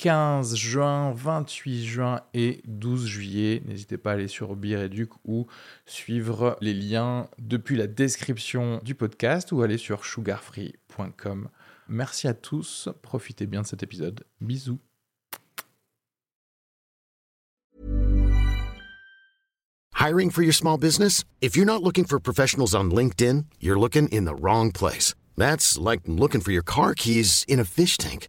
15 juin, 28 juin et 12 juillet. N'hésitez pas à aller sur Bireduc ou suivre les liens depuis la description du podcast ou aller sur sugarfree.com. Merci à tous, profitez bien de cet épisode. Bisous. Hiring for your small business? If you're not looking for professionals on LinkedIn, you're looking in the wrong place. That's like looking for your car keys in a fish tank.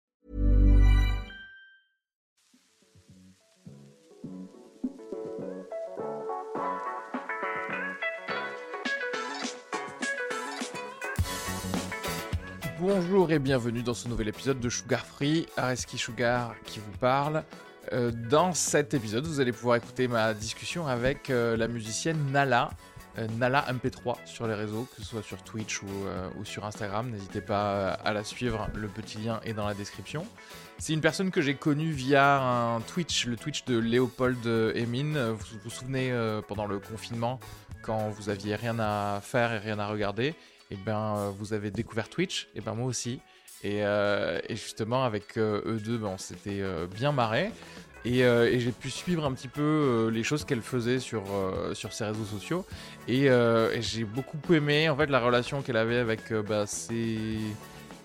Bonjour et bienvenue dans ce nouvel épisode de Sugar Free, Areski Sugar qui vous parle. Euh, dans cet épisode, vous allez pouvoir écouter ma discussion avec euh, la musicienne Nala, euh, Nala MP3 sur les réseaux, que ce soit sur Twitch ou, sur Instagram. N'hésitez pas à la suivre, le petit lien est dans la description. C'est une personne que j'ai connue via un Twitch, le Twitch de Léopold Emin. Vous vous souvenez pendant le confinement, quand vous aviez rien à faire et rien à regarder, et ben euh, vous avez découvert Twitch, et ben moi aussi. Et, euh, justement avec euh, eux deux, ben, on s'était bien marré. Et, j'ai pu suivre un petit peu les choses qu'elle faisait sur, sur ses réseaux sociaux. Et, j'ai beaucoup aimé en fait la relation qu'elle avait avec bah, ses,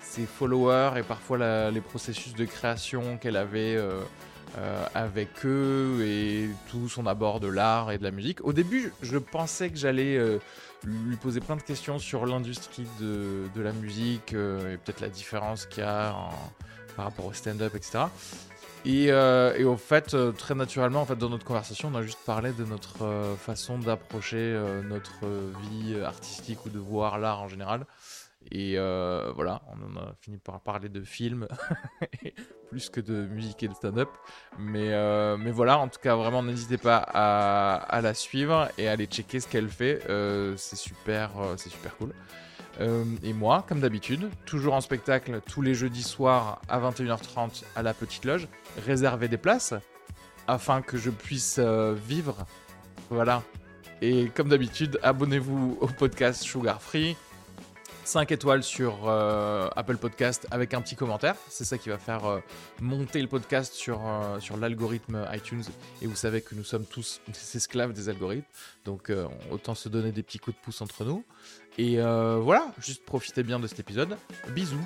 ses followers et parfois les processus de création qu'elle avait avec eux et tout son abord de l'art et de la musique. Au début, je pensais que j'allais lui poser plein de questions sur l'industrie de, de la musique euh, et peut-être la différence qu'il y a par rapport au stand-up, etc. Et, euh, et au fait, euh, très naturellement, en fait, dans notre conversation, on a juste parlé de notre façon d'approcher notre vie artistique ou de voir l'art en général. Et euh, voilà, on en a fini par parler de films, plus que de musique et de stand-up. Mais, euh, mais voilà, en tout cas, vraiment, n'hésitez pas à, à la suivre et à aller checker ce qu'elle fait. Euh, c'est super, c'est super cool. Et moi, comme d'habitude, toujours en spectacle tous les jeudis soirs à 21h30 à la Petite Loge, réservez des places afin que je puisse vivre. Voilà. Et comme d'habitude, abonnez-vous au podcast Sugar Free. 5 étoiles sur euh, Apple Podcast avec un petit commentaire. C'est ça qui va faire euh, monter le podcast sur, euh, sur l'algorithme iTunes. Et vous savez que nous sommes tous des esclaves des algorithmes. Donc autant se donner des petits coups de pouce entre nous. Et voilà, juste profitez bien de cet épisode. Bisous.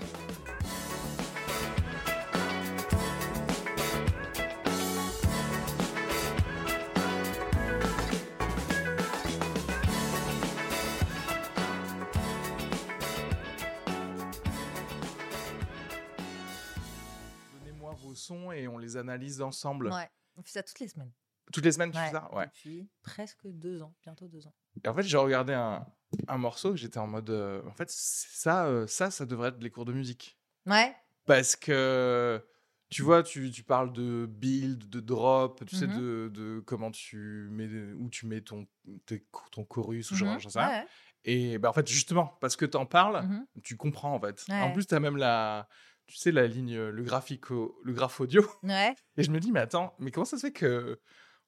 Et on les analyse ensemble. Ouais, on fait ça toutes les semaines. Toutes les semaines, tu Ouais, fais ça? Ouais. Depuis presque deux ans, bientôt deux ans. Et en fait, j'ai regardé un, un morceau que j'étais en mode. euh, en fait, ça, euh, ça, ça devrait être les cours de musique. Ouais, Parce que, tu vois, tu, tu parles de build, de drop, tu sais, Mhm. de, de comment tu mets, où tu mets ton, tes- ton chorus ou genre, mhm, j'en sais rien. ouais, Et bah, en fait, justement, parce que t'en parles, mhm. tu comprends, en fait. Ouais. En plus, t'as même la, tu sais, la ligne, euh, le graphique, le graphe audio. Ouais, Et je me dis, mais attends, mais comment ça se fait que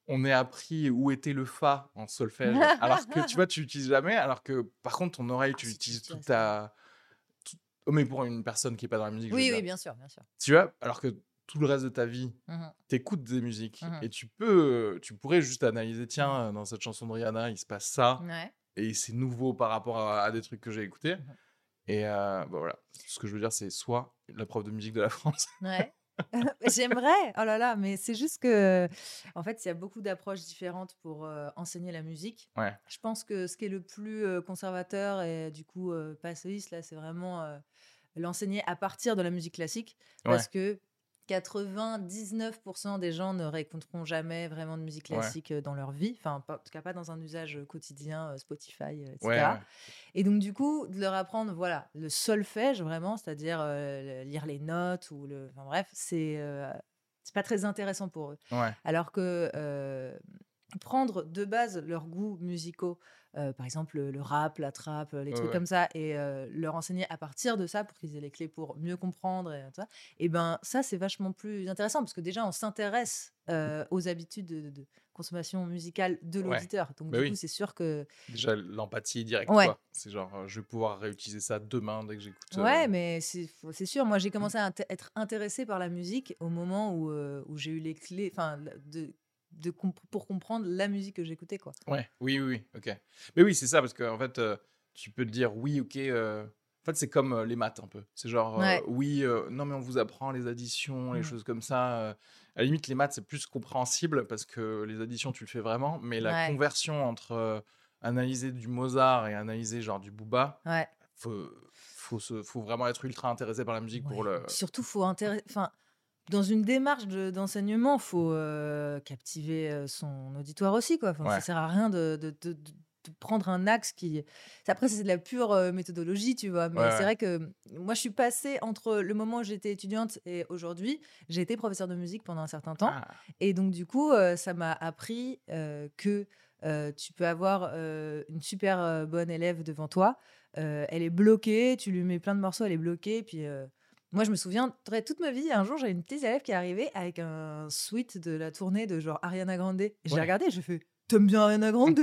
on ait appris où était le fa en solfège alors que tu vois, tu l'utilises jamais, alors que par contre, ton oreille, tu Ah, tu l'utilises toute ta. tout- Oh, mais pour une personne qui est pas dans la musique, oui, dire. oui, bien sûr, bien sûr. Tu vois, alors que tout le reste de ta vie, Mhm. t'écoutes des musiques Mhm. et tu peux, tu pourrais juste analyser, tiens, dans cette chanson de Rihanna, il se passe ça Ouais. et c'est nouveau par rapport à, à des trucs que j'ai écoutés. Mhm. Et euh, bah voilà, ce que je veux dire, c'est soit la prof de musique de la France. Ouais. J'aimerais, oh là là, mais c'est juste que, en fait, il y a beaucoup d'approches différentes pour euh, enseigner la musique. Ouais. Je pense que ce qui est le plus euh, conservateur et du coup passéiste, là, c'est vraiment l'enseigner à partir de la musique classique. Parce que 99% des gens ne réécouteront jamais vraiment de musique classique euh, dans leur vie, enfin, pas- en tout cas pas dans un usage euh, quotidien, euh, Spotify, etc. Ouais. Et donc, du coup, de leur apprendre, voilà, le solfège vraiment, c'est-à-dire euh, lire les notes ou le. Enfin, bref, c'est euh, c'est pas très intéressant pour eux. Ouais. Alors que euh, prendre de base leurs goûts musicaux, euh, par exemple le, rap, la trap, les Ouais, trucs ouais. comme ça, et euh, leur enseigner à partir de ça pour qu'ils aient les clés pour mieux comprendre, et, tout ça, et ben ça c'est vachement plus intéressant parce que déjà on s'intéresse euh, aux habitudes de, de consommation musicale de Ouais. l'auditeur. Donc Bah du oui. coup c'est sûr que Déjà, l'empathie directe, Ouais. C'est genre, euh, je vais pouvoir réutiliser ça demain dès que j'écoute. euh, Ouais, mais c'est sûr. Moi, j'ai commencé à int- être intéressée par la musique au moment où, euh, où j'ai eu les clés, enfin, de, de comp- pour comprendre la musique que j'écoutais, quoi. Ouais, oui, oui, oui, ok. Mais oui, c'est ça, parce qu'en fait, euh, tu peux te dire, oui, ok. euh, En fait, c'est comme euh, les maths un peu. C'est genre, Ouais. oui, non, mais on vous apprend les additions, les Mm. choses comme ça. À la limite, les maths, c'est plus compréhensible parce que les additions, tu le fais vraiment. Mais la Ouais. conversion entre analyser du Mozart et analyser genre du Booba, Ouais. faut, faut, se- faut vraiment être ultra intéressé par la musique pour le. Surtout, faut intéresser. Enfin, dans une démarche de- d'enseignement, faut euh, captiver euh, son auditoire aussi, quoi. Enfin, Ouais. Ça sert à rien de, prendre un axe qui. Après, c'est de la pure euh, méthodologie, tu vois. Mais Ouais, c'est vrai que moi, je suis passée entre le moment où j'étais étudiante et aujourd'hui. J'ai été professeure de musique pendant un certain temps. Ah, Et donc, du coup, euh, ça m'a appris que tu peux avoir une super bonne élève devant toi. Elle est bloquée, tu lui mets plein de morceaux, elle est bloquée. Puis moi, je me souviens toute ma vie, un jour, j'ai une petite élève qui est arrivée avec un suite de la tournée de genre Ariana Grande. Et j'ai Ouais. regardé, j'ai fait T'aimes bien Ariana Grande?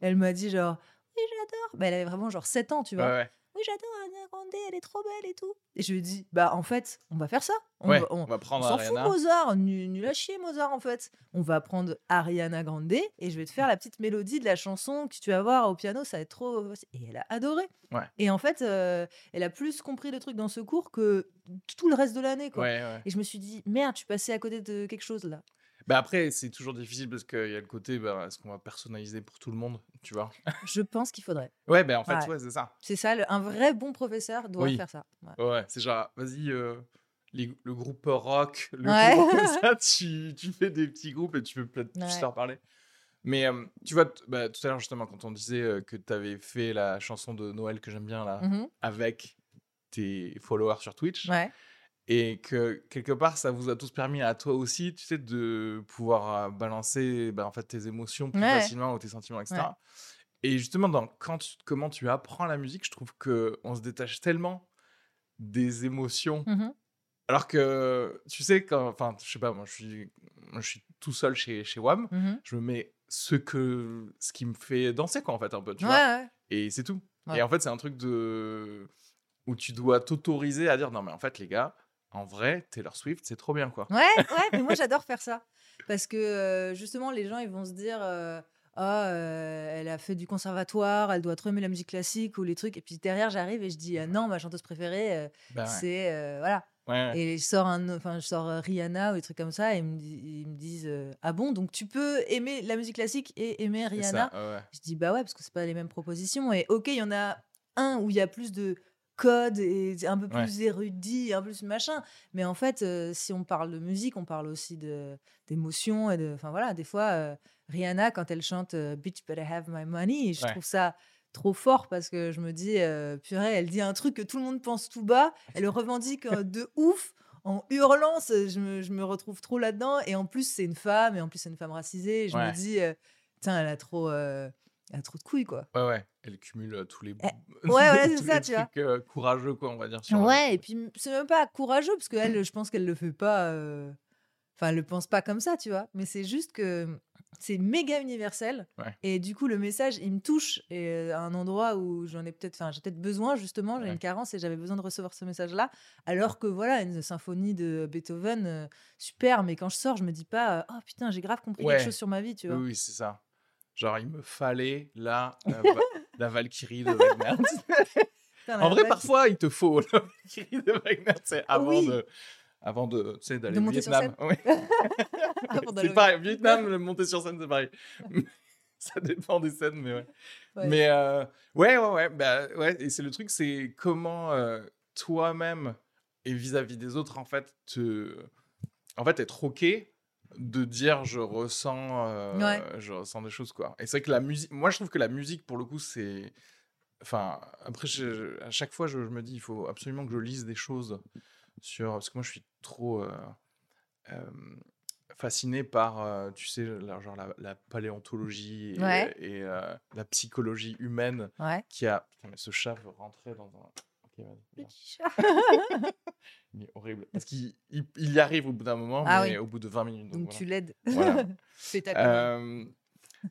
Elle m'a dit genre Oui, j'adore. Bah, elle avait vraiment genre 7 ans, tu ouais, vois. ouais. Oui, j'adore Ariana Grande, elle est trop belle et tout. Et je lui ai dit Bah, en fait, on va faire ça. On Ouais, va- on va on prendre s'en fout. Mozart, nul, nul à chier Mozart en fait. On va prendre Ariana Grande et je vais te faire la petite mélodie de la chanson que tu vas voir au piano, ça va être trop... Et elle a adoré. Ouais. Et en fait, euh, elle a plus compris le truc dans ce cours que tout le reste de l'année. quoi. Ouais. Et je me suis dit, merde, je suis passée à côté de quelque chose là. Bah après, c'est toujours difficile parce qu'il y a le côté, bah, est-ce qu'on va personnaliser pour tout le monde, tu vois? Je pense qu'il faudrait. Ouais, ben en fait, Ouais. ouais, c'est ça. C'est ça, le- un vrai bon professeur doit Oui. faire ça. Ouais. Ouais, c'est genre, vas-y, euh, les- le groupe rock, le Ouais. groupe comme ça, tu, tu fais des petits groupes et tu peux peut-être plus leur parler. Mais euh, tu vois, bah, tout à l'heure, justement, quand on disait euh, que tu avais fait la chanson de Noël que j'aime bien, là, Mhm. avec tes followers sur Twitch, Ouais. Et que quelque part, ça vous a tous permis à toi aussi, tu sais, de pouvoir balancer bah, en fait, tes émotions plus Ouais. facilement ou tes sentiments, etc. Ouais. Et justement, dans quand tu- comment tu apprends la musique, je trouve que on se détache tellement des émotions. Mhm. Alors que, tu sais, quand, enfin, je sais pas, moi, je suis, moi, je suis tout seul chez, chez WAM, Mhm. je me mets ce que, ce qui me fait danser, quoi, en fait, un peu, tu Ouais, vois? Et c'est tout. Et en fait, c'est un truc de où tu dois t'autoriser à dire non, mais en fait, les gars, en vrai, Taylor Swift, c'est trop bien, quoi. Ouais, ouais, mais moi j'adore faire ça. Parce que euh, justement, les gens ils vont se dire euh, euh, elle a fait du conservatoire, elle doit trop aimer la musique classique ou les trucs. Et puis derrière, j'arrive et je dis Ah Non, ma chanteuse préférée, Bah ouais. c'est. voilà. Ouais, ouais. Et je sors, un, enfin, je sors Rihanna ou des trucs comme ça et ils me, di- ils me disent euh, Ah bon, donc tu peux aimer la musique classique et aimer Rihanna ça, ouais, ouais? Je dis Bah ouais, parce que c'est pas les mêmes propositions. Et ok, il y en a un où il y a plus de codes et un peu Ouais. plus érudit, un peu plus machin. Mais en fait, euh, si on parle de musique, on parle aussi de d'émotions et de. Enfin voilà, des fois, euh, Rihanna, quand elle chante euh, Bitch Better Have My Money, je Ouais. trouve ça trop fort parce que je me dis, euh, purée, elle dit un truc que tout le monde pense tout bas, elle le revendique de ouf. En hurlant, je me, je me retrouve trop là-dedans. Et en plus, c'est une femme, et en plus, c'est une femme racisée. Et je Ouais. me dis, putain, elle a trop, euh, elle a trop de couilles, quoi. Ouais, ouais. Elle cumule euh, tous les. Eh, voilà, c'est tous ça, tu vois. euh, courageux, quoi, on va dire. sur- Ouais, et puis c'est même pas courageux parce qu'elle, je pense qu'elle le fait pas. euh, Enfin, elle le pense pas comme ça, tu vois. Mais c'est juste que c'est méga universel. Ouais. Et du coup, le message, il me touche et euh, à un endroit où j'en ai peut-être, enfin, j'ai peut-être besoin justement, j'ai Ouais. une carence et j'avais besoin de recevoir ce message-là. Alors que voilà, une symphonie de Beethoven, euh, super. Mais quand je sors, je me dis pas, euh, oh putain, j'ai grave compris Ouais. quelque chose sur ma vie, tu vois. Oui, oui, c'est ça. Genre, il me fallait là la, va- la Valkyrie de Wagner. En vrai, parfois, il te faut la Valkyrie de Wagner, c'est avant Oui. de. Avant de, tu sais, d'aller au Vietnam. Oui. C'est pareil, Vietnam, le monter sur scène, c'est pareil. ça dépend des scènes, mais ouais. Ouais. Mais euh, ouais, ouais, ouais, bah, ouais. Et c'est le truc, c'est comment euh, toi-même et vis-à-vis des autres, en fait, te, en fait, être OK de dire je ressens, euh, Ouais. je ressens des choses, quoi. Et c'est vrai que la musique, moi, je trouve que la musique, pour le coup, c'est. Enfin, après, je- je- à chaque fois, je, je me dis, il faut absolument que je lise des choses sur. Parce que moi, je suis trop euh, euh, fasciné par, euh, tu sais, la, genre la, la paléontologie et, Ouais. et, la psychologie humaine Ouais. qui a. Putain, mais ce chat veut rentrer dans un. Petit chat. Il est horrible. Parce qu'il il, il y arrive au bout d'un moment, Ah mais oui. au bout de 20 minutes. donc Donc voilà. tu l'aides. Voilà. Ta. Euh,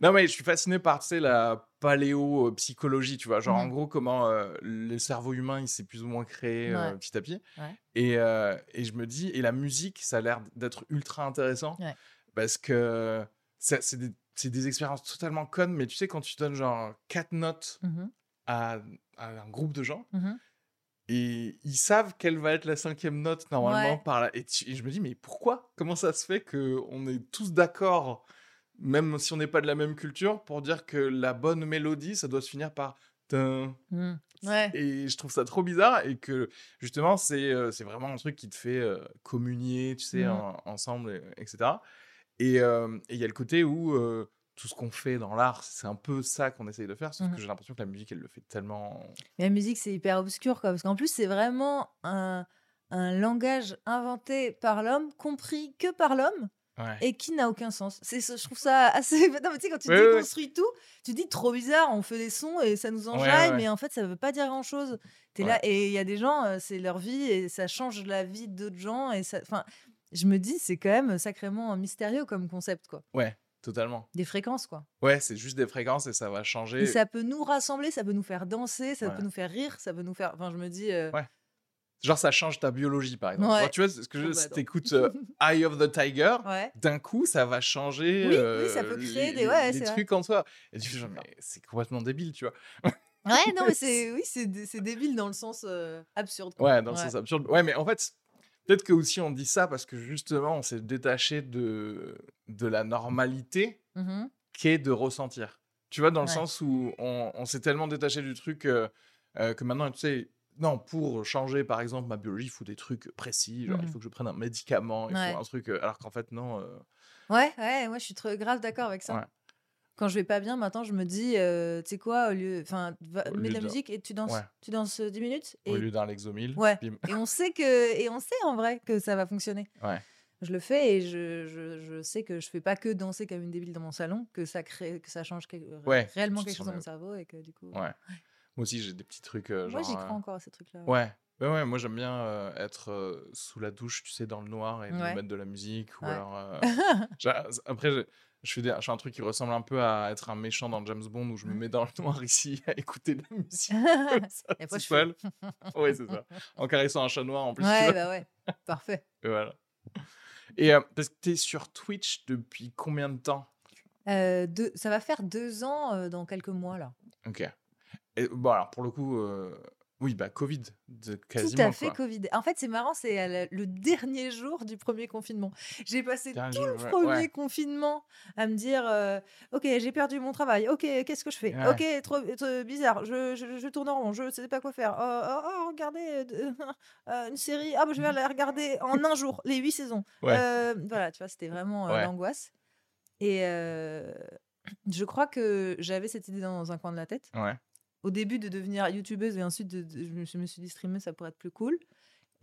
non, mais je suis fasciné par tu sais, la paléo-psychologie, tu vois. Genre, en Mhm. gros, comment euh, le cerveau humain, il s'est plus ou moins créé euh, petit à petit. Ouais. Et, euh, et je me dis, et la musique, ça a l'air d'être ultra intéressant. Ouais. Parce que c'est des, expériences totalement connes, mais tu sais, quand tu donnes genre quatre notes Mhm, à, à un groupe de gens, mhm. Et ils savent quelle va être la cinquième note normalement Ouais. par là. Et, tu- et je me dis, mais pourquoi? Comment ça se fait qu'on est tous d'accord, même si on n'est pas de la même culture, pour dire que la bonne mélodie, ça doit se finir par... Mhm. Ouais. Et je trouve ça trop bizarre et que justement, c'est euh, c'est vraiment un truc qui te fait euh, communier, tu sais, en- ensemble, et- etc. Et euh, et il y a le côté où tout ce qu'on fait dans l'art, c'est un peu ça qu'on essaye de faire, sauf Mhm. que j'ai l'impression que la musique, elle le fait tellement... Mais la musique, c'est hyper obscur, quoi. Parce qu'en plus, c'est vraiment un, un langage inventé par l'homme, compris que par l'homme, Ouais. et qui n'a aucun sens. C'est, ce- je trouve ça assez. Non, mais tu sais, quand tu déconstruis tout, tu te dis trop bizarre, on fait des sons et ça nous enjaille, ouais. mais en fait, ça veut pas dire grand chose. T'es là, et il y a des gens, euh, c'est leur vie, et ça change la vie d'autres gens, et ça. Enfin, je me dis, c'est quand même sacrément mystérieux comme concept, quoi. Ouais, totalement. Des fréquences, quoi. Ouais, c'est juste des fréquences et ça va Et changer. ça peut nous rassembler, ça peut nous faire danser, ça Ouais. peut nous faire rire, ça peut nous faire. Enfin, je me dis. euh, Ouais. Genre, ça change ta biologie, par exemple. Ouais. Tu vois, ce que je, Oh, bah, si t'écoutes euh, Eye of the Tiger, Ouais. d'un coup, ça va changer Oui, oui, euh, ça peut créer les, des- ouais, vrai. trucs en soi. Et tu fais genre, mais c'est complètement débile, tu vois. Ouais, non, mais c'est oui, c'est dé- c'est débile dans le sens euh, absurde. quoi. Ouais, dans le sens absurde. Ouais, mais en fait, peut-être que aussi on dit ça parce que justement, on s'est détaché de, de la normalité qu'est de ressentir. Tu vois, dans le Ouais. sens où on, on s'est tellement détaché du truc euh, euh, que maintenant, tu sais, non, pour changer par exemple ma biologie, il faut des trucs précis. Genre, il Mhm. faut que je prenne un médicament, il Ouais. faut un truc. euh, alors qu'en fait, non. euh, Ouais, ouais, moi je suis trop grave d'accord avec ça. Ouais. Quand je vais pas bien, maintenant je me dis, euh, tu sais quoi, au lieu, enfin, mets de la musique et tu danses, Ouais. tu danses euh, 10 minutes Au lieu d'un Lexomil. Ouais. bim. et on sait que, et on sait en vrai que ça va fonctionner. Ouais. Je le fais et je, je, je sais que je fais pas que danser comme une débile dans mon salon, que ça crée, que ça change quelque- Ouais, réellement quelque chose dans mon cerveau et que du coup. Ouais. Moi aussi, j'ai des petits trucs. euh, Moi j'y euh, crois encore à ces trucs-là. Ouais. Ouais, ouais, moi j'aime bien euh, être euh, sous la douche, tu sais, dans le noir et me Ouais. mettre de la musique. Ou Ouais. alors. euh, après, je, fais des- je fais un truc qui ressemble un peu à être un méchant dans James Bond où je me mets dans le noir ici à écouter de la musique ça, tout seul. ouais, c'est ça. En caressant un chat noir en plus. tu ouais, bah ouais, parfait. Et voilà. Et euh, parce que t'es sur Twitch depuis combien de temps? Euh, deux- ça va faire deux ans euh, dans quelques mois là. Ok. Et, bon, alors pour le coup, euh, oui, bah Covid, de- Tout quasiment. à fait quoi. Covid. En fait, c'est marrant, c'est la- le dernier jour du premier confinement. J'ai passé Dernier tout le jour, premier ouais. confinement à me dire euh, Ok, j'ai perdu mon travail. Ok, qu'est-ce que je fais? Ouais. Ok, trop, trop bizarre. Je, je, je tourne en rond. Je ne sais pas quoi faire. Oh, oh, oh, regardez euh, euh, une série. Ah, bah, je vais la regarder en un jour, les huit saisons. Ouais. Euh, voilà, tu vois, c'était vraiment euh, l'angoisse. Et euh, je crois que j'avais cette idée dans un coin de la tête Ouais. Au début de devenir youtubeuse et ensuite de- de- je, me, suis dit streamer ça pourrait être plus cool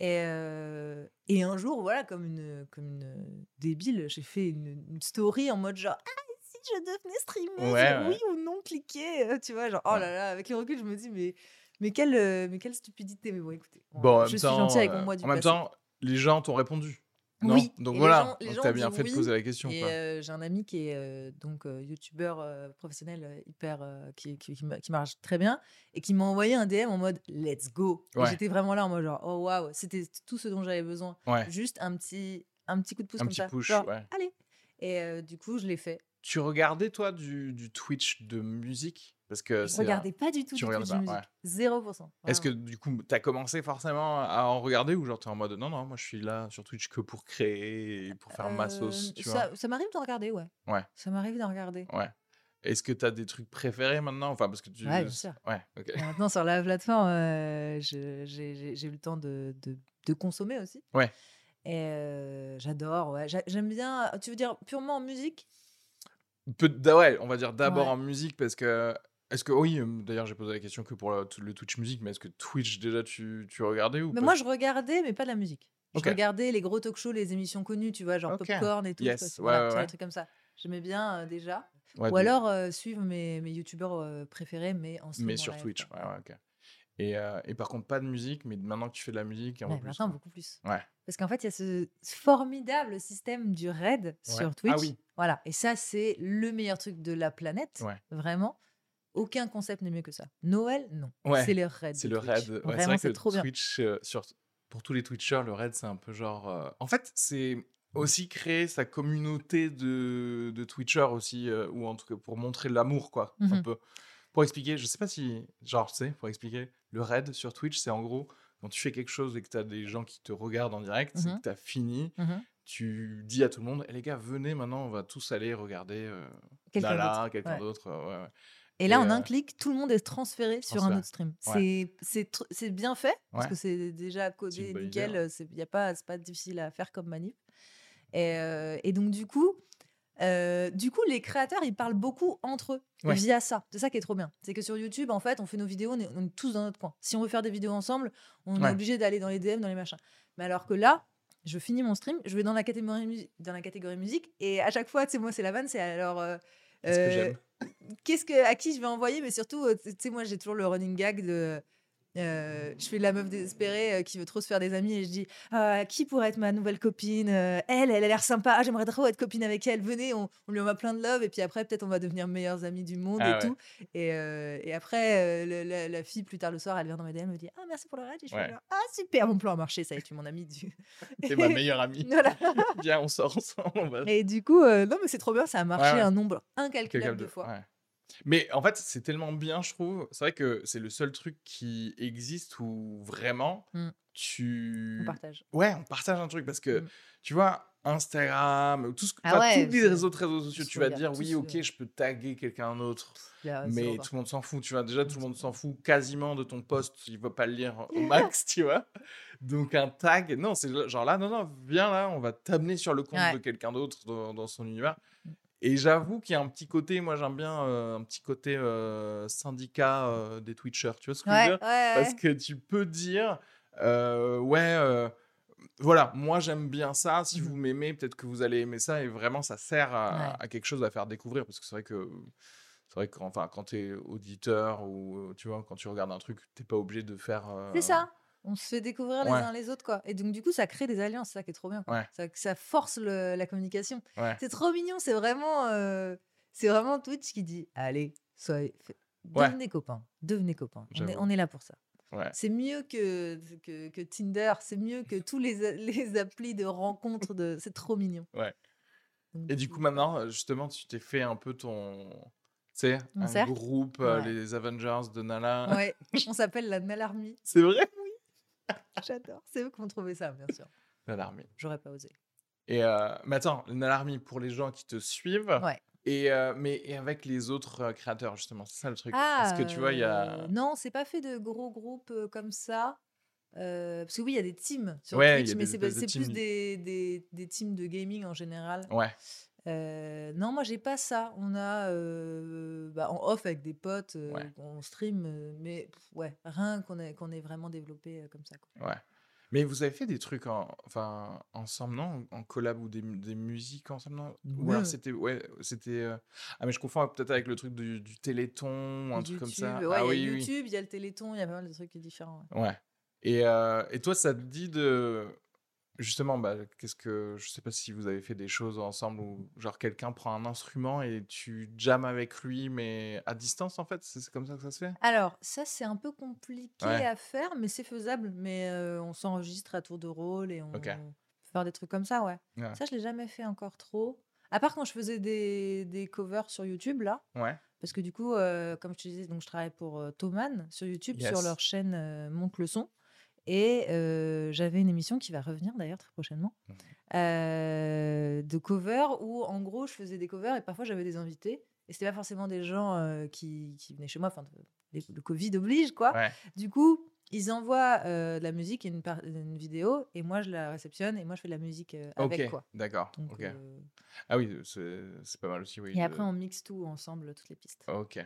et, euh, et un jour voilà comme une comme une débile j'ai fait une, une story en mode genre ah si je devenais streameuse Ouais, ouais. oui ou non cliquez euh, tu vois genre oh là là avec le recul je me dis mais mais quelle mais quelle stupidité mais bon écoutez Bon, en même je suis temps, avec mon euh, moi du En même passé. temps, les gens t'ont répondu. Non Oui, Donc et les voilà. gens- les Donc bien fait de poser la question. Euh, j'ai un ami qui est euh, donc euh, youtubeur euh, professionnel hyper qui, qui, qui ma- qui marche très bien et qui m'a envoyé un DM en mode let's go. Ouais. J'étais vraiment là en mode genre oh waouh, c'était tout ce dont j'avais besoin. Ouais. Juste un petit un petit coup de pouce Un comme petit ça. push, genre, ouais. allez. Et du coup, je l'ai fait. Tu regardais toi du, du Twitch de musique? Parce que Je regardais pas du tout tu du de pas, musique. Zéro pour cent. Est-ce que du coup, t'as commencé forcément à en regarder ou genre t'es en mode non, non, moi je suis là sur Twitch que pour créer et pour faire ma sauce, Euh, tu ça, ça m'arrive d'en regarder, ouais. Ouais. Ça m'arrive d'en regarder. Ouais. Est-ce que t'as des trucs préférés maintenant? Enfin, parce que tu. Ouais, bien sûr. Ouais, ok. Et Maintenant, sur la plateforme, euh, j'ai eu le temps de, de, de consommer aussi. Ouais. Et euh, j'adore, ouais. J'a- J'aime bien. Tu veux dire purement en musique? Da- ouais, on va dire d'abord Ouais. en musique parce que. Est-ce que. Oui, euh, d'ailleurs, j'ai posé la question que pour le, le Twitch musique, mais est-ce que Twitch, déjà, tu, tu regardais ou Mais moi, je regardais, mais pas de la musique. Je regardais les gros talk shows, les émissions connues, tu vois, genre. Popcorn et tout. Yes, ouais, voilà, ouais, ouais. trucs comme ça. J'aimais bien euh, déjà. Ou alors euh, suivre mes, mes youtubeurs euh, préférés, mais en Mais sur Twitch. Et, euh, et par contre, pas de musique, mais maintenant que tu fais de la musique, un Ouais, peu plus. maintenant, quoi. beaucoup plus. Ouais. Parce qu'en fait, il y a ce formidable système du raid sur Twitch. Ah oui. Voilà. Et ça, c'est le meilleur truc de la planète. Vraiment. Aucun concept n'est mieux que ça. Noël, non. Ouais, C'est le raid. C'est le Twitch. raid. Ouais, c'est Vraiment, vrai c'est que trop bien. Euh, sur, pour tous les Twitchers, le raid, c'est un peu genre. euh, En fait, c'est aussi créer sa communauté de, de Twitchers aussi, euh, ou en tout cas pour montrer l'amour, quoi. Un Mhm. peu. Pour expliquer, je sais pas si. Genre, tu sais, pour expliquer, le raid sur Twitch, c'est en gros quand tu fais quelque chose et que tu as des gens qui te regardent en direct, c'est Mhm. que tu as fini. Mhm. Tu dis à tout le monde, Eh, les gars, venez maintenant, on va tous aller regarder euh, Quelqu'un d'autre. ouais. Et là, Et, en un euh, clic, tout le monde est transféré sur un autre stream. Ouais. C'est bien fait parce que c'est déjà codé nickel. euh, C'est pas, pas difficile à faire comme manip. Et, euh, et donc du coup, euh, du coup, les créateurs ils parlent beaucoup entre eux Ouais. via ça. C'est ça qui est trop bien. C'est que sur YouTube, en fait, on fait nos vidéos, on est, on est tous dans notre coin. Si on veut faire des vidéos ensemble, on Ouais. est obligé d'aller dans les DM, dans les machins. Mais alors que là, je finis mon stream, je vais dans la catégorie, musi- dans la catégorie musique, et à chaque fois, tu sais, moi, c'est la vanne, c'est alors. euh, ce euh. Qu'est-ce que à qui je vais envoyer mais surtout euh, tu sais moi j'ai toujours le running gag de euh, je fais la meuf désespérée euh, qui veut trop se faire des amis et je dis Ah, qui pourrait être ma nouvelle copine Euh, elle elle a l'air sympa Ah, j'aimerais trop être copine avec elle venez on, on lui envoie plein de love et puis après peut-être on va devenir meilleurs amis du monde Ah et ouais. tout et, et après le- la, la fille plus tard le soir elle vient dans mes DM elle me dit ah merci pour le raid et je fais Ouais. genre, ah super mon plan a marché ça y est tu es mon ami du T'es ma meilleure amie. voilà Viens, on sort ensemble. on va- et du coup non mais c'est trop bien ça a marché ouais. un nombre incalculable de fois. Mais en fait, c'est tellement bien, je trouve. C'est vrai que c'est le seul truc qui existe où vraiment Mm. tu. on partage Ouais, on partage un truc parce que Mm. tu vois, Instagram, ou tout ce... Ah enfin, ouais, tous les réseaux, réseaux sociaux, tu vas dire oui, ok, je peux taguer quelqu'un d'autre, mais tout le monde s'en fout, tu vois. Déjà, tout le monde s'en s'en fout quasiment de ton post, il va pas le lire au max, tu vois. Donc un tag, non, c'est genre là, non, non, viens là, on va t'amener sur le compte Ouais. de quelqu'un d'autre dans, dans son univers. Et j'avoue qu'il y a un petit côté, moi j'aime bien euh, un petit côté euh, syndicat euh, des Twitchers, tu vois ce que je veux dire? ouais. Parce que tu peux dire, ouais, voilà, moi j'aime bien ça, si Mhm. vous m'aimez, peut-être que vous allez aimer ça, et vraiment ça sert à, Ouais. à quelque chose à faire découvrir, parce que c'est vrai que c'est vrai que enfin, quand tu es auditeur ou tu vois, quand tu regardes un truc, t'es pas obligé de faire. euh, C'est ça. On se fait découvrir les Ouais. uns les autres, quoi. Et donc, du coup, ça crée des alliances, c'est ça qui est trop bien. Ouais. Ça, ça force le- la communication. Ouais. C'est trop mignon, c'est vraiment, euh, c'est vraiment Twitch qui dit Allez, soyez, devenez copains, devenez copains. On est, on est là pour ça. C'est mieux que, que, que Tinder, c'est mieux que tous les, les applis de rencontres. De... C'est trop mignon. Ouais. Donc, Et du coup, maintenant, justement, tu t'es fait un peu ton. Mon un cercle groupe, euh, les Avengers de Nala. Ouais, on s'appelle la Nalarmie. C'est vrai? J'adore. C'est eux qui ont trouvé ça, bien sûr. Nalarmy. J'aurais pas osé. Et euh, mais attends, le Nalarmy pour les gens qui te suivent. Ouais. Et, euh, mais et avec les autres euh, créateurs, justement, c'est ça le truc. Ah, Parce que tu vois, il y a. euh, Non, c'est pas fait de gros groupes comme ça. Euh, parce que oui, il y a des teams sur Ouais, Twitch, mais c'est plus des, des teams de gaming en général. Ouais. Euh, non, moi, j'ai pas ça. On a euh, bah, en off avec des potes, euh, Ouais. on stream, mais pff, ouais, rien qu'on ait, qu'on ait vraiment développé comme ça. quoi. Ouais. Mais vous avez fait des trucs en, enfin, ensemble, non? En collab ou des, des musiques ensemble, non? Ou alors c'était. Ouais, c'était. Ah, mais je confonds peut-être avec le truc du, du Téléthon ou un truc comme ça. Ouais, ah il y a oui. YouTube, il y a le Téléthon, il y a pas mal de trucs différents. ouais. Ouais. Et, et toi, ça te dit de. Justement, bah, qu'est-ce que. Je sais pas si vous avez fait des choses ensemble où, genre, quelqu'un prend un instrument et tu jammes avec lui, mais à distance, en fait C'est comme ça que ça se fait? Alors, ça, c'est un peu compliqué Ouais. à faire, mais c'est faisable. Mais euh, on s'enregistre à tour de rôle et on Ok. peut faire des trucs comme ça, ouais. Ouais. Ça, je l'ai jamais fait encore trop. À part quand je faisais des, des covers sur YouTube, là. Ouais. Parce que du coup, euh, comme je te disais, donc je travaille pour euh, Thomann sur YouTube, sur leur chaîne Monte le son. Et euh, j'avais une émission qui va revenir d'ailleurs très prochainement, euh, de covers où en gros je faisais des covers et parfois j'avais des invités. Et c'était pas forcément des gens euh, qui, qui venaient chez moi, enfin, le Covid oblige quoi. Ouais. Du coup, ils envoient de la musique et une, vidéo, et moi je la réceptionne, et moi je fais de la musique avec quoi. d'accord. Donc, ok. euh, Ah oui, c'est c'est pas mal aussi, oui. et de- après on mixe tout ensemble, toutes les pistes. Ok.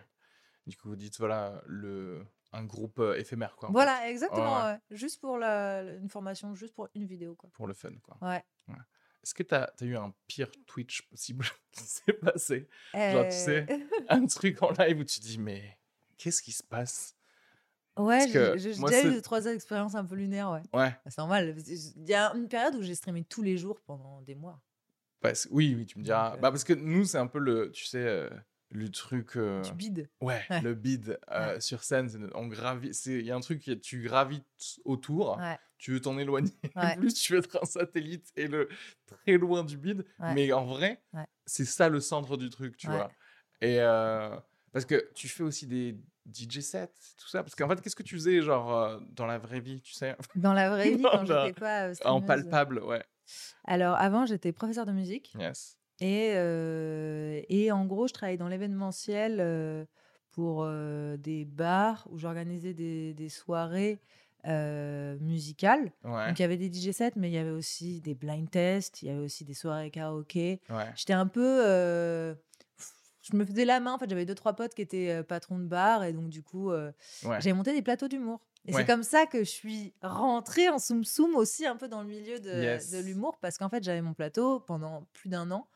Du coup, vous dites, voilà, le... un groupe euh, éphémère, quoi. fait, Voilà, exactement. ouais. ouais. Juste pour la, une formation, juste pour une vidéo quoi. pour le fun, quoi. Ouais. Est-ce que t'as as eu un pire Twitch possible qui s'est passé? Genre, tu sais, Euh, Un truc en live où tu dis, mais qu'est-ce qui se passe? Ouais, j'ai déjà eu trois expériences un peu lunaires, ouais. Ouais. Bah, C'est normal. Il y a une période où j'ai streamé tous les jours pendant des mois. Parce... Oui, oui, tu me diras. Donc, euh, Bah, parce que nous, c'est un peu le, tu sais, euh, le truc. euh, Tu bides. Ouais, Ouais. le bid euh, sur scène, on gravite. Il y a un truc, tu gravites autour, Ouais. tu veux t'en éloigner. Plus tu veux être un satellite et le très loin du bid. Ouais. Mais en vrai, c'est ça le centre du truc, tu vois. Et euh, parce que tu fais aussi des DJ sets, tout ça. Parce qu'en fait, qu'est-ce que tu faisais, genre, dans la vraie vie, tu sais? Dans la vraie vie, Non, quand j'étais pas En palpable, ouais. Alors, avant, j'étais professeur de musique. Yes. Et, euh, et en gros, je travaillais dans l'événementiel euh, pour euh, des bars où j'organisais des, des soirées musicales. Ouais. Donc, il y avait des DJ sets, mais il y avait aussi des blind tests, il y avait aussi des soirées karaoké. Ouais. J'étais un peu. je me faisais la main. En fait, j'avais deux, trois potes qui étaient patrons de bar. Et donc, du coup, euh, Ouais. j'avais monté des plateaux d'humour. Et Ouais. c'est comme ça que je suis rentrée en soum soum aussi un peu dans le milieu de, Yes. de l'humour. Parce qu'en fait, j'avais mon plateau pendant plus d'un an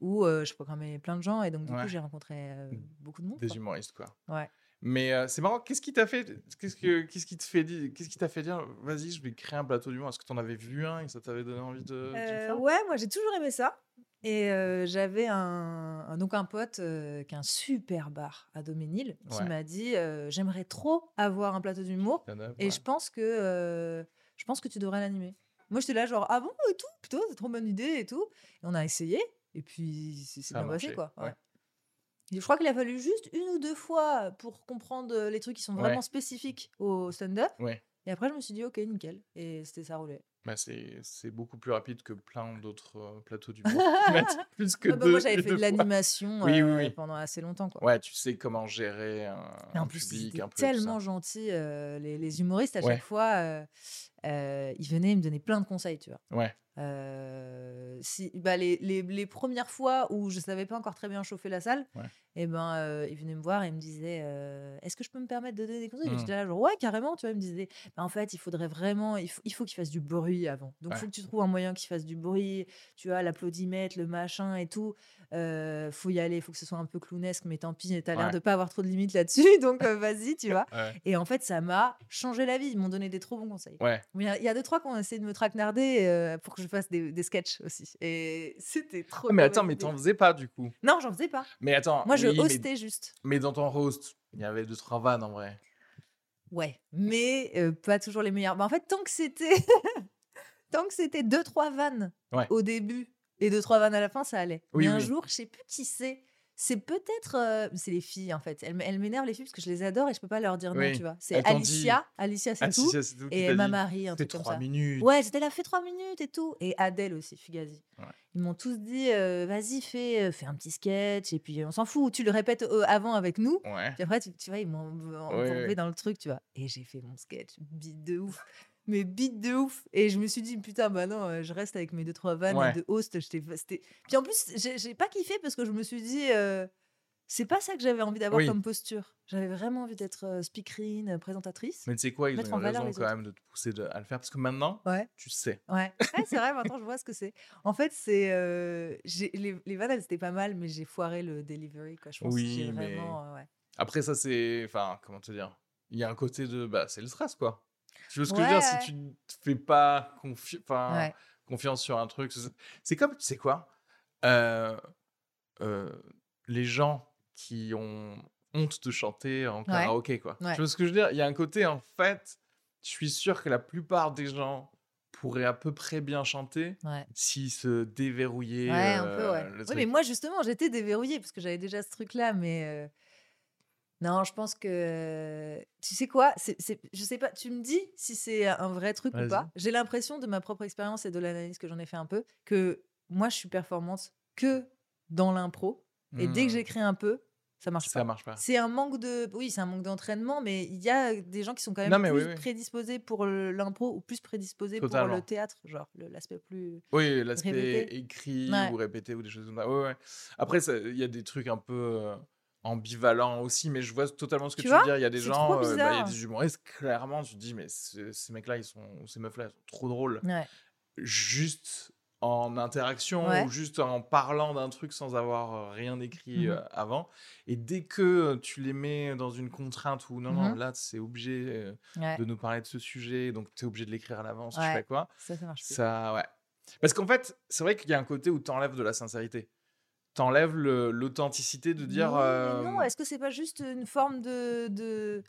où euh, je programmais plein de gens. Et donc, du Ouais. coup, j'ai rencontré euh, beaucoup de monde. Des quoi. humoristes, quoi. Ouais. Mais euh, c'est marrant, qu'est-ce qui t'a fait Qu'est-ce que qu'est-ce qui te fait dire Qu'est-ce qui t'a fait dire Vas-y, je vais créer un plateau d'humour? Est-ce que t'en avais vu un et ça t'avait donné envie de, de le faire? ouais, moi j'ai toujours aimé ça. Et j'avais un, un- donc un pote qui a un super bar à Doménil qui Ouais. m'a dit j'aimerais trop avoir un plateau d'humour et ouais. je pense que je pense que tu devrais l'animer. Moi j'étais là genre ah bon et tout? Putain c'est trop bonne idée et tout. Et on a essayé et puis c'est bien passé quoi. ouais. ouais. Et Je crois qu'il a fallu juste une ou deux fois pour comprendre euh, les trucs qui sont Ouais. vraiment spécifiques au stand-up. Ouais. Et après je me suis dit ok nickel et c'était ça roulait. Bah, c'est beaucoup plus rapide que plein d'autres euh, plateaux d'humour. Mettre plus que Ah bah, deux. moi, j'avais fait de l'animation Oui, euh, oui. pendant assez longtemps. Quoi. Ouais, tu sais comment gérer un, un plus, public un peu. tellement gentils. euh, les, les humoristes, à Ouais. chaque fois, ils venaient, ils me donnaient plein de conseils, tu vois. Ouais. Euh, si, bah, les, premières fois où je savais pas encore très bien chauffer la salle. Et ben, euh, ils venaient me voir et ils me disaient euh, Est-ce que je peux me permettre de donner des conseils? Et Mm. J'étais là, genre, ouais, carrément. Tu vois, ils me disaient Bah, En fait, il faudrait vraiment, il faut, il faut qu'il fasse du bruit avant. Donc, il Ouais. faut que tu trouves un moyen qu'il fasse du bruit. Tu vois, l'applaudimètre, le machin et tout. Euh, faut y aller, il faut que ce soit un peu clownesque, mais tant pis, t'as l'air Ouais. de pas avoir trop de limites là-dessus, donc vas-y, tu vois. Ouais. Et en fait, ça m'a changé la vie. Ils m'ont donné des trop bons conseils. Il y a- il y, a deux, trois qui ont essayé de me traquenarder pour que je fasse des, des sketchs aussi. Et c'était trop. Mais attends, mais t'en faisais pas du coup? Non, j'en faisais pas. Mais attends. Moi, je oui, mais- hostais juste. Mais, dans ton host, il y avait deux trois vannes en vrai. Ouais, mais euh, pas toujours les meilleurs. Bah, en fait, tant que c'était. tant que c'était deux, trois vannes Ouais. au début et deux, trois vannes à la fin, ça allait. Oui, mais un jour, je sais plus qui c'est. C'est peut-être. euh, c'est les filles, en fait. Elles, m- elles m'énervent, les filles, parce que je les adore et je peux pas leur dire Oui. non, tu vois. C'est dit- Alicia. Alicia, c'est Ah, si, tout. ça, c'est tout qui et ma dit. Marie, un C'était truc comme trois ça. minutes. Ouais, c'était là, fais trois minutes et tout. Et Adèle aussi, Fugazi. Ouais. Ils m'ont tous dit, euh, vas-y, fais, euh, fais un petit sketch. Et puis, on s'en fout. Tu le répètes euh, avant avec nous. Ouais. Puis après, tu, tu vois, ils m'ont Ouais, ouais. dans le truc, tu vois. Et j'ai fait mon sketch, bite de ouf. Mais bite de ouf. Et je me suis dit, putain, bah non, euh, je reste avec mes deux, trois vannes Ouais. de host. Puis en plus, j'ai pas kiffé parce que je me suis dit, euh, c'est pas ça que j'avais envie d'avoir Oui. comme posture. J'avais vraiment envie d'être euh, speakerine, euh, présentatrice. Mais tu sais quoi, ils ont eu raison quand même de te pousser de- à le faire parce que maintenant, Ouais. tu sais. Ouais, Ouais, c'est vrai, maintenant je vois ce que c'est. En fait, c'est. euh, les, les vannes, elles étaient pas mal, mais j'ai foiré le delivery, quoi. Je pense Oui, que j'ai mais- vraiment. ouais. Après, ça, c'est. Enfin, comment te dire? Il y a un côté de. Bah, c'est le stress, quoi. Tu vois ce que je veux Ouais, dire ouais. Si tu ne te fais pas confi- Ouais. confiance sur un truc, c'est- comme, tu sais quoi Euh, euh, Les gens qui ont honte de chanter en karaoké, quoi. Ouais. Tu vois ce que je veux dire? Il y a un côté, en fait, je suis sûr que la plupart des gens pourraient à peu près bien chanter Ouais. se déverrouillaient Ouais, un euh, peu, ouais. le Oui, mais moi, justement, j'étais déverrouillée parce que j'avais déjà ce truc-là, mais. euh, Non, je pense que. Tu sais quoi? C'est, c'est- Je sais pas, tu me dis si c'est un vrai truc ou pas. J'ai l'impression de ma propre expérience et de l'analyse que j'en ai fait un peu que moi, je suis performante que dans l'impro. Et dès que Hmm. j'écris un peu, Ça marche Ça pas. marche pas. C'est un manque de. Oui, c'est un manque d'entraînement, mais il y a des gens qui sont quand même Non, plus oui, oui. prédisposés pour l'impro ou plus prédisposés pour le théâtre, genre le- l'aspect plus. Oui, l'aspect écrit Ouais. ou répété ou des choses comme ça. Ouais, ouais. Après, il y a des trucs un peu ambivalents aussi, mais je vois totalement ce que Tu tu, veux dire. Il y a des gens, euh, bah, il y a des humoristes, clairement, tu te dis, mais ce- ces mecs-là, ils sont, ces meufs-là, sont trop drôles. Ouais. Juste en interaction Ouais. ou juste en parlant d'un truc sans avoir euh, rien écrit Mhm. euh, avant. Et dès que tu les mets dans une contrainte où non, non, Mhm. là, c'est obligé euh, Ouais. de nous parler de ce sujet, donc tu es obligé de l'écrire à l'avance, je sais quoi. Ça, ça marche plus. Ça, ouais. Parce qu'en fait, c'est vrai qu'il y a un côté où t'enlèves de la sincérité. T'enlèves l'authenticité de dire. Euh, non, est-ce que c'est pas juste une forme de, de-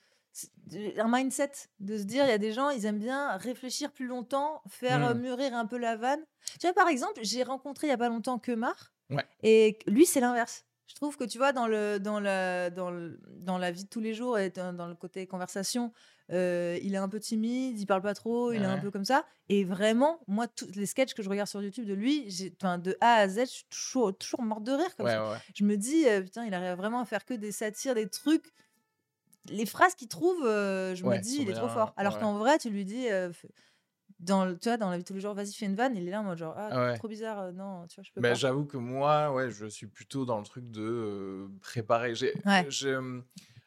un mindset de se dire il y a des gens ils aiment bien réfléchir plus longtemps, faire euh, Hmm. mûrir un peu la vanne. Tu vois par exemple, j'ai rencontré il y a pas longtemps Kemar Ouais. et lui c'est l'inverse. Je trouve que tu vois dans le dans la dans le- dans la vie de tous les jours et dans, dans le côté conversation, euh, il est un peu timide, il parle pas trop, il est un peu comme ça. Et vraiment, moi tous les sketchs que je regarde sur YouTube de lui, de A à Z, je suis toujours toujours morte de rire comme Ouais, ça je me dis, euh, putain, il arrive vraiment à faire que des satires, des trucs. Les phrases qu'il trouve, euh, je me dis, il est trop fort. Alors qu'en vrai, tu lui dis, euh, dans, le- tu vois, dans la vie de tous les jours, vas-y, fais une vanne, il est là en mode genre, ah, ouais. trop bizarre, euh, non, tu vois, je peux Mais pas. j'avoue que moi, ouais, je suis plutôt dans le truc de euh, préparer. J'ai, Ouais. j'ai,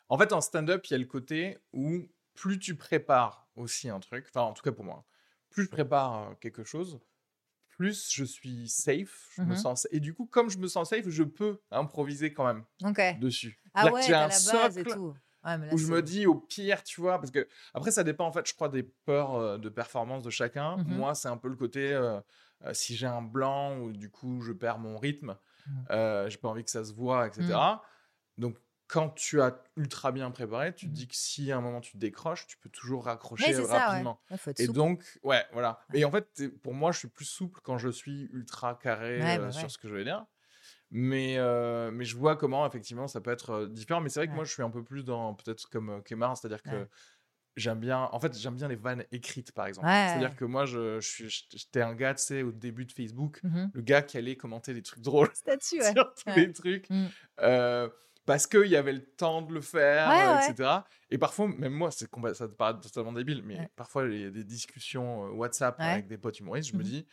en fait, en stand-up, il y a le côté où plus tu prépares aussi un truc, enfin, en tout cas pour moi, plus je prépare quelque chose, plus je suis safe, je me Mhm. sens. Et du coup, comme je me sens safe, je peux improviser quand même Ok. dessus. Ah que ouais, t'as un la base et tout. Ouais, mais là, où je me dis au pire, tu vois, parce que après ça dépend en fait, je crois, des peurs euh, de performance de chacun. Mhm. Moi, c'est un peu le côté euh, euh, si j'ai un blanc ou du coup je perds mon rythme, Mhm. euh, j'ai pas envie que ça se voit, etc. Donc quand tu as ultra bien préparé, tu te Mhm. dis que si à un moment tu décroches, tu peux toujours raccrocher Ouais, c'est ça, ouais. rapidement. Ouais, faut être Et souple. donc, ouais, voilà. Ouais. Et en fait, pour moi, je suis plus souple quand je suis ultra carré Ouais, euh, bah ouais. sur ce que je vais dire. Mais, euh, mais je vois comment, effectivement, ça peut être euh, différent. Mais c'est vrai que moi, je suis un peu plus dans, peut-être comme euh, Kemar, c'est-à-dire que j'aime bien, en fait, j'aime bien les vannes écrites, par exemple. Ouais. C'est-à-dire que moi, je, je suis, j'étais un gars, tu sais, au début de Facebook, Mhm. le gars qui allait commenter des trucs drôles Statut, ouais. sur tous Ouais. les trucs. Mm. euh, parce qu'il y avait le temps de le faire, Ouais, euh, ouais. etc. Et parfois, même moi, c'est ça te paraît totalement débile, mais Ouais. parfois, il y a des discussions euh, WhatsApp avec des potes humoristes, je me Mhm. dis,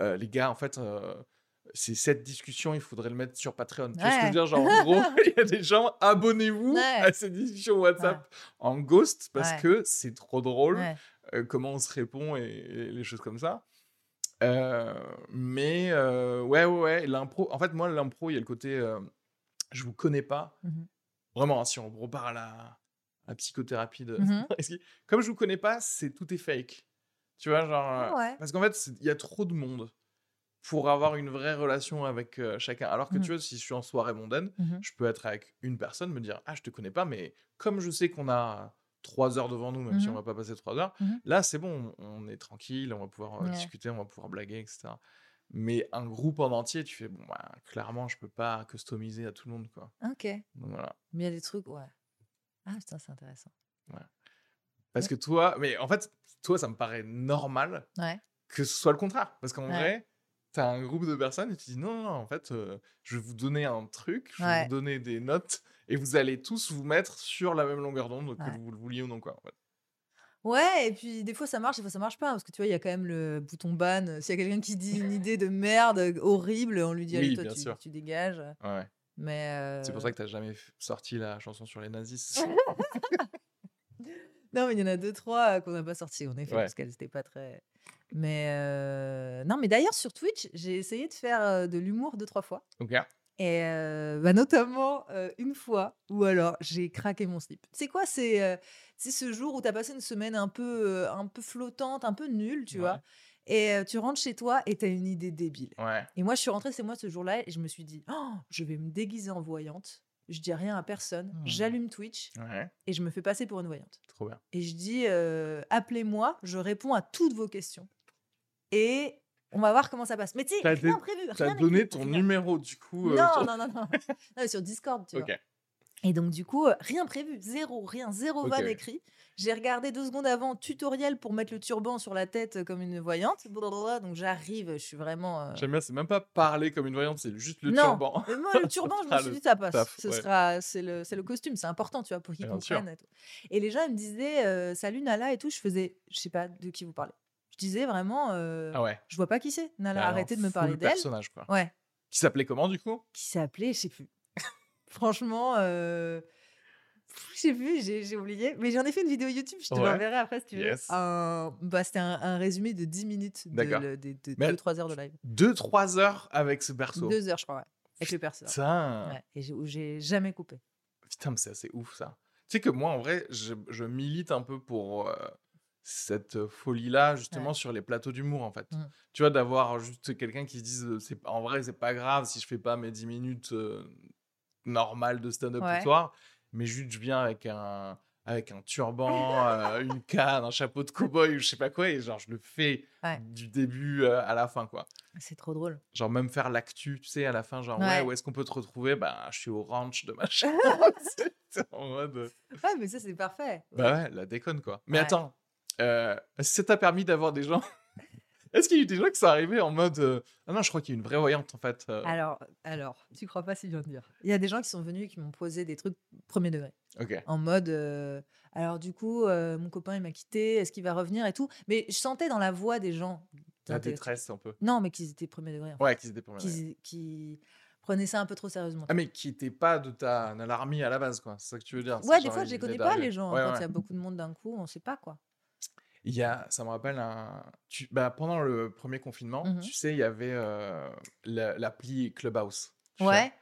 euh, les gars, en fait, euh, c'est cette discussion, il faudrait le mettre sur Patreon. Tu vois ce que je veux dire? Genre, en gros, il y a des gens, abonnez-vous à ces discussions WhatsApp en ghost parce que c'est trop drôle euh, comment on se répond et, et les choses comme ça. Euh, mais euh, ouais, ouais, ouais, l'impro. En fait, moi, l'impro, il y a le côté euh, je vous connais pas. Mhm. Vraiment, hein, si on repart à la, à psychothérapie de. Mhm. Comme je vous connais pas, c'est tout est fake. Tu vois, genre. Euh, ouais. Parce qu'en fait, il y a trop de monde pour avoir une vraie relation avec euh, chacun. Alors que Mhm. tu vois, si je suis en soirée mondaine, je peux être avec une personne, me dire Ah, je te connais pas, mais comme je sais qu'on a trois heures devant nous, même si on va pas passer trois heures, là, c'est bon, on est tranquille, on va pouvoir euh, discuter, on va pouvoir blaguer, etc. Mais un groupe en entier, tu fais Bon, bah, clairement, je peux pas customiser à tout le monde, quoi. Ok. Mais Donc voilà. il y a des trucs, ouais. Ah putain, c'est intéressant. Parce que toi, mais en fait, toi, ça me paraît normal Ouais. que ce soit le contraire. Parce qu'en vrai, tu as un groupe de personnes et tu dis non, non, non, en fait, euh, je vais vous donner un truc, je vais vous donner des notes et vous allez tous vous mettre sur la même longueur d'onde, que vous le vouliez ou non, quoi. En fait. Ouais, et puis des fois ça marche, des fois ça marche pas, parce que tu vois, il y a quand même le bouton ban. S'il y a quelqu'un qui dit une idée de merde euh, horrible, on lui dit, allez, Oui, toi, bien tu, sûr. tu dégages. Ouais. Mais. C'est pour euh, ça que tu jamais sorti la chanson sur les nazis. Non, mais il y en a deux, trois euh, qu'on n'a pas sorti, en effet, Ouais. parce qu'elles n'étaient pas très. Mais. euh, Non, mais d'ailleurs, sur Twitch, j'ai essayé de faire euh, de l'humour deux, trois fois. Ok. Et euh, bah, notamment euh, une fois où alors j'ai craqué mon slip. C'est quoi C'est euh, ce jour où tu as passé une semaine un peu, un peu flottante, un peu nulle, tu Ouais. vois. Et tu rentres chez toi et tu as une idée débile. Ouais. Et moi, je suis rentrée, c'est moi ce jour-là, et je me suis dit, Oh, je vais me déguiser en voyante. Je dis rien à personne. Hmm. J'allume Twitch Ouais. et je me fais passer pour une voyante. Trop bien. Et je dis, appelez-moi, je réponds à toutes vos questions. Et on va voir comment ça passe. Mais tu sais, T'as rien dé- prévu. Tu as rien donné ton rien. numéro, du coup. euh, Non, sur- non, non, non. Sur Discord, tu vois. Et donc, du coup, euh, rien prévu, zéro, rien, zéro Ok. van écrit. J'ai regardé deux secondes avant tutoriel pour mettre le turban sur la tête euh, comme une voyante. Blablabla. Donc, j'arrive, je suis vraiment. euh, J'aime bien, c'est même pas parler comme une voyante, c'est juste le non, turban. mais moi, le turban, je me suis dit, ça passe. taf, Ce ouais. sera, c'est le, c'est le costume, c'est important, tu vois, pour qu'ils comprennent. Et, et les gens, ils me disaient, euh, salut Nala et tout. Je faisais, je sais pas de qui vous parlez. Disais vraiment, euh, Ah ouais. je vois pas qui c'est. Nala, Ah non, arrêtez de me parler d'elle. personnage, quoi. Ouais. Qui s'appelait comment, du coup? Qui s'appelait, je sais plus. Franchement, euh, je sais plus, j'ai oublié. Mais j'en ai fait une vidéo YouTube, je te Ouais. l'enverrai après si tu veux. Yes. Un- bah, C'était un, un résumé de 10 minutes de, D'accord. le- des- de Mais- 2-3 heures de live. 2-3 heures avec ce perso. 2 heures, je crois, ouais. Avec le perso. Putain. Ouais, et j'ai- jamais coupé. Putain, mais c'est assez ouf ça. Tu sais que moi, en vrai, je, je milite un peu pour euh, cette folie-là, justement, Ouais. sur les plateaux d'humour, en fait. Mm. Tu vois, d'avoir juste quelqu'un qui se dise, c'est, en vrai, c'est pas grave si je fais pas mes 10 minutes euh, normales de stand-up Ouais. soir, mais juste je viens avec un, avec un turban, euh, une canne, un chapeau de cow-boy ou je sais pas quoi, et genre, je le fais Ouais. du début euh, à la fin, quoi. C'est trop drôle. Genre même faire l'actu, tu sais, à la fin, genre, ouais, où est-ce qu'on peut te retrouver? Bah, je suis au ranch de machin. En mode... Ouais, mais ça, c'est parfait. Bah ouais, la déconne, quoi. Mais attends, euh, ça t'a permis d'avoir des gens... Est-ce qu'il y a eu des gens qui sont arrivés en mode... euh, Ah non, je crois qu'il y a une vraie voyante, en fait. euh. Alors, alors, tu crois pas si bien dire. Il y a des gens qui sont venus et qui m'ont posé des trucs premier degré. Ok. en mode euh, alors du coup mon copain il m'a quitté est-ce qu'il va revenir et tout? Mais je sentais dans la voix des gens La détresse, un peu. non mais qu'ils étaient premier degré en fait. Ouais, qu'ils étaient premiers. qu'ils qui prenaient ça un peu trop sérieusement Ah, mais qui n'étaient pas de ta alarmie à la base, quoi. C'est ça que tu veux dire. c'est ouais des fois je les connais pas les gens Ouais, quand il ouais. y a beaucoup de monde d'un coup on sait pas quoi Il y a, ça me rappelle un. Tu, bah, pendant le premier confinement, Mhm. tu sais, il y avait euh, la- l'appli Clubhouse. ouais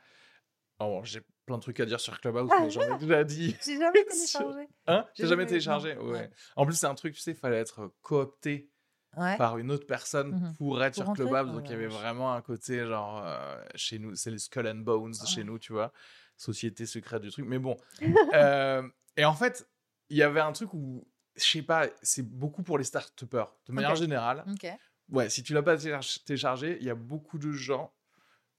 Oh, j'ai plein de trucs à dire sur Clubhouse, mais j'en ai déjà dit. j'ai jamais téléchargé Hein? J'ai jamais téléchargé? Ouais. ouais. En plus, c'est un truc, tu sais, il fallait être coopté ouais par une autre personne Mhm. pour être Pour sur rentrer? Clubhouse. Oh donc, il y avait vraiment un côté, genre, euh, chez nous, c'est les Skull and Bones chez nous, tu vois. Société secrète du truc. Mais bon. Euh, et en fait, il y avait un truc où, je sais pas, c'est beaucoup pour les start De manière générale, ok ouais, si tu l'as pas télécharg- téléchargé, il y a beaucoup de gens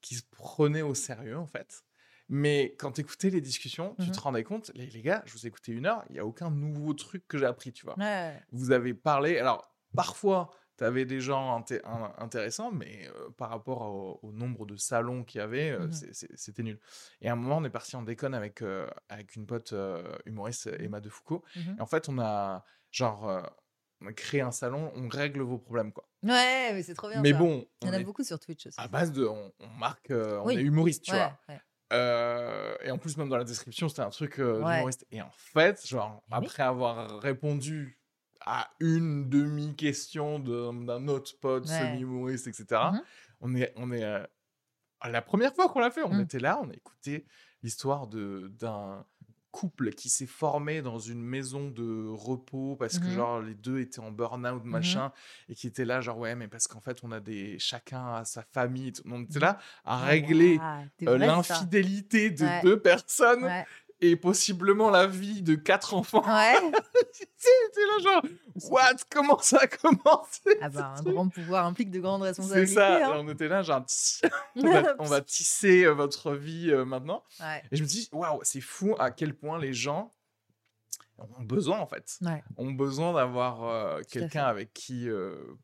qui se prenaient au sérieux, en fait. Mais quand tu écoutais les discussions, tu Mhm. te rendais compte, les, les gars, je vous ai écouté une heure, il n'y a aucun nouveau truc que j'ai appris, tu vois. ouais Vous avez parlé, alors parfois, tu avais des gens inté- in- intéressants, mais euh, par rapport au, au nombre de salons qu'il y avait, euh, c'est- c'était nul. Et à un moment, on est parti en déconne avec, euh, avec une pote humoriste, Emma de Foucault. Mhm. Et en fait, on a, genre, on créé un salon, on règle vos problèmes, quoi. ouais mais c'est trop bien Mais ça. bon, il y en on a beaucoup sur Twitch aussi à base de on, on marque euh, on Oui. est humoriste tu ouais, vois ouais. Euh, et en plus même dans la description c'était un truc euh, Ouais. d'humoriste et en fait genre oui. après avoir répondu à une demi question d'un autre pote Ouais. semi humoriste etc Mhm. on est on est euh, la première fois qu'on l'a fait on Mm. était là on a écouté l'histoire de d'un couple qui s'est formé dans une maison de repos parce que Mhm. genre les deux étaient en burn-out machin et qui étaient là genre ouais mais parce qu'en fait on a des chacun a sa famille on était là à Ah, régler t'es euh, l'infidélité de Ouais. deux personnes ouais et possiblement la vie de quatre enfants. Ouais. C'était là genre what? comment ça a commencé ah bah un truc? grand pouvoir implique de grandes c'est responsabilités ça et hein. on était là genre on, va, on va tisser euh, votre vie euh, maintenant. Ouais. Et je me dis waouh c'est fou à quel point les gens ont besoin en fait. Ouais. Ont besoin d'avoir euh, quelqu'un avec qui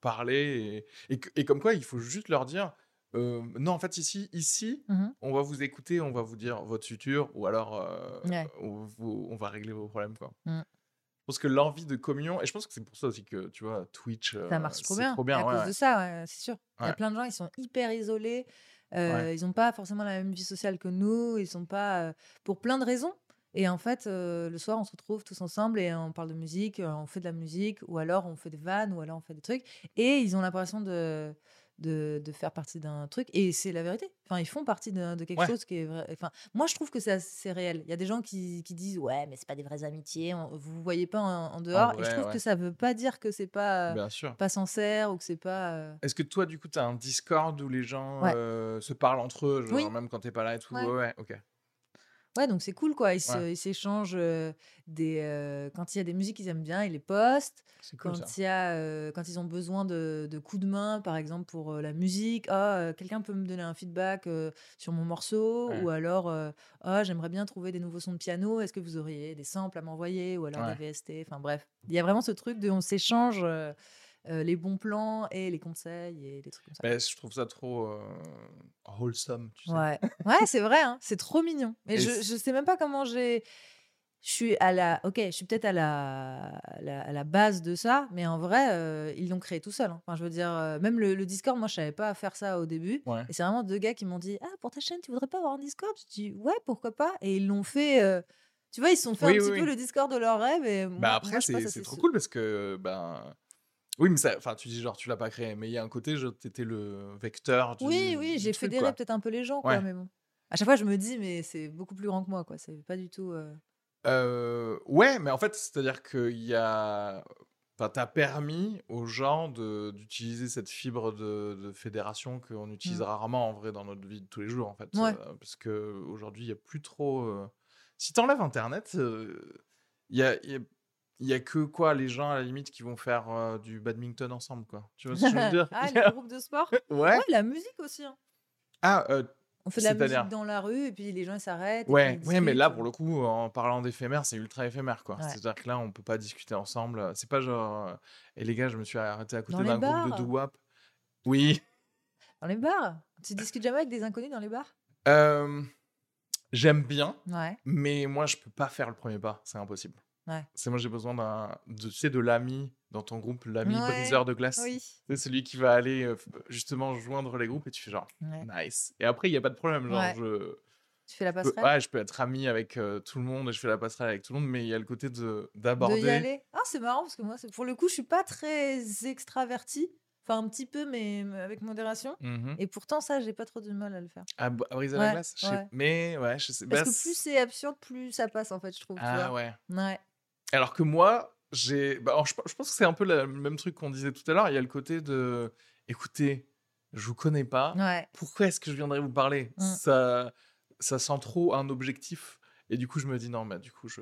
parler et, et comme quoi il faut juste leur dire euh, non en fait ici ici Mhm. on va vous écouter on va vous dire votre futur ou alors euh, Ouais. on, vous- on va régler vos problèmes quoi Mm. je pense que l'envie de communion et je pense que c'est pour ça aussi que tu vois Twitch Ça euh, marche trop bien. trop bien à ouais, cause ouais. de ça, c'est sûr. Il y a plein de gens, ils sont hyper isolés. euh, Ils n'ont pas forcément la même vie sociale que nous. Ils sont pas pour plein de raisons. Et en fait, euh, le soir, on se retrouve tous ensemble et on parle de musique, on fait de la musique, ou alors on fait des vannes, ou alors on fait des trucs. Et ils ont l'impression de, de, de faire partie d'un truc. Et c'est la vérité. Enfin, ils font partie de, de quelque Ouais. chose qui est vrai. Enfin, moi, je trouve que c'est c'est réel. Il y a des gens qui, qui disent Ouais, mais c'est pas des vraies amitiés. on- vous vous voyez pas en, en dehors. et je trouve ouais. que ça veut pas dire que c'est pas. bien sûr pas sincère ou que c'est pas. euh, est-ce que toi du coup tu as un Discord où les gens euh, se parlent entre eux genre, Oui. même quand t'es pas là et tout? Ouais ok Ouais, donc c'est cool, quoi. Ils Ouais. s'échangent euh, des. euh, quand il y a des musiques qu'ils aiment bien, ils les postent. Cool Quand, il y a, euh, quand ils ont besoin de, de coups de main, par exemple, pour la musique, ah, quelqu'un peut me donner un feedback sur mon morceau, Ouais. ou alors, ah, j'aimerais bien trouver des nouveaux sons de piano, est-ce que vous auriez des samples à m'envoyer, ou alors Ouais. des VST, enfin bref. Il y a vraiment ce truc de on s'échange euh, les bons plans et les conseils et des trucs comme ça. Mais je trouve ça trop euh, wholesome, tu sais. Ouais, ouais c'est vrai, hein, c'est trop mignon. Mais Et je, je sais même pas comment j'ai. Je suis à la. Ok, je suis peut-être à la, à la, à la base de ça, mais en vrai, euh, ils l'ont créé tout seuls. hein. Enfin, je veux dire, euh, même le, le Discord, moi, je savais pas faire ça au début. Ouais. Et c'est vraiment deux gars qui m'ont dit Ah, pour ta chaîne, tu voudrais pas avoir un Discord? Je dis Ouais, pourquoi pas? Et ils l'ont fait. euh, Tu vois, ils se sont fait Oui, un oui, petit peu le Discord de leur rêve. Et Bah après, moi, je c'est trop cool parce que, ben. Oui, mais ça, enfin, tu dis genre, tu l'as pas créé, mais il y a un côté, t'étais le vecteur du. Oui, oui, j'ai fédéré peut-être un peu les gens, quoi, Ouais. mais bon. À chaque fois, je me dis, mais c'est beaucoup plus grand que moi, quoi. C'est pas du tout. euh, Euh, ouais, mais en fait, c'est-à-dire qu'il y a. Enfin, t'as permis aux gens de- d'utiliser cette fibre de, de fédération qu'on utilise rarement en vrai dans notre vie de tous les jours, en fait. Mmh. Ouais. Euh, parce qu'aujourd'hui, il n'y a plus trop. Si t'enlèves Internet, il y a. il y a- il y a que quoi les gens à la limite qui vont faire euh, du badminton ensemble quoi. Tu vois ce que je veux dire? Ah, les groupes de sport? Ouais. Ouais, la musique aussi. hein. Ah euh, On fait de la C'est-à-dire musique dans la rue et puis les gens ils s'arrêtent. et Ouais, puis ils ouais, mais là, pour le coup, en parlant d'éphémère, c'est ultra éphémère, quoi. Ouais. C'est-à-dire que là, on peut pas discuter ensemble. C'est pas genre. euh, Et les gars, je me suis arrêté à côté les d'un groupe de bars? doo-wop. Oui. Dans les bars? Tu discutes jamais avec des inconnus dans les bars? Euh, J'aime bien, Ouais. mais moi, je peux pas faire le premier pas. C'est impossible. Ouais. C'est moi, j'ai besoin d'un. de- Tu sais, de l'ami dans ton groupe, l'ami Ouais, briseur de glace. Oui. C'est celui qui va aller euh, justement joindre les groupes et tu fais genre, Ouais. nice. Et après, il y a pas de problème. Genre, je. Tu fais la peux- passerelle? ouais, je peux être ami avec euh, tout le monde et je fais la passerelle avec tout le monde, mais il y a le côté de De d'aborder. y aller? Ah, c'est marrant parce que moi, c'est- pour le coup, je suis pas très extravertie. Enfin, un petit peu, mais avec modération. Mhm. Et pourtant, ça, j'ai pas trop de mal à le faire. À, b- à briser la glace? Je sais-. Mais ouais, je sais. Parce bah, que plus c'est absurde, plus ça passe, en fait, je trouve. tu Ah vois? ouais. Ouais. Alors que moi, j'ai. bah, alors, je, je pense que c'est un peu le même truc qu'on disait tout à l'heure. Il y a le côté de. Écoutez, je vous connais pas. Ouais. Pourquoi est-ce que je viendrais vous parler? Mm. ça, ça sent trop un objectif. Et du coup, je me dis non, mais du coup, je.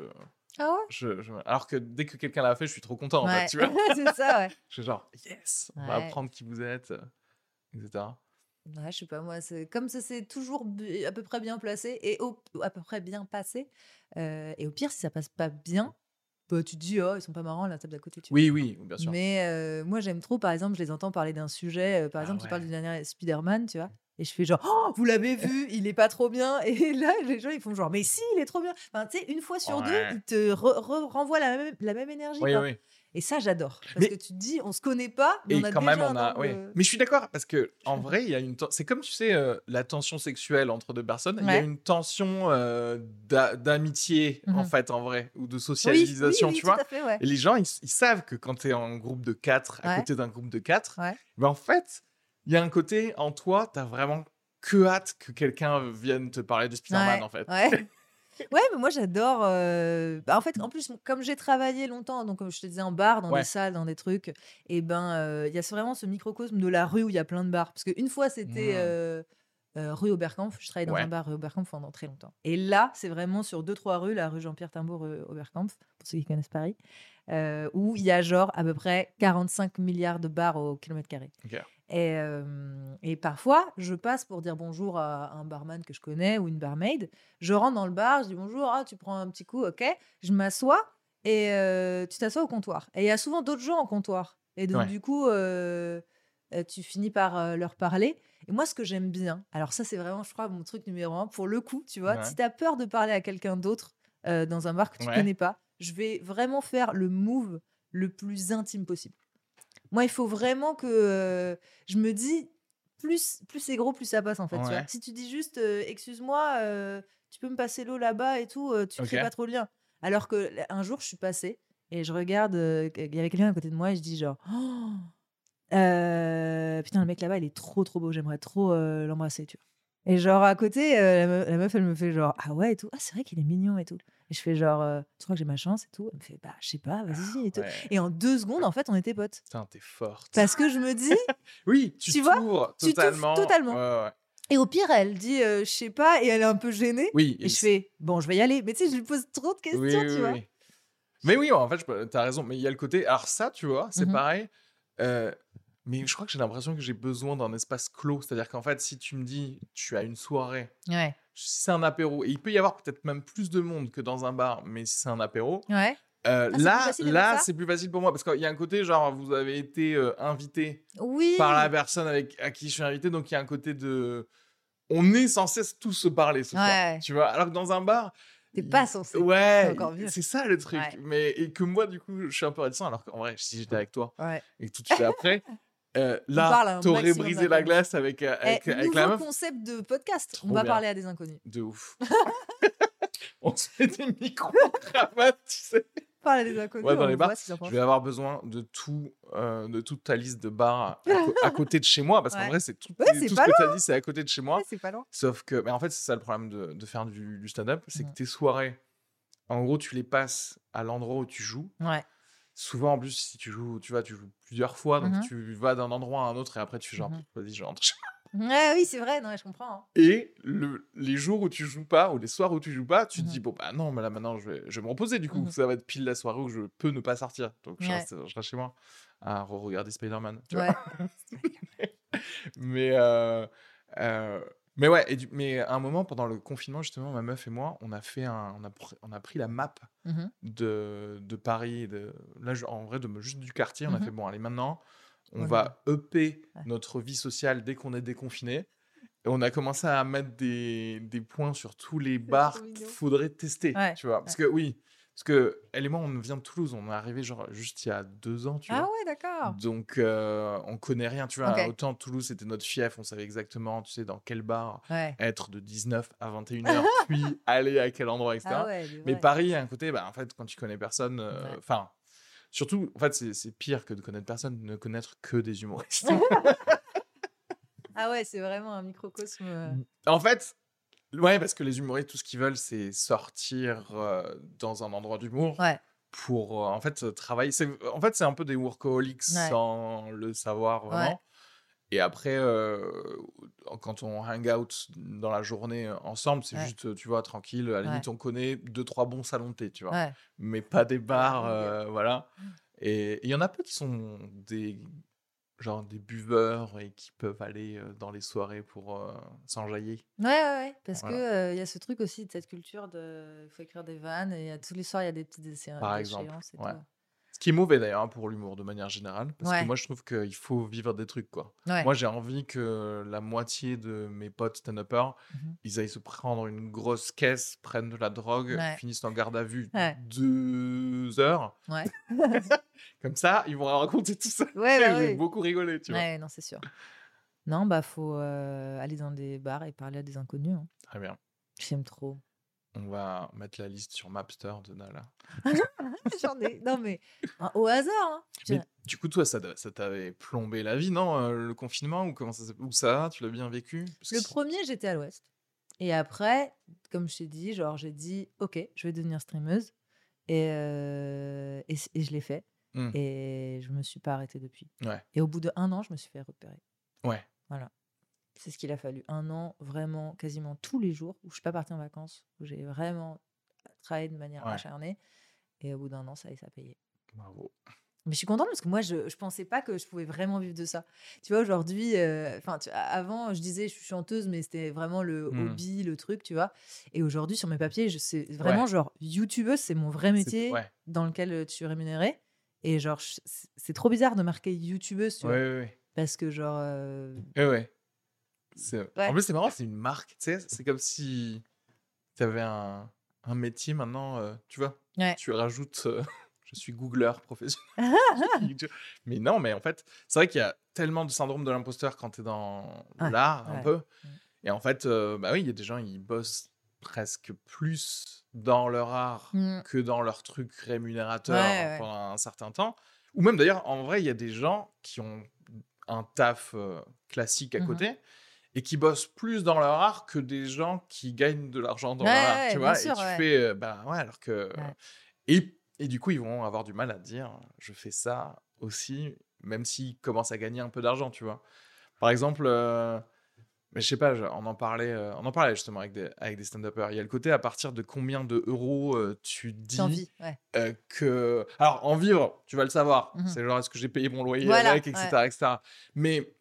Ah ouais? je, je- Alors que dès que quelqu'un l'a fait, je suis trop content, en fait, Ouais. tu vois. c'est ça, ouais. Je suis genre, yes, on va apprendre qui vous êtes, euh, etc. Ouais, je sais pas, moi, c'est comme ça c'est toujours à peu près bien placé et au, à peu près bien passé. euh, et au pire, si ça passe pas bien, bah, tu te dis, oh, ils sont pas marrants, la table d'à côté. Tu vois. Oui, oui, bien sûr. Mais euh, moi, j'aime trop, par exemple, je les entends parler d'un sujet, euh, par Ah exemple, tu parles ouais. du dernier Spider-Man, tu vois. Et je fais genre, oh, vous l'avez vu, il est pas trop bien. Et là, les gens, ils font genre, mais si, il est trop bien. Enfin, tu sais, une fois sur Ouais. deux, ils te re- re- renvoient la même, la même énergie. Oui, oui. Et ça, j'adore. Parce Mais- que tu te dis, on se connaît pas, mais Et on a quand déjà même, on a. Mais je suis d'accord, parce que en vrai, il y a une. C'est comme, tu sais, euh, la tension sexuelle entre deux personnes. Il y a une tension euh, d'a- d'amitié, en Mhm. fait, en vrai, ou de socialisation, oui, oui, tu vois. à fait, ouais. Et les gens, ils, ils savent que quand tu es en groupe de 4 à Ouais. côté d'un groupe de 4, Ouais. ben en fait, il y a un côté en toi, tu as vraiment que hâte que quelqu'un vienne te parler de Spider-Man, en fait. Ouais. Mais moi j'adore. euh, bah, en fait, en plus, comme j'ai travaillé longtemps, donc comme je te disais en bar, dans Ouais. des salles, dans des trucs, et ben euh, il y a vraiment ce microcosme de la rue où il y a plein de bars. Parce qu'une fois c'était Mm. euh, euh, rue Oberkampf, je travaillais dans Ouais. un bar rue Oberkampf pendant très longtemps. Et là, c'est vraiment sur deux trois rues, la rue Jean-Pierre Timbaud, rue Oberkampf, pour ceux qui connaissent Paris, euh, où il y a genre à peu près 45 milliards de bars au kilomètre carré. Et, euh, et parfois, je passe pour dire bonjour à un barman que je connais ou une barmaid. Je rentre dans le bar, je dis bonjour, ah, tu prends un petit coup, ok. Je m'assois et euh, tu t'assois au comptoir. Et il y a souvent d'autres gens au comptoir. Et donc, Ouais. du coup, tu finis par leur parler. Et moi, ce que j'aime bien, alors ça, c'est vraiment, je crois, mon truc numéro un, pour le coup, tu vois, Ouais. si tu as peur de parler à quelqu'un d'autre dans un bar que tu Ouais. connais pas, je vais vraiment faire le move le plus intime possible. Moi, il faut vraiment que euh, je me dis, plus, plus c'est gros, plus ça passe en fait. tu vois. Ouais. Si tu dis juste, euh, excuse-moi, euh, tu peux me passer l'eau là-bas et tout, tu crées Ok. pas trop le lien. Alors que un jour, je suis passée et je regarde, il y avait quelqu'un à côté de moi et je dis genre, Oh, putain, le mec là-bas, il est trop trop beau, j'aimerais trop l'embrasser, tu vois. Et genre à côté, la meuf, elle me fait genre, ah ouais et tout, ah c'est vrai qu'il est mignon et tout. Et je fais genre, euh, tu crois que j'ai ma chance et tout? Elle me fait, bah je sais pas, vas-y et tout. Ouais. Et en deux secondes, en fait, on était potes. Putain, t'es forte. Parce que je me dis, Oui, tu Tu vois, tu totalement. totalement. Ouais, ouais. Et au pire, elle dit euh, je sais pas et elle est un peu gênée. Oui. Et je fais bon, je vais y aller. Mais tu sais, je lui pose trop de questions, Oui, oui, tu vois. oui. Mais oui, en fait, t'as raison. Mais il y a le côté. Alors, ça, tu vois, c'est Mhm. pareil. euh, mais je crois que j'ai l'impression que j'ai besoin d'un espace clos. C'est-à-dire qu'en fait, si tu me dis, tu as une soirée, Ouais. Si c'est un apéro, et il peut y avoir peut-être même plus de monde que dans un bar, mais si c'est un apéro, Ouais. euh, Ah, là, là, c'est plus facile pour moi parce qu'il y a un côté genre, vous avez été euh, invité Oui. par la personne avec à qui je suis invité, donc il y a un côté de, on est censé tous se parler ce soir, Ouais. tu vois. Alors que dans un bar, T'es pas censé. Ouais, C'est ça le truc. Ouais. Mais et que moi, du coup, je suis un peu réticent. Alors qu'en vrai, si j'étais avec toi Ouais. et tout de suite après, euh, là, t'aurais brisé la glace avec, euh, Eh, avec, avec nouveau la meuf. concept de podcast. Trop On va bien. parler à des inconnus. De ouf. On se met des micros cravates, tu sais. Parler à des inconnus. Ouais, dans les bars, Je vais avoir besoin de tout, euh, de toute ta liste de bars à, côté de chez moi, parce qu'en vrai, c'est tout, Ouais, tout ce que tu as dit, c'est à côté de chez moi. C'est pas loin. Sauf que, mais en fait, c'est ça le problème de, de faire du, du stand-up, c'est que tes soirées, en gros, tu les passes à l'endroit où tu joues. Ouais. Souvent, en plus, si tu joues, tu vois, tu joues plusieurs fois, donc Mhm. tu vas d'un endroit à un autre et après tu fais genre, Mhm. vas-y, je rentre. Ouais, oui, c'est vrai. Non, je comprends. hein. Et le, les jours où tu joues pas, ou les soirs où tu joues pas, tu te dis, bon, bah non, mais là maintenant, je vais, je vais me reposer du coup. Ça va être pile la soirée où je peux ne pas sortir. Donc je, Ouais. reste, je reste chez moi à regarder Spider-Man. tu vois. Ouais. Mais, euh, euh, mais ouais, et du- mais à un moment, pendant le confinement, justement, ma meuf et moi, on a, fait un, on a, pr- on a pris la map Mhm. de, de Paris, de, là, en vrai, de, juste du quartier. On a Mhm. fait, bon, allez, maintenant, on va EP Ouais. notre vie sociale dès qu'on est déconfiné. Et on a commencé à mettre des, des points sur tous les bars qu'il faudrait tester, Ouais, tu vois. Parce que oui, parce que elle et moi, on vient de Toulouse, on est arrivé genre juste il y a deux ans, tu Ah vois. ouais, d'accord. Donc, euh, on connaît rien, tu vois. Autant Toulouse, c'était notre fief, on savait exactement, tu sais, dans quel bar Ouais. être de 19 à 21h, puis aller à quel endroit, etc. Ah ouais, de Mais. Paris, a un côté, bah, en fait, quand tu connais personne, euh, enfin, surtout, en fait, c'est pire que de connaître personne, ne connaître que des humoristes. Ah ouais, c'est vraiment un microcosme. euh. en fait, ouais, parce que les humoristes, tout ce qu'ils veulent, c'est sortir euh, dans un endroit d'humour Ouais. pour, euh, en fait, travailler. En fait, c'est un peu des workaholics Ouais. sans le savoir vraiment. Et après, euh, quand on hang out dans la journée ensemble, c'est Ouais. juste, tu vois, tranquille. À la limite, on connaît deux, trois bons salons de thé, tu vois. Ouais. Mais pas des bars, euh, voilà. Et il y en a peu qui sont des, genre, des buveurs et qui peuvent aller dans les soirées pour euh, s'enjailler. Ouais, ouais, ouais. Parce Voilà. que euh, y a ce truc aussi de cette culture de. Il faut écrire des vannes et à tous les soirs, il y a des petites essai- Par exemple, échéances et ouais. tout. Qui est mauvais d'ailleurs hein, pour l'humour de manière générale. Parce Ouais. que moi, je trouve qu'il faut vivre des trucs, quoi. Ouais. Moi, j'ai envie que la moitié de mes potes stand-uppers, Mhm. ils aillent se prendre une grosse caisse, prennent de la drogue, Ouais. finissent en garde à vue deux heures. Comme ça, ils vont raconter tout ça. Ouais, bah J'ai oui. beaucoup rigolé, tu vois. Non, c'est sûr. Non, bah, faut euh, aller dans des bars et parler à des inconnus. hein. Très bien. J'aime trop. On va mettre la liste sur Mapster de Nala. J'en ai. Non, mais au hasard. hein. Je- Mais du coup, toi, ça, ça t'avait plombé la vie, non euh, Le confinement Ou comment ça Ou ça Tu l'as bien vécu? Parce Le premier, j'étais à l'ouest. Et après, comme je t'ai dit, genre, j'ai dit, OK, je vais devenir streameuse. Et, euh, et, je l'ai fait. Hmm. Et je me suis pas arrêtée depuis. Ouais. Et au bout de un an, je me suis fait repérer. Ouais. C'est ce qu'il a fallu. Un an, vraiment, quasiment tous les jours, où je suis pas partie en vacances, où j'ai vraiment travaillé de manière Ouais. acharnée. Et au bout d'un an, ça, ça a payé. Bravo. Mais je suis contente parce que moi, je, je pensais pas que je pouvais vraiment vivre de ça. Tu vois, aujourd'hui, euh, enfin, avant, je disais je suis chanteuse, mais c'était vraiment le Hmm. hobby, le truc, tu vois. Et aujourd'hui, sur mes papiers, je sais vraiment Ouais. genre youtubeuse, c'est mon vrai C'est- métier Ouais, dans lequel euh, tu suis rémunérée. Et genre, c'est c'est trop bizarre de marquer youtubeuse, tu ouais, vois. Parce que genre, euh, Ouais. En plus, c'est marrant, c'est une marque. Tu sais, c'est comme si tu avais un, un métier maintenant, euh, tu vois. Ouais. Tu rajoutes, euh, je suis googleur professionnel. mais non, mais en fait, c'est vrai qu'il y a tellement de syndrome de l'imposteur quand tu es dans Ouais, l'art, un peu. Et en fait, euh, bah oui, il y a des gens, ils bossent presque plus dans leur art Mm. que dans leur truc rémunérateur pendant un certain temps. Ou même d'ailleurs, en vrai, il y a des gens qui ont un taf classique à Mhm. côté et qui bossent plus dans leur art que des gens qui gagnent de l'argent dans Ouais, leur art. tu vois, sûr, et tu fais, euh, bah ouais, alors que. Et, et du coup, ils vont avoir du mal à dire, je fais ça aussi, même s'ils commencent à gagner un peu d'argent, tu vois. Par exemple, euh, Mais je sais pas, on en parlait, euh, on en parlait justement avec des, avec des stand-uppers. Il y a le côté à partir de combien de euros euh, tu dis envie, ouais. que. Alors, en vivre, tu vas le savoir. Mhm. C'est genre, est-ce que j'ai payé mon loyer Voilà, avec, etc., etc. Mais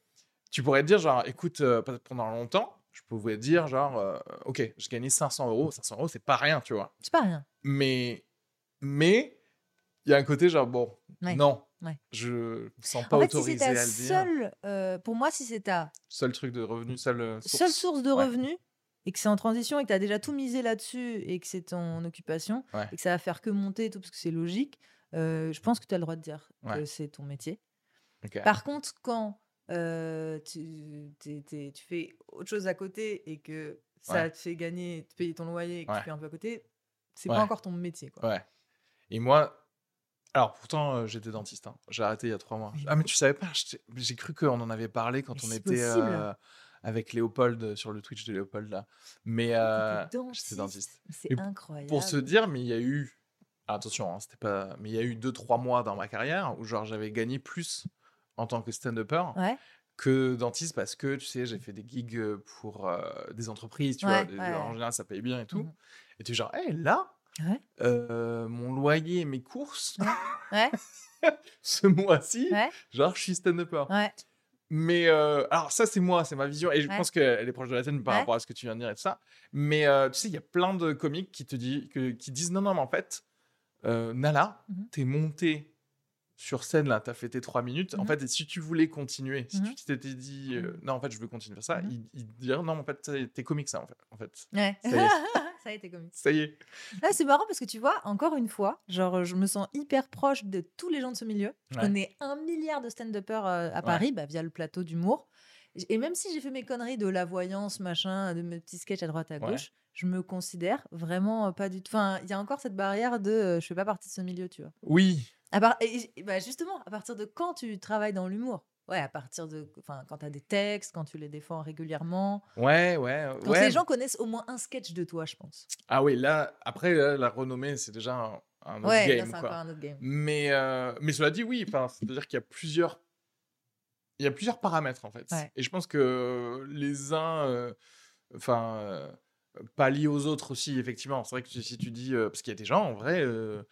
tu pourrais te dire, genre, écoute, euh, pendant longtemps, je pouvais te dire, genre, euh, ok, j'ai gagné 500 euros. 500 euros, c'est pas rien, tu vois. C'est pas rien. Mais, mais, il y a un côté, genre, bon, Ouais. non, Ouais. je me sens pas En fait, si autorisé à le dire. euh, pour moi, si c'est ta Seul truc de revenu, seule euh, source. seule source de Ouais. revenus et que c'est en transition et que tu as déjà tout misé là-dessus et que c'est ton occupation Ouais. et que ça va faire que monter et tout parce que c'est logique, euh, je pense que tu as le droit de dire que c'est ton métier. Par contre, quand euh, tu, t'es- t'es- tu fais autre chose à côté et que ça Ouais. te fait gagner, te payer ton loyer et que Ouais. tu fais un peu à côté, c'est Ouais. pas encore ton métier. Quoi. Ouais. Et moi, alors pourtant, euh, j'étais dentiste. hein. J'ai arrêté il y a trois mois. Mais Ah, mais tu savais pas J'ai cru qu'on en avait parlé quand Mais on était euh, avec Léopold sur le Twitch de Léopold là. Mais dentiste. j'étais dentiste. C'est Et incroyable. Pour se dire, mais il y a eu. ah, attention, hein, c'était pas. Mais il y a eu deux trois mois dans ma carrière où genre j'avais gagné plus en tant que stand-upper Ouais. que dentiste parce que tu sais j'ai fait des gigs euh, pour euh, des entreprises tu Ouais, vois en général ça paye bien et tout Mhm. et tu es genre hé là Ouais. euh, mon loyer et mes courses ce mois-ci genre je suis stand-upper mais euh, alors ça c'est moi c'est ma vision et je Ouais. pense qu'elle est proche de la tienne par Ouais. rapport à ce que tu viens de dire et tout ça mais euh, tu sais il y a plein de comiques qui te disent que, qui disent non non mais en fait euh, Nala Mhm. t'es monté sur scène là t'as fait tes trois minutes en Mhm. fait si tu voulais continuer si Mhm. tu t'étais dit euh, Mhm. non en fait je veux continuer à faire ça ils te diraient non en fait t'es- t'es comique ça en fait en fait Ouais. Ça y est. ça a été comique. ça y est Là, c'est marrant parce que tu vois, encore une fois, genre, je me sens hyper proche de tous les gens de ce milieu. Je connais un milliard de stand-uppers euh, à Paris bah, via le plateau d'humour. Et même si j'ai fait mes conneries de la voyance, machin, de mes petits sketchs à droite à gauche, je me considère vraiment euh, pas du tout. Enfin, il y a encore cette barrière de euh, je fais pas partie de ce milieu, tu vois. oui À part... et- et bah, justement, à partir de quand tu travailles dans l'humour? Ouais, à partir de. Enfin, quand tu as des textes, quand tu les défends régulièrement? ouais ouais Quand ouais les gens connaissent au moins un sketch de toi, je pense. ah oui là après là, la renommée c'est déjà un, un autre Ouais, là, game c'est quoi un autre game. Mais, euh, mais cela dit, oui, c'est-à-dire qu'il y a plusieurs. Il y a plusieurs paramètres en fait. Ouais. Et je pense que les uns, euh, enfin, euh, pallient aux autres aussi, effectivement. C'est vrai que si tu dis. euh, parce qu'il y a des gens, en vrai, euh,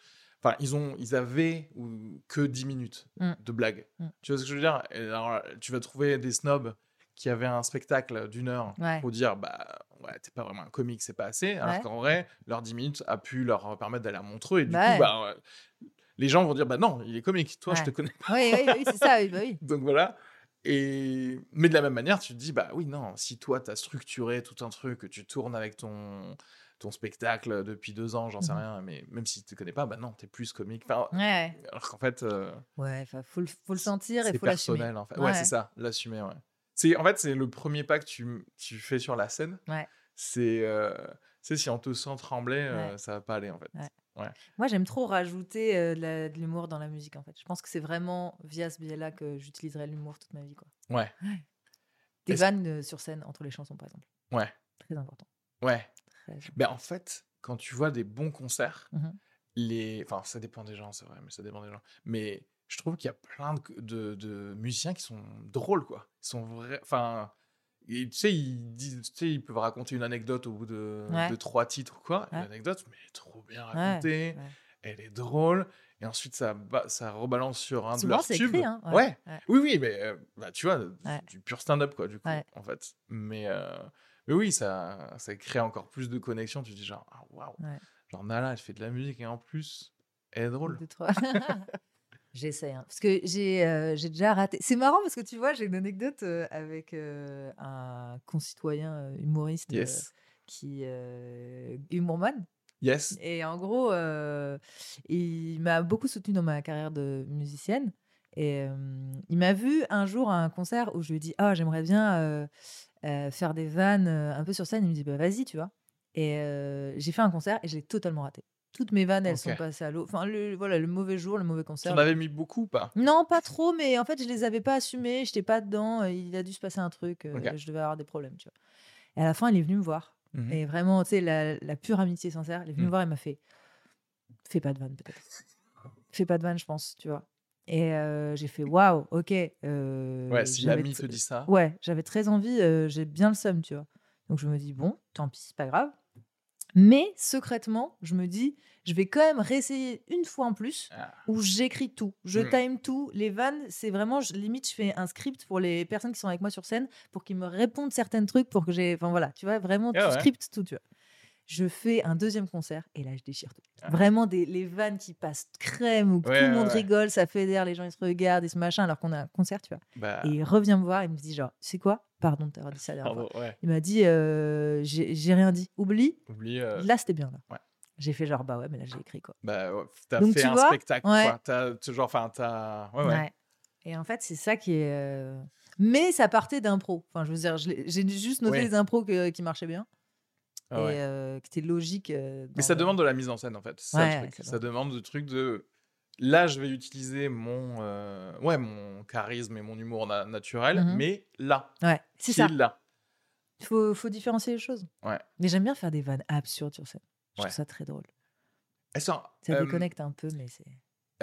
enfin, ils, ont, ils avaient que 10 minutes Mm. de blague. Mm. Tu vois ce que je veux dire? Alors, Tu vas trouver des snobs qui avaient un spectacle d'une heure Ouais. pour dire bah ouais t'es pas vraiment un comique c'est pas assez alors Ouais. qu'en vrai leurs 10 minutes a pu leur permettre d'aller à Montreux et du Bah coup ouais. bah les gens vont dire bah non il est comique toi je te connais pas Oui, oui, oui, c'est ça, oui, bah oui. donc voilà et mais de la même manière tu te dis bah oui non si toi t'as structuré tout un truc que tu tournes avec ton ton spectacle depuis deux ans j'en sais Mhm. rien mais même si tu te connais pas bah non t'es plus comique enfin, Ouais, alors qu'en fait euh, Ouais, faut, le- faut le sentir et faut l'assumer. personnel en fait ouais, Ouais. c'est ça l'assumer ouais c'est en fait c'est le premier pas que tu tu fais sur la scène Ouais. c'est euh, tu sais si on te sent trembler euh, ça va pas aller en fait Ouais. Moi, j'aime trop rajouter euh, de la- de l'humour dans la musique, en fait. Je pense que c'est vraiment via ce biais-là que j'utiliserai l'humour toute ma vie, quoi. ouais Des Est-ce- vannes euh, sur scène entre les chansons, par exemple. ouais Très important. ouais. Ben, en fait, quand tu vois des bons concerts, Mhm. les... enfin, ça dépend des gens, c'est vrai, mais ça dépend des gens. Mais je trouve qu'il y a plein de, de- de musiciens qui sont drôles, quoi. Ils sont vrais. Enfin, tu sais, ils disent, tu sais, ils peuvent raconter une anecdote au bout de, Ouais. de trois titres ou quoi. Ouais. L'anecdote, mais trop bien racontée. ouais. Elle est drôle. Et ensuite, ça, ça rebalance sur un de leurs tubes. écrit, hein. Ouais. Oui, oui, mais euh, bah, tu vois, du pur stand-up, quoi, du coup, en fait. Mais, euh, mais oui, ça, ça crée encore plus de connexions. Tu te dis genre, ah, waouh. Ouais. Genre, Nala, elle fait de la musique et en plus, elle est drôle. J'essaie, hein, parce que j'ai euh, déjà raté. C'est marrant parce que tu vois, j'ai une anecdote euh, avec euh, un concitoyen euh, humoriste Yes. qui humorman. Yes. Et en gros, il m'a beaucoup soutenue dans ma carrière de musicienne. Et il m'a vu un jour à un concert où je lui ai dit Ah, j'aimerais bien euh, faire des vannes euh, un peu sur scène. Il me dit Bah, vas-y, tu vois. Et euh, j'ai fait un concert et je l'ai totalement raté. Toutes mes vannes, elles sont passées à l'eau. Enfin, le, voilà, le mauvais jour, le mauvais concert. en avais mis beaucoup ou pas? Non, pas trop, mais en fait, je les avais pas assumés. J'étais pas dedans. Il a dû se passer un truc. Je devais avoir des problèmes, tu vois. Et à la fin, il est venu me voir. Mhm. Et vraiment, tu sais, la, la pure amitié sincère. Il est venu Mm. me voir et m'a fait Fais pas de vanne, peut-être. Fais pas de vanne, je pense, tu vois. Et euh, j'ai fait waouh, ok. euh, Ouais, si j'avais l'ami te dit ça. Ouais, j'avais très envie, euh, j'ai bien le seum, tu vois. Donc je me dis, bon, tant pis, c'est pas grave. Mais secrètement, je me dis, je vais quand même réessayer une fois en plus Ah. où j'écris tout, je Mm. time tout. Les vannes, c'est vraiment, je- limite, je fais un script pour les personnes qui sont avec moi sur scène pour qu'ils me répondent certains trucs pour que j'ai. Enfin voilà, tu vois, vraiment, Ah tout ouais. script, tout, tu vois. Je fais un deuxième concert et là, je déchire tout. Ah. Vraiment, des, les vannes qui passent crème où Ouais, tout le monde ouais. rigole, ça fédère, les gens ils se regardent, ils se machin alors qu'on a un concert, tu vois. Bah, Et il revient me voir, il me dit genre, c'est quoi? Pardon de t'avoir dit ça la ouais. Il m'a dit, euh, j'ai rien dit. Oublie, Oublie. euh, là c'était bien là. J'ai fait genre, bah ouais, mais là j'ai écrit quoi. Bah, ouais, t'as fait tu un vois, spectacle, quoi. T'as, genre, enfin, t'as. Ouais. Et en fait, c'est ça qui est. euh, Mais ça partait d'impro. Enfin, je veux dire, j'ai juste noté les impros que- qui marchaient bien Ah et euh, qui étaient logiques. euh, Mais ça le- demande de la mise en scène, en fait. Ça Ouais, le truc. ça demande de truc de. Là, je vais utiliser mon, euh, ouais, mon charisme et mon humour na- naturel, Mhm. mais là, Ouais, c'est ça. là. Il faut, faut différencier les choses. Ouais. Mais j'aime bien faire des vannes absurdes sur scène. Je trouve ça très drôle. Attends, Ça euh, déconnecte un peu, mais c'est.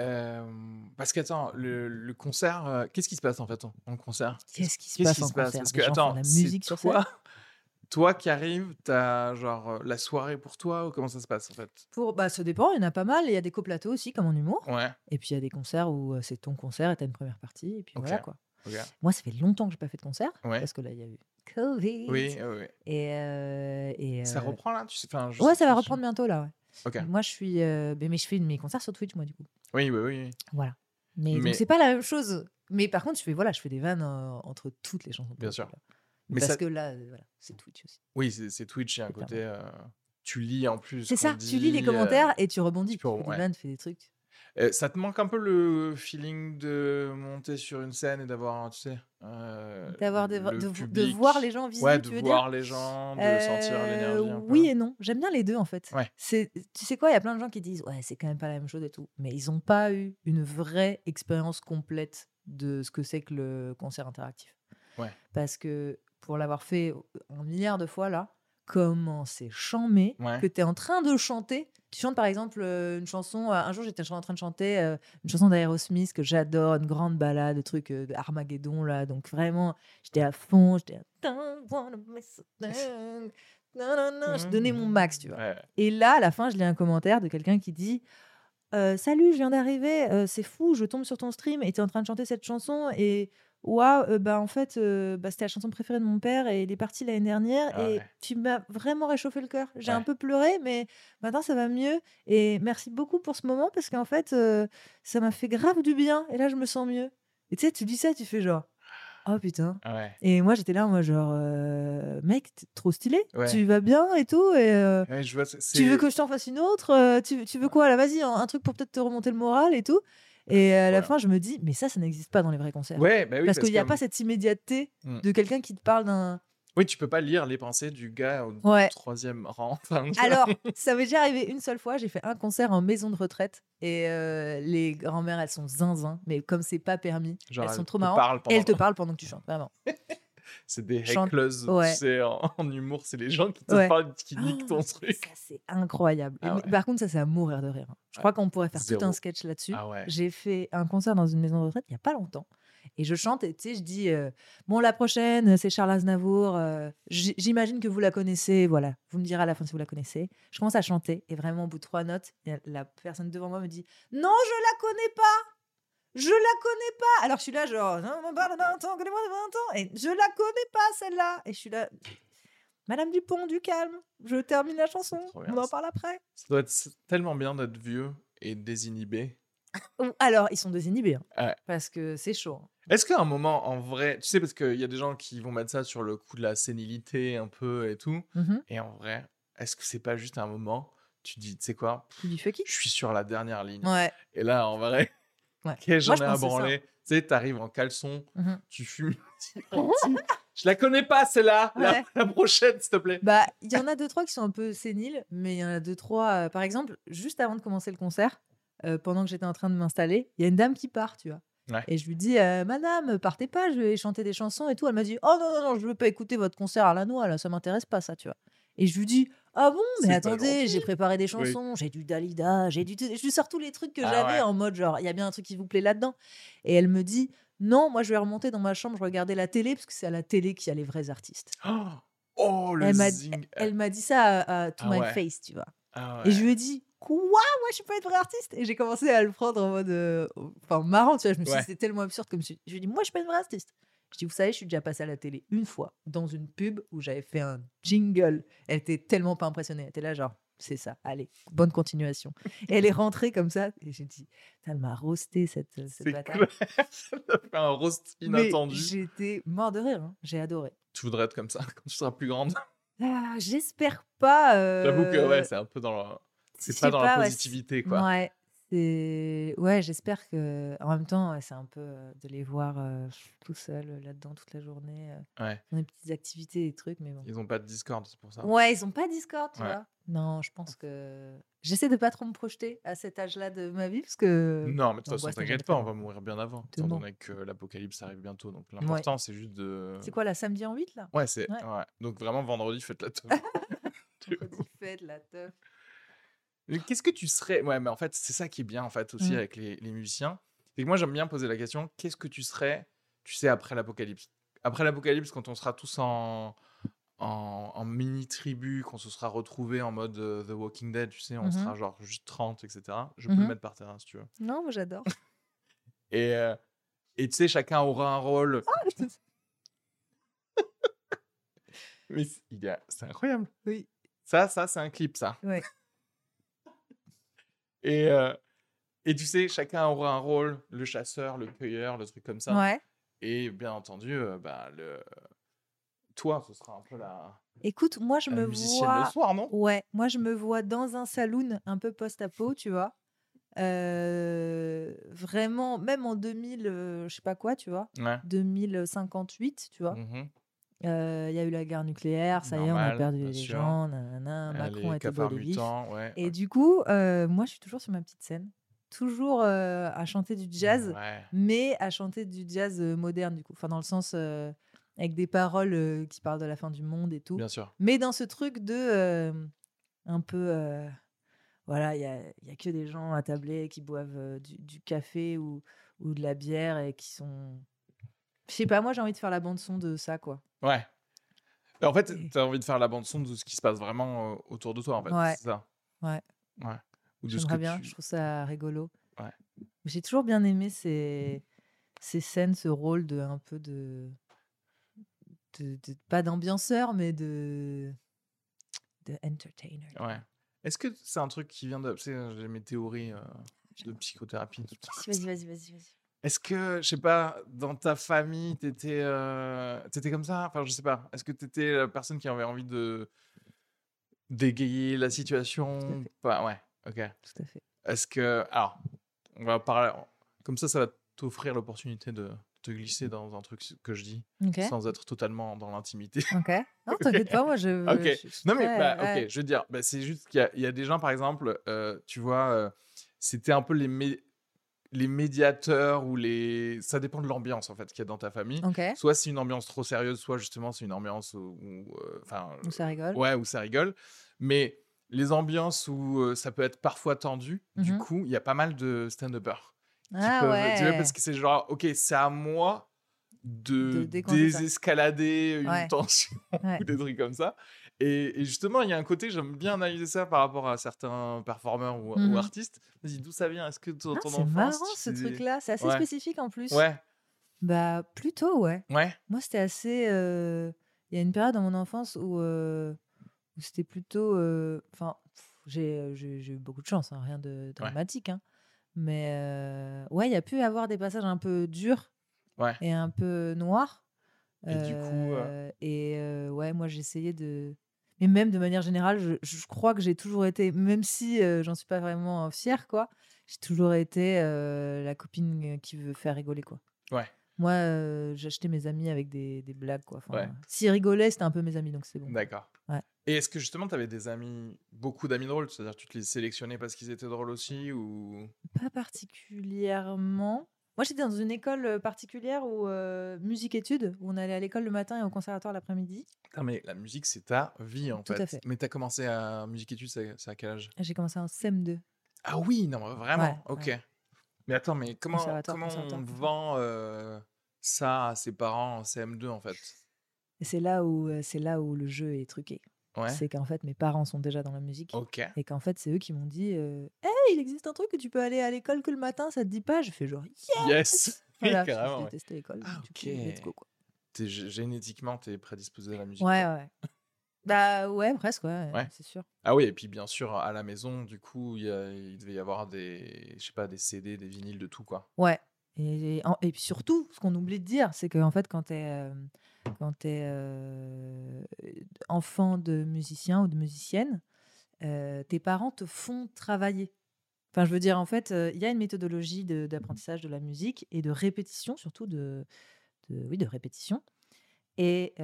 euh, parce qu'attends, le, le concert, qu'est-ce qui se passe en fait en, en concert? Qu'est-ce qui se Qu'est-ce passe en se passe? concert? Parce que attends, la c'est musique sur scène? toi, toi qui arrives, t'as genre la soirée pour toi ou comment ça se passe en fait? Pour, bah, ça dépend, il y en a pas mal. Il y a des coplateaux aussi, comme en humour. Ouais, Et puis il y a des concerts où c'est ton concert et t'as une première partie. Et puis voilà quoi. Moi, ça fait longtemps que j'ai pas fait de concert. Ouais. Parce que là, il y a eu Covid. Oui, oui. Et, euh, et Ça reprend là? Tu sais, enfin, Ouais, ça va reprendre bientôt là. Ouais. Moi, je suis. euh, mais je fais mes concerts sur Twitch, moi, du coup. Oui, oui, oui. Voilà. Mais, Mais- donc, c'est pas la même chose. Mais par contre, je fais, voilà, je fais des vannes entre toutes les chansons. Bien sûr. là. Mais Parce ça- que là, euh, voilà, c'est Twitch aussi. Oui, c'est Twitch, il y a un côté. euh, tu lis en plus. C'est ça, tu lis les euh, commentaires et tu rebondis. tu Tu ouais. tu fais des trucs. euh, ça te manque un peu le feeling de monter sur une scène et d'avoir, tu sais. euh, D'avoir de, voir les gens visibles, Ouais, tu de veux voir dire les gens, de Euh, sentir l'énergie. Oui et non. J'aime bien les deux en fait. Ouais. C'est, tu sais quoi, il y a plein de gens qui disent ouais, c'est quand même pas la même chose et tout, mais ils n'ont pas eu une vraie expérience complète de ce que c'est que le concert interactif. Ouais. Parce que pour l'avoir fait un milliard de fois là, comment c'est chambé Ouais. que tu es en train de chanter. Tu chantes par exemple euh, une chanson. un jour, j'étais en train de chanter euh, une chanson d'Aerosmith que j'adore, une grande balade, truc euh, Armageddon là. Donc vraiment, j'étais à fond, j'étais à je donnais mon max, tu vois. Ouais. Et là, à la fin, je lis un commentaire de quelqu'un qui dit Salut, je viens d'arriver, c'est fou, je tombe sur ton stream et tu es en train de chanter cette chanson. Et waouh, bah en fait, euh, bah, c'était la chanson préférée de mon père et il est parti l'année dernière. Ah et ouais. tu m'as vraiment réchauffé le cœur. J'ai un peu pleuré, mais maintenant ça va mieux. Et merci beaucoup pour ce moment parce qu'en fait, euh, ça m'a fait grave du bien. Et là, je me sens mieux. Et tu sais, tu dis ça, tu fais genre Oh putain. Ouais. Et moi, j'étais là, moi, genre, euh, mec, t'es trop stylé. Ouais. Tu vas bien et tout. Et. euh, Ouais, je vois, c'est- tu veux que je t'en fasse une autre tu, tu veux quoi? Là Vas-y, un, un truc pour peut-être te remonter le moral et tout. Et à la fin, je me dis, mais ça, ça n'existe pas dans les vrais concerts. Ouais, bah oui, parce qu'il n'y a pas cette immédiateté Mm. de quelqu'un qui te parle d'un. Oui, tu peux pas lire les pensées du gars au Ouais. troisième rang. Enfin. Alors, ça m'est déjà arrivé une seule fois. J'ai fait un concert en maison de retraite et euh, les grand-mères, elles sont zinzin, mais comme c'est pas permis, Genre, elles sont trop te marrantes. elles te parlent pendant que tu chantes, vraiment. C'est des heckleuses, Ouais. tu sais, en, en humour, c'est les gens qui te Ouais. parlent, qui niquent Oh, ton truc. Ça, c'est incroyable. Ah mais-. Par contre, ça, c'est à mourir de rire. hein. Je crois qu'on pourrait faire tout un sketch là-dessus. Ah. J'ai fait un concert dans une maison de retraite il n'y a pas longtemps. Et je chante et tu sais, je dis euh, Bon, la prochaine, c'est Charles Aznavour. euh, J'imagine que vous la connaissez. Voilà, vous me direz à la fin si vous la connaissez. Je commence à chanter et vraiment, au bout de trois notes, la personne devant moi me dit Non, je la connais pas je la connais pas. Alors je suis là, genre, non, on parle d'un temps, connais-moi de 20 ans. Et je la connais pas, celle-là. Et je suis là, Madame Dupont, du calme. Je termine la chanson. On en parle après. Ça doit être tellement bien d'être vieux et désinhibé. Alors, ils sont désinhibés. hein, Ouais. Parce que c'est chaud. hein. Est-ce qu'à un moment, en vrai, tu sais, parce qu'il y a des gens qui vont mettre ça sur le coup de la sénilité un peu et tout, Mhm. et en vrai, est-ce que c'est pas juste un moment, tu dis, tu sais quoi, Tu dis je suis sur la dernière ligne. Ouais. Et là, en vrai, Ouais. j'en ai à branler Tu sais, t'arrives en caleçon, Mhm. tu fumes. je la connais pas, celle-là. La, prochaine, s'il te plaît. Bah, il y en a deux, trois qui sont un peu séniles, mais il y en a deux, trois. euh, par exemple, juste avant de commencer le concert, euh, pendant que j'étais en train de m'installer, il y a une dame qui part, tu vois. Ouais. Et je lui dis, euh, Madame, partez pas, je vais chanter des chansons et tout. Elle m'a dit, Oh non, non, non, je veux pas écouter votre concert à la noix, là, ça m'intéresse pas, ça, tu vois. Et je lui dis, Ah bon? Mais C'est attendez, j'ai préparé des chansons, j'ai du Dalida, j'ai du. Je lui sors tous les trucs que Ah j'avais ouais. en mode genre, il y a bien un truc qui vous plaît là-dedans. Et elle me dit non, moi je vais remonter dans ma chambre, je regardais la télé parce que c'est à la télé qu'il y a les vrais artistes. Oh, oh, le Elle m'a zing. Elle m'a dit ça à, à to Ah my ouais. face, tu vois. Ah Et je lui ai dit quoi? Moi je suis pas une vraie artiste? Et j'ai commencé à le prendre en mode, euh, enfin marrant, tu vois. Je me suis Ouais. dit c'était tellement absurde comme je, je lui ai dit moi je suis pas une vraie artiste. Je dis vous savez, je suis déjà passée à la télé une fois dans une pub où j'avais fait un jingle. Elle était tellement pas impressionnée. Elle était là genre c'est ça. Allez, bonne continuation. Et elle est rentrée comme ça et j'ai dit elle m'a roasté cette cette bataille. Ça fait un roast inattendu. J'étais mort de rire. hein. J'ai adoré. Tu voudrais être comme ça quand tu seras plus grande? Ah, J'espère pas. J'avoue que ouais, euh, c'est un peu dans. C'est je pas dans la ouais, positivité, quoi. Ouais, c'est ouais, j'espère que en même temps, c'est un peu euh, de les voir euh, tout seuls euh, là-dedans toute la journée, Ouais. dans des petites activités, des trucs, mais bon. Ils ont pas de Discord, c'est pour ça. Ouais, ils ont pas Discord, tu Ouais. vois. Non, je pense que j'essaie de pas trop me projeter à cet âge-là de ma vie parce que Non, mais de toute on façon, t'inquiète pas, on va mourir bien avant. Étant donné que l'apocalypse arrive bientôt. Donc l'important, c'est juste de. c'est quoi la samedi en 8 là? Ouais, c'est. Ouais. Donc vraiment, vendredi, faites la teuf. Vendredi fête, la teuf. Qu'est-ce que tu serais Ouais, mais en fait, c'est ça qui est bien en fait aussi Mm. avec les, les musiciens. C'est que moi, j'aime bien poser la question qu'est-ce que tu serais, tu sais, après l'apocalypse? Après l'apocalypse, quand on sera tous en, en, en mini tribu, qu'on se sera retrouvés en mode euh, The Walking Dead, tu sais, on Mhm. sera genre juste 30, etc. Je peux le Mhm. mettre par terre hein, si tu veux. Non, moi j'adore. Et, euh, et tu sais, chacun aura un rôle. Mais c'est- il a- c'est incroyable. oui. Ça, ça, c'est un clip, ça. Ouais. Et, euh, et tu sais, chacun aura un rôle, le chasseur, le cueilleur, le truc comme ça. Ouais. Et bien entendu, euh, bah, le... toi, ce sera un peu la, Écoute, moi je la me vois le soir, non? Ouais, moi je me vois dans un saloon un peu post-apo, tu vois. Euh, vraiment, même en 2000, euh, je sais pas quoi, tu vois. Ouais. 2058, tu vois. Mhm. Euh, Il y a eu la guerre nucléaire, ça y est, on a perdu les sûr. gens, nanana, Euh, Macron les était cafards mutants, ouais. Et du coup, euh, moi je suis toujours sur ma petite scène, toujours euh, à chanter du jazz, Ouais. mais à chanter du jazz euh, moderne, du coup. Enfin, dans le sens euh, avec des paroles euh, qui parlent de la fin du monde et tout. Bien sûr. Mais dans ce truc de euh, un peu. euh, voilà, il y a, il y a que des gens attablés qui boivent euh, du, du café ou, ou de la bière et qui sont. Je sais pas, moi j'ai envie de faire la bande-son de ça, quoi. Ouais. En fait, Et- tu as envie de faire la bande-son de ce qui se passe vraiment euh, autour de toi, en fait. Ouais. C'est ça. Ouais. Ouais. Ou J'aimerais bien, tu... je trouve ça rigolo. Ouais. J'ai toujours bien aimé ces, ces scènes, ce rôle de un peu de. de, de- pas d'ambianceur, mais de. de entertainer. Ouais. Est-ce que c'est un truc qui vient de... Tu sais, j'ai mes théories euh, de psychothérapie. Vas-y, vas-y, vas-y, vas-y. Est-ce que, je sais pas, dans ta famille, t'étais euh, t'étais comme ça? Enfin, je sais pas. Est-ce que t'étais la personne qui avait envie de d'égayer la situation. Pas, ouais, ok. Tout à fait. Est-ce que. Alors, on va parler. Comme ça, ça va t'offrir l'opportunité de te glisser dans un truc que je dis sans être totalement dans l'intimité. Ok. Non, t'inquiète pas, moi je. Ok. je- je suis Non, mais bah, ouais. ok, je veux dire, bah, c'est juste qu'il y, a- il y a des gens, par exemple, euh, tu vois, euh, c'était un peu les, les médiateurs ou les. Ça dépend de l'ambiance, en fait, qu'il y a dans ta famille. Soit c'est une ambiance trop sérieuse, soit justement c'est une ambiance où. où, euh. Où ça rigole. ouais, où ça rigole. Mais les ambiances où euh, ça peut être parfois tendu, du Mhm. coup, il y a pas mal de stand-uppers. qui Ah peuvent- ouais. tu vois, parce que c'est genre, ok, c'est à moi De désescalader une Ouais. tension Ouais. ou des trucs comme ça. Et, et justement, il y a un côté, j'aime bien analyser ça par rapport à certains performeurs ou, ou Mhm. artistes. Vas-y, d'où ça vient? Est-ce que dans Ah, ton c'est marrant ce truc-là, c'est assez Ouais. spécifique en plus. Ouais, Bah plutôt ouais. ouais, Moi c'était assez. euh, Il y a une période dans mon enfance où, euh, où c'était plutôt. euh, Enfin, j'ai j'ai j'ai eu beaucoup de chance, hein, rien de dramatique. hein. Mais ouais, il y a pu avoir des passages un peu durs ouais. et un peu noirs. Et du coup, et ouais, moi j'essayais de. Mais même de manière générale, je, je crois que j'ai toujours été, même si euh, j'en suis pas vraiment fière, quoi, j'ai toujours été euh, la copine qui veut faire rigoler, quoi. Ouais. Moi, euh, j'achetais mes amis avec des, des blagues, quoi. Enfin, Ouais. S'ils rigolaient, c'était un peu mes amis, donc c'est bon. D'accord. Ouais. Et est-ce que justement, tu avais des amis, beaucoup d'amis drôles? C'est-à-dire, tu te les sélectionnais parce qu'ils étaient drôles aussi ou... Pas particulièrement. Moi, j'étais dans une école particulière où euh, musique-études, où on allait à l'école le matin et au conservatoire l'après-midi. Non, mais la musique, c'est ta vie, en Tout fait. à fait. Mais t'as commencé à musique études, c'est à quel âge? J'ai commencé en CM2. Ah oui, non, vraiment, Ouais, ok. ouais. Mais attends, mais comment, comment on vend euh, ça à ses parents en CM2, en fait? C'est là où là où le jeu est truqué. Ouais, C'est qu'en fait, mes parents sont déjà dans la musique. Et qu'en fait, c'est eux qui m'ont dit euh, Hey, il existe un truc que tu peux aller à l'école que le matin, ça te dit pas Je fais genre Yes Yes Oui, Voilà, carrément, Je ouais. détestais l'école. Ah, go, quoi. T'es gé- génétiquement, t'es prédisposé à la musique. Ouais, quoi. ouais. bah ouais, presque, ouais, Ouais. c'est sûr. Ah oui, et puis bien sûr, à la maison, du coup, il, y a- il devait y avoir des, je sais pas, des CD, des vinyles, de tout, quoi. Ouais. Et, et, puis surtout, ce qu'on oublie de dire, c'est qu'en fait, quand tu es, quand t'es, euh, enfant de musicien ou de musicienne, euh, tes parents te font travailler. Enfin, je veux dire, en fait, euh, il y a une méthodologie d'apprentissage de, la musique et de répétition, surtout de, de, oui, de répétition. Et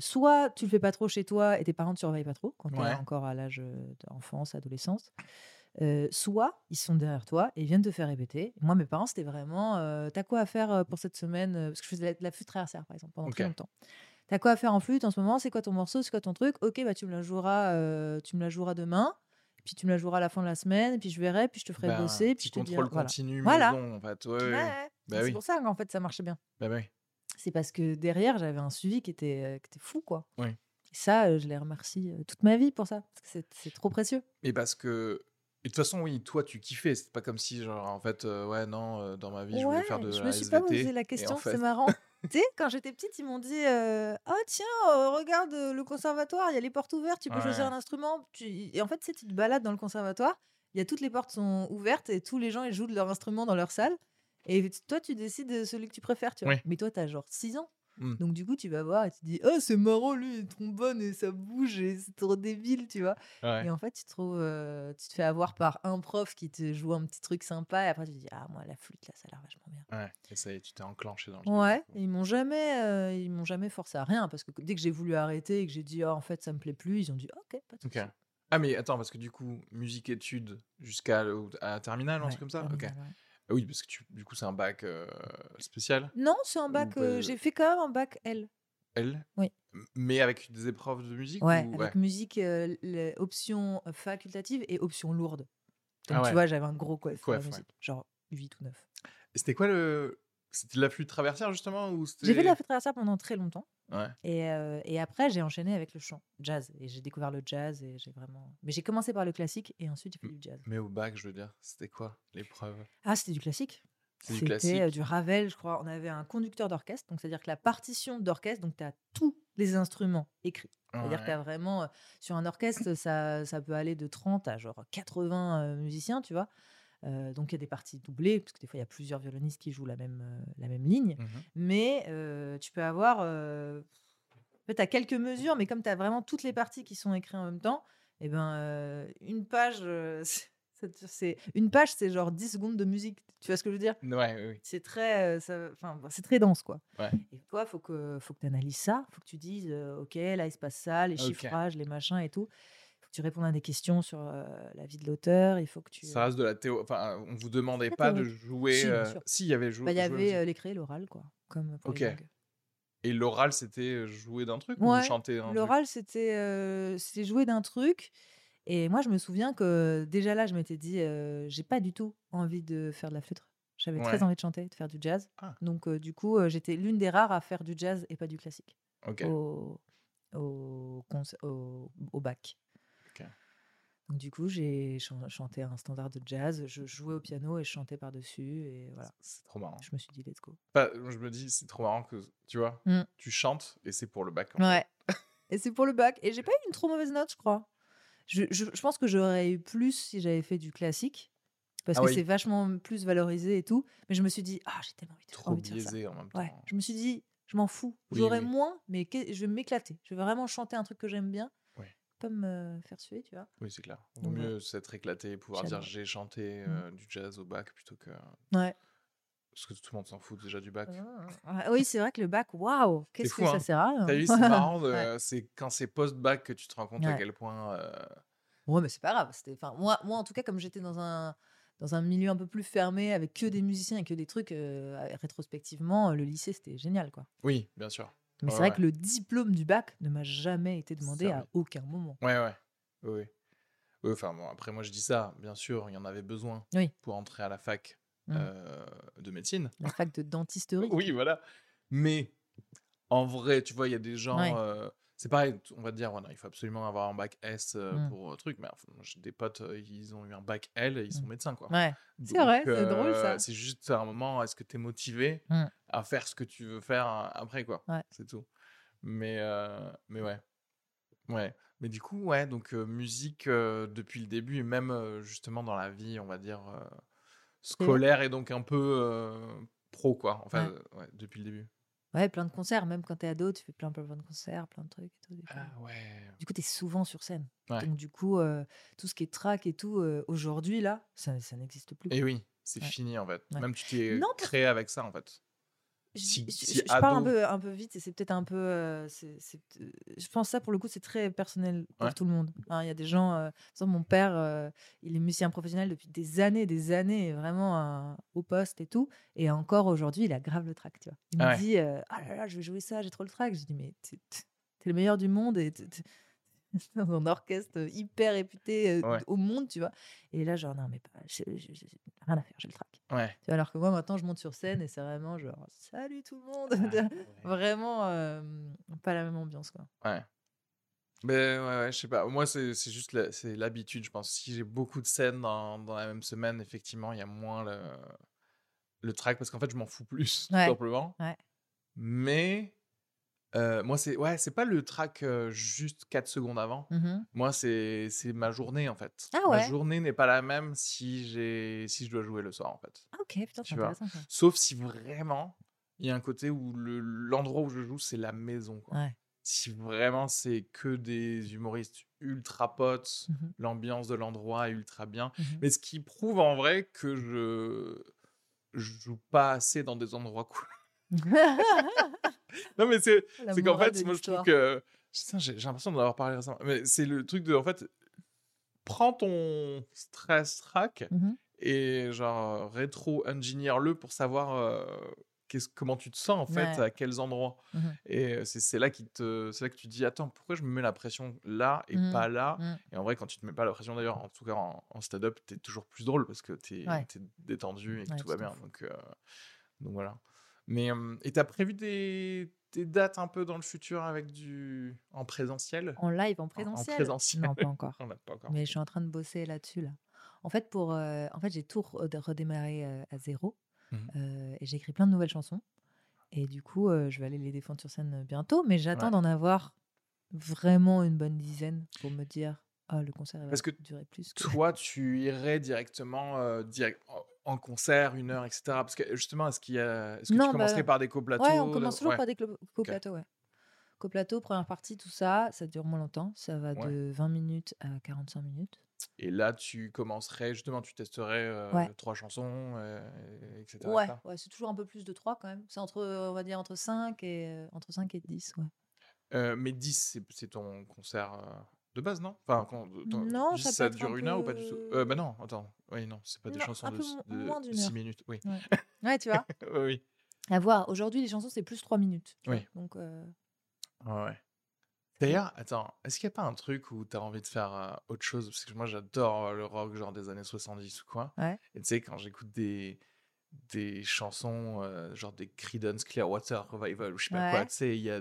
soit tu le fais pas trop chez toi et tes parents ne te surveillent pas trop quand tu es Ouais. encore à l'âge d'enfance, adolescence. Euh, soit ils sont derrière toi et ils viennent te faire répéter. Moi, mes parents, c'était vraiment euh, T'as quoi à faire pour cette semaine Parce que je faisais de la, flûte traversière, par exemple, pendant très longtemps. T'as quoi à faire en flûte en ce moment? C'est quoi ton morceau? C'est quoi ton truc? Ok, bah tu me la joueras, euh, tu me la joueras demain. Puis tu me la joueras à la fin de la semaine. Puis je verrai. Puis je te ferai Ben, bosser. Puis je te dirai. contrôle Voilà. continu Voilà. maison, en fait. Ouais, Ouais. Bah c'est oui. pour ça qu'en fait ça marchait bien. Bah oui. C'est parce que derrière, j'avais un suivi qui était, qui était fou, quoi. Oui. Et ça, je les remercie toute ma vie pour ça. Parce que c'est- c'est trop précieux. Et parce que. Et de toute façon, oui, toi, tu kiffais. C'est pas comme si, genre, en fait, euh, ouais, non, euh, dans ma vie, je voulais faire de je la me suis pas posé la en question, fait- c'est marrant. tu sais, quand j'étais petite, ils m'ont dit euh, Ah, tiens, regarde le conservatoire, il y a les portes ouvertes, tu peux choisir Ouais. un instrument. Tu... Et en fait, tu te balades dans le conservatoire, il y a toutes les portes sont ouvertes et tous les gens ils jouent de leur instrument dans leur salle. Et toi, tu décides de celui que tu préfères, tu vois. Oui. Mais toi, tu as genre 6 ans. Mm. Donc, du coup, tu vas voir et tu te dis Ah, c'est marrant, lui, il trombone et ça bouge et c'est trop débile, tu vois? Ouais. Et en fait, tu te, trouves, euh, tu te fais avoir par un prof qui te joue un petit truc sympa et après, tu te dis Ah, moi, la flûte, là, ça a l'air vachement bien. Ouais. Et ça tu t'es enclenché dans le. Ouais, et ils m'ont jamais, euh, ils m'ont jamais forcé à rien parce que dès que j'ai voulu arrêter et que j'ai dit oh, en fait ça me plaît plus, ils ont dit ok, pas de Ok. souci. Ah, mais attends, parce que du coup, musique études jusqu'à à la terminale, un Ouais, truc comme ça? Ok. terminale, ouais. Ah oui, parce que tu, du coup, c'est un bac euh, spécial, Non, c'est un bac. pas- euh, j'ai fait quand même un bac L. elle Oui. Mais avec des épreuves de musique Ouais, ou... avec musique, euh, les options facultatives et options lourdes. Donc Ah ouais. tu vois, j'avais un gros coef. ouais. musique, genre 8 ou 9. Et C'était quoi le. C'était de la flûte traversière, justement ou J'ai fait de la flûte traversière pendant très longtemps. Ouais. Et, euh, et après, j'ai enchaîné avec le chant, jazz. Et j'ai découvert le jazz et j'ai vraiment. Mais j'ai commencé par le classique et ensuite j'ai fait du jazz. Mais au bac, je veux dire, c'était quoi l'épreuve? Ah, c'était du classique. Du C'était euh, du Ravel, je crois. On avait un conducteur d'orchestre, donc c'est-à-dire que la partition d'orchestre, donc tu as tous les instruments écrits. C'est-à-dire que Ouais. tu as vraiment, euh, sur un orchestre, ça, ça peut aller de 30 à genre 80 euh, musiciens, tu vois. Euh, donc il y a des parties doublées, parce que des fois il y a plusieurs violonistes qui jouent la même, euh, la même ligne. Mhm. Mais euh, tu peux avoir. En fait, tu as quelques mesures, mais comme tu as vraiment toutes les parties qui sont écrites en même temps, et ben, une page, c'est- une page, c'est genre 10 secondes de musique. Tu vois ce que je veux dire? Ouais, oui, oui. c'est très, enfin, c'est très dense, quoi. Ouais. Et toi, faut que, faut que tu analyses ça, faut que tu dises, ok, là il se passe ça, les chiffrages, les machins et tout. Tu répondes à des questions sur euh, la vie de l'auteur. Il faut que tu. Ça reste de la théo. Enfin, on vous demandait pas de jouer. Si, il y avait jou- Bah, il y avait l'écrit et l'oral, quoi, comme pour Ok. Et l'oral, c'était jouer d'un truc Ouais, ou chanter L'oral, c'était euh, jouer d'un truc. Et moi, je me souviens que déjà là, je m'étais dit, euh, j'ai pas du tout envie de faire de la flûte. J'avais très envie de chanter, de faire du jazz. Ah. Donc, euh, du coup, j'étais l'une des rares à faire du jazz et pas du classique au, au bac. Donc, du coup, j'ai chan- chanté un standard de jazz. Je jouais au piano et je chantais par-dessus. Et voilà. C'est trop marrant. Je me suis dit, let's go. Bah, je me dis, c'est trop marrant que, tu vois, Mm. tu chantes et c'est pour le bac. en fait. Ouais. et c'est pour le bac. Et j'ai pas eu une trop mauvaise note, je crois. Je, je- je pense que j'aurais eu plus si j'avais fait du classique. Parce Ah que oui. c'est vachement plus valorisé et tout. Mais je me suis dit, ah, j'ai tellement envie de, Trop envie de faire ça. en même temps. Ouais. Je me suis dit, je m'en fous. Oui, J'aurais oui. moins, mais je vais m'éclater. Je vais vraiment chanter un truc que j'aime bien. Pas me faire suer, tu vois. Oui, c'est clair. Vaut Donc, mieux s'être éclaté et pouvoir dire j'ai chanté Mm. euh, du jazz au bac plutôt que. Ouais. Parce que tout le monde s'en fout déjà du bac. Ah, oui, c'est vrai que le bac, waouh, qu'est-ce que ça hein. sert à rien. T'as vu, c'est marrant. Ouais. C'est quand c'est post-bac que tu te rends compte à quel point. euh, Ouais, mais c'est pas grave. C'était, enfin, moi, moi, en tout cas, comme j'étais dans un dans un milieu un peu plus fermé avec que des musiciens et que des trucs, euh, rétrospectivement, le lycée, c'était génial, quoi. Oui, bien sûr. Mais Ouais, c'est vrai ouais. que le diplôme du bac ne m'a jamais été demandé à aucun moment. Ouais, ouais. Oui, oui. Enfin, bon, après, moi, je dis ça, bien sûr, il y en avait besoin Oui. pour entrer à la fac Mm. euh, de médecine. La fac de dentisterie. Oui, voilà. Mais en vrai, tu vois, il y a des gens. Ouais. euh, c'est pareil, on va te dire, voilà, il faut absolument avoir un bac S Mm. pour euh, truc. Mais enfin, j'ai des potes, euh, ils ont eu un bac L et ils sont Mm. médecins, quoi. Ouais. C'est vrai, c'est drôle, ça. C'est juste à un moment, est-ce que tu es motivé Mm. à faire ce que tu veux faire après, quoi? Ouais. C'est tout. Mais, mais ouais. Ouais. Mais du coup, ouais, donc euh, musique euh, depuis le début et même euh, justement dans la vie, on va dire, scolaire et donc un peu pro, quoi. Enfin, Ouais. ouais, depuis le début. Ouais, plein de concerts. Même quand t'es ado, tu fais plein, plein, plein de concerts, plein de trucs. Et tout, du coup. Ah ouais. Du coup, tu es souvent sur scène. Ouais. Donc, du coup, euh, tout ce qui est track et tout, euh, aujourd'hui, là, ça, ça n'existe plus. Et oui, c'est Ouais. fini en fait. Ouais. Même tu t'es créé avec ça en fait. Je, Si- je- si je- je parle un peu, un peu vite et c'est peut-être un peu. euh, euh, je pense ça, pour le coup, c'est très personnel pour Ouais. tout le monde. Hein, Il y a des gens. euh, mon père, euh, il est musicien professionnel depuis des années, des années, vraiment euh, au poste et tout. Et encore aujourd'hui, il a grave le track, tu vois. Il Ah me ouais. dit Ah là là, je vais jouer ça, j'ai trop le track. Je dis Mais t'es le meilleur du monde et t'es- dans un orchestre hyper réputé Ouais. au monde, tu vois. Et là, genre, non, mais pas, j'ai rien à faire, j'ai le track. Ouais. Alors que moi, maintenant, je monte sur scène et c'est vraiment genre, salut tout le monde. Vraiment, euh, pas la même ambiance, quoi. Ouais. Mais ouais, ouais, je sais pas. Moi, c'est juste l'habitude, je pense. Si j'ai beaucoup de scènes dans, dans la même semaine, effectivement, il y a moins le, le track parce qu'en fait, je m'en fous plus, tout simplement. Ouais. Mais euh, moi, c'est ouais, c'est pas le track euh, juste 4 secondes avant. Mhm. Moi, c'est ma journée, en fait. Ah Ma journée n'est pas la même si, j'ai si je dois jouer le soir, en fait. Ah, ok, putain, Tu c'est intéressant ça. Sauf si vraiment, il y a un côté où le- l'endroit où je joue, c'est la maison. Quoi. Ouais. Si vraiment c'est que des humoristes ultra potes, Mhm. l'ambiance de l'endroit est ultra bien. Mhm. Mais ce qui prouve en vrai que je, je joue pas assez dans des endroits cool. non, mais c'est qu'en fait, moi je trouve que. Putain, J'ai j'ai l'impression d'en avoir parlé récemment. Mais c'est le truc de. En fait, prends ton stress track Mhm. et genre rétro-ingénieur-le pour savoir euh, qu'est-ce- comment tu te sens en fait, Ouais. à quels endroits. Mhm. Et euh, c'est c'est là, qui te, c'est là que tu te dis Attends, pourquoi je me mets la pression là et Mhm. pas là? Et en vrai, quand tu te mets pas la pression d'ailleurs, en tout cas en, en stand-up, t'es toujours plus drôle parce que t'es Ouais. es détendu et que Ouais, tout tu va bien. Donc, euh, donc voilà. Mais et t'as prévu des, des dates un peu dans le futur avec du en présentiel? En live, en En- présentiel En présentiel? Non, pas encore. On pas encore. Mais je suis en train de bosser là-dessus, là. En fait, pour, euh, en fait j'ai tout re- redémarré à zéro. Euh, et j'ai écrit plein de nouvelles chansons. Et du coup, euh, je vais aller les défendre sur scène bientôt. Mais j'attends Ouais. d'en avoir vraiment une bonne dizaine pour me dire Ah, le concert va Parce que durer plus. Que... Toi, tu irais directement euh, direct, en- concert, une heure, etc. Parce que justement, est-ce qu'il y a, est-ce que Non, tu commencerais bah, par des coplateaux Ouais, on commence toujours ouais. par des coplateaux, ouais. Coplateaux, première partie, tout ça, ça dure moins longtemps. Ça va Ouais. de 20 minutes à 45 minutes. Et là, tu commencerais, justement, tu testerais euh, Ouais. trois chansons, euh, etc. Ouais, c'est toujours un peu plus de 3 quand même. C'est entre, on va dire, entre 5 et, euh, entre 5 et 10, ouais. Mais 10, c'est, c'est ton concert de base, non? Enfin, quand, ton- Non, 10, ça ça dure un une heure ou pas du tout? euh, Bah non, attends. Oui, non, c'est pas des Non, chansons de, peu s- mo- de moins d'une 6 heure. minutes. Oui. Ouais. Ouais, tu vois. oui. À voir. Aujourd'hui, les chansons, c'est plus 3 minutes. vois. Oui. Donc, euh, Ouais. D'ailleurs, attends, est-ce qu'il n'y a pas un truc où tu as envie de faire euh, autre chose? Parce que moi, j'adore euh, le rock, genre des années 70 ou quoi. Ouais. Et tu sais, quand j'écoute des, des chansons, euh, genre des Creedence Clearwater Revival ou je sais pas quoi, tu sais, il y a,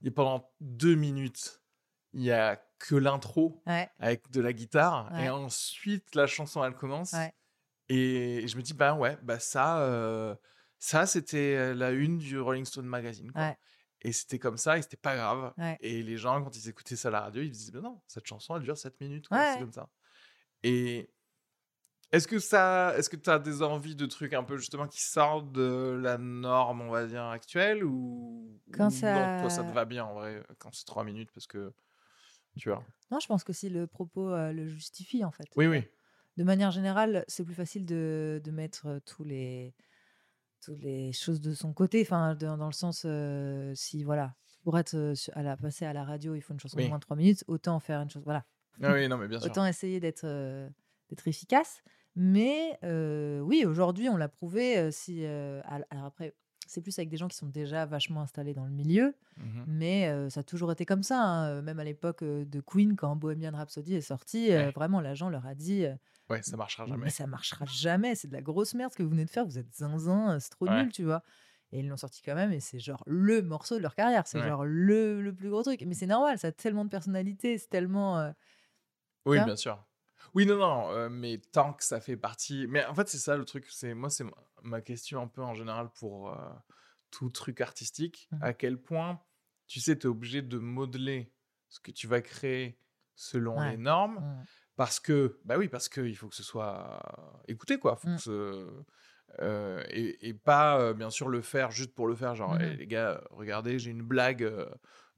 il y a pendant deux minutes, il y a que l'intro ouais. avec de la guitare, Ouais. et ensuite, la chanson, elle commence. Ouais. Et je me dis, bah ouais, bah ça, euh, ça c'était euh, la une du Rolling Stone Magazine. Quoi. Et c'était comme ça, et c'était pas grave. Et les gens, quand ils écoutaient ça à la radio, ils disaient, bah non, cette chanson, elle dure 7 minutes. C'est comme ça. Et est-ce que ça, est-ce que tu as des envies de trucs un peu justement qui sortent de la norme, on va dire, actuelle ou, Quand ou ça- non, toi ça te va bien en vrai, quand c'est 3 minutes parce que tu vois. Non, je pense que si le propos euh, le justifie, en fait. Oui, oui. De manière générale, c'est plus facile de, de mettre euh, tous les, toutes les choses de son côté. Enfin, de- dans le sens, euh, si, voilà, pour être euh, à la, passer à la radio, il faut une chanson de moins de 3 minutes, autant faire une chose. Voilà. Ah oui, non, mais bien sûr. Autant essayer d'être euh, d'être efficace. Mais euh, oui, aujourd'hui, on l'a prouvé. euh, si, euh, al- alors après, c'est plus avec des gens qui sont déjà vachement installés dans le milieu, Mhm. mais euh, ça a toujours été comme ça. hein. Euh, Même à l'époque euh, de Queen, quand Bohemian Rhapsody est sorti, euh, Ouais. vraiment, l'agent leur a dit euh, Ouais, ça marchera mais jamais. ça marchera jamais, c'est de la grosse merde ce que vous venez de faire, vous êtes zinzin, euh, c'est trop Ouais. nul, tu vois. Et ils l'ont sorti quand même, et c'est genre le morceau de leur carrière, c'est Ouais. genre le, le plus gros truc. Mais c'est normal, ça a tellement de personnalité, c'est tellement. euh, Oui, bien sûr. Oui, non, non, euh, mais tant que ça fait partie. Mais en fait, c'est ça le truc. C'est moi, c'est ma- ma question un peu en général pour euh, tout truc artistique. Mhm. À quel point, tu sais, tu es obligé de modeler ce que tu vas créer selon Ouais. les normes. mm. Parce que, bah oui, parce qu'il faut que ce soit écouté, quoi. Faut Mm. que ce- euh, et, et pas, euh, bien sûr, le faire juste pour le faire. Genre. Eh, les gars, regardez, j'ai une blague euh,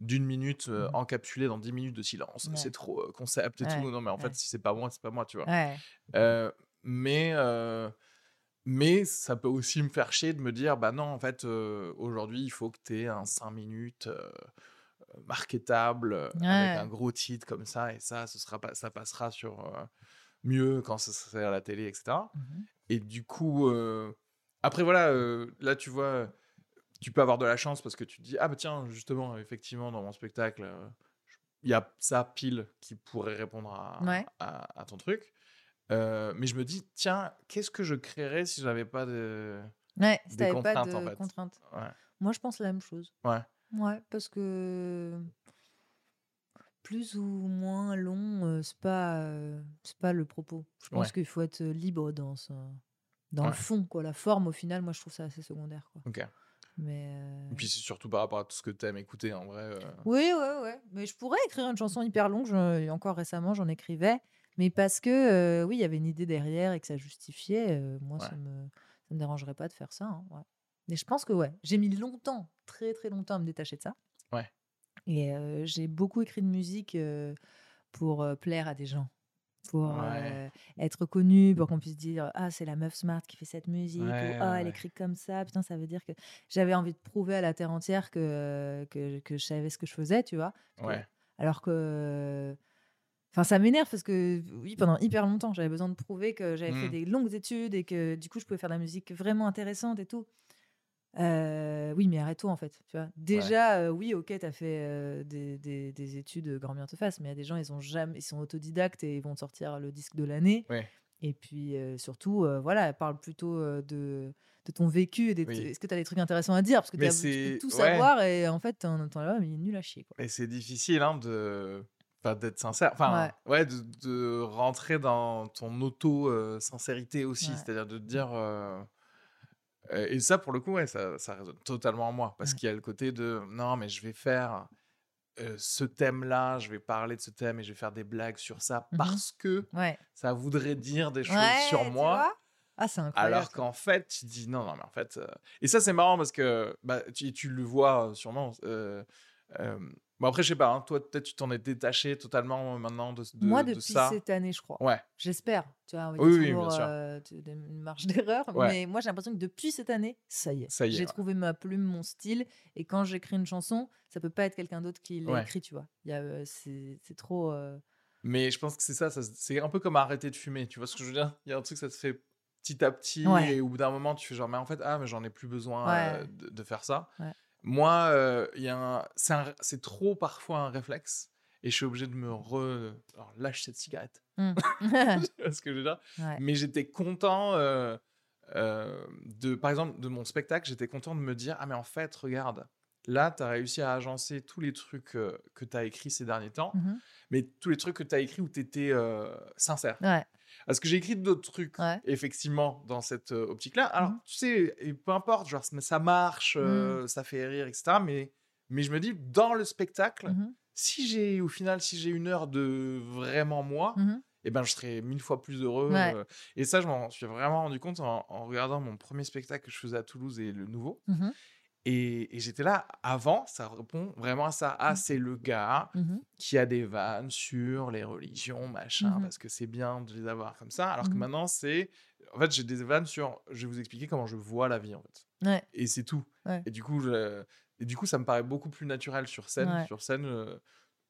d'une minute euh, Mhm. encapsulée dans 10 minutes de silence. Ouais. C'est trop concept et Ouais, tout. Non, mais en fait, si c'est pas moi, c'est pas moi, tu vois. Euh, mais, mais ça peut aussi me faire chier de me dire, bah non, en fait, aujourd'hui, il faut que tu aies un 5 minutes marketable Ouais. avec un gros titre comme ça, et ça, ce sera pas, ça passera sur euh, mieux quand ça sera à la télé, etc. Mhm. Et du coup, euh, après, voilà, euh, là, tu vois, tu peux avoir de la chance parce que tu te dis, ah bah tiens, justement, effectivement, dans mon spectacle, euh, je- il y a ça pile qui pourrait répondre à, Ouais. à, à ton truc. Euh, mais je me dis, tiens, qu'est-ce que je créerais si j'avais pas de. Ouais, si Des t'avais pas contraintes, de en fait? contraintes. Ouais. Moi, je pense la même chose. Ouais. Ouais, parce que plus ou moins long, euh, c'est pas, euh, c'est pas le propos. Je pense qu'il faut être libre dans, ce- dans le fond, quoi. La forme, au final, moi, je trouve ça assez secondaire, quoi. Mais euh, Et puis c'est surtout par rapport à tout ce que t'aimes écouter, en vrai. euh, oui, ouais, ouais. Mais je pourrais écrire une chanson hyper longue. je- encore récemment, j'en écrivais. Mais parce que, euh, oui, il y avait une idée derrière et que ça justifiait, euh, moi, ça me, ça me dérangerait pas de faire ça. hein, ouais. Mais je pense que, ouais, j'ai mis longtemps, très, très longtemps à me détacher de ça. Ouais. Et euh, j'ai beaucoup écrit de musique euh, pour euh, plaire à des gens. Pour Ouais. euh, être connu, pour qu'on puisse dire Ah, c'est la meuf smart qui fait cette musique, Ouais, ou Ah, ouais, elle écrit comme ça. Putain, ça veut dire que j'avais envie de prouver à la terre entière que, que, que je savais ce que je faisais, tu vois? Ouais. Alors que. Enfin, ça m'énerve parce que, oui, pendant hyper longtemps, j'avais besoin de prouver que j'avais fait Mm. des longues études et que du coup, je pouvais faire de la musique vraiment intéressante et tout. Euh, oui, mais arrête-toi en fait. Tu vois? Déjà, euh, oui, ok, t'as fait euh, des, des- des études, grand bien te fasse, mais il y a des gens, ils, ont jamais, ils sont autodidactes et ils vont te sortir le disque de l'année. Ouais. Et puis surtout, voilà, parle plutôt de, de ton vécu. et des- Oui. Est-ce que tu as des trucs intéressants à dire? Parce que Mais t'as- tu peux tout ouais. savoir et en fait, es là, mais il est nul à chier. Quoi. Et c'est difficile hein, de d'être sincère. Enfin, ouais, de, de rentrer dans ton auto-sincérité aussi. Ouais. C'est-à-dire de te dire. Euh, Et ça, pour le coup, ouais, ça, ça résonne totalement en moi. Parce qu'il y a le côté de non, mais je vais faire euh, ce thème-là, je vais parler de ce thème et je vais faire des blagues sur ça Mhm. parce que Ouais. ça voudrait dire des choses Ouais, sur moi. Ah, c'est incroyable. Alors qu'en fait, tu dis non, non, mais en fait. euh, Et ça, c'est marrant parce que bah, tu, tu le vois sûrement. euh, Bon, après, je sais pas, hein, toi, peut-être tu t'en es détaché totalement euh, maintenant de, de, Moi, de depuis ça. cette année, je crois. Ouais, J'espère. Tu vois, Oui, oui, bien toujours, sûr. euh, une marge d'erreur. Ouais. Mais moi, j'ai l'impression que depuis cette année, ça y est. Ça y est, J'ai ouais. trouvé ma plume, mon style. Et quand j'écris une chanson, ça peut pas être quelqu'un d'autre qui l'a Ouais. écrit, tu vois. Il y a, euh, c'est c'est trop. euh, mais je pense que c'est ça, ça c'est un peu comme arrêter de fumer, tu vois ce que je veux dire? Il y a un truc, ça se fait petit à petit, et au bout d'un moment, tu fais genre, mais en fait, ah, mais j'en ai plus besoin euh, de, de faire ça. Ouais. Moi, euh, c'est trop parfois un réflexe, et je suis obligé de me re... Alors, lâche cette cigarette. vois ce que je veux dire? Ouais. Mais j'étais content, euh, euh, de, par exemple, de mon spectacle, j'étais content de me dire, ah mais en fait, regarde, là, tu as réussi à agencer tous les trucs euh, que tu as écrits ces derniers temps, Mhm. mais tous les trucs que tu as écrits où tu étais sincère. Ouais. Parce que j'ai écrit d'autres trucs, Ouais. effectivement, dans cette optique-là. Alors, Mhm. tu sais, et peu importe, genre, ça marche, euh, ça fait rire, etc. Mais, mais je me dis, dans le spectacle, Mhm. si j'ai, au final, si j'ai une heure de vraiment moi, eh ben, je serais mille fois plus heureux. Ouais. euh. Et ça, je m'en suis vraiment rendu compte en, en regardant mon premier spectacle que je faisais à Toulouse et le nouveau. Et, et j'étais là, avant, ça répond vraiment à ça. Ah, Mhm. c'est le gars Mhm. qui a des vannes sur les religions, machin, Mhm. parce que c'est bien de les avoir comme ça. Alors que maintenant, c'est. En fait, j'ai des vannes sur. Je vais vous expliquer comment je vois la vie, en fait. Ouais. Et c'est tout. Ouais. Et, du coup, je- et du coup, ça me paraît beaucoup plus naturel sur scène. Ouais. Sur scène, euh,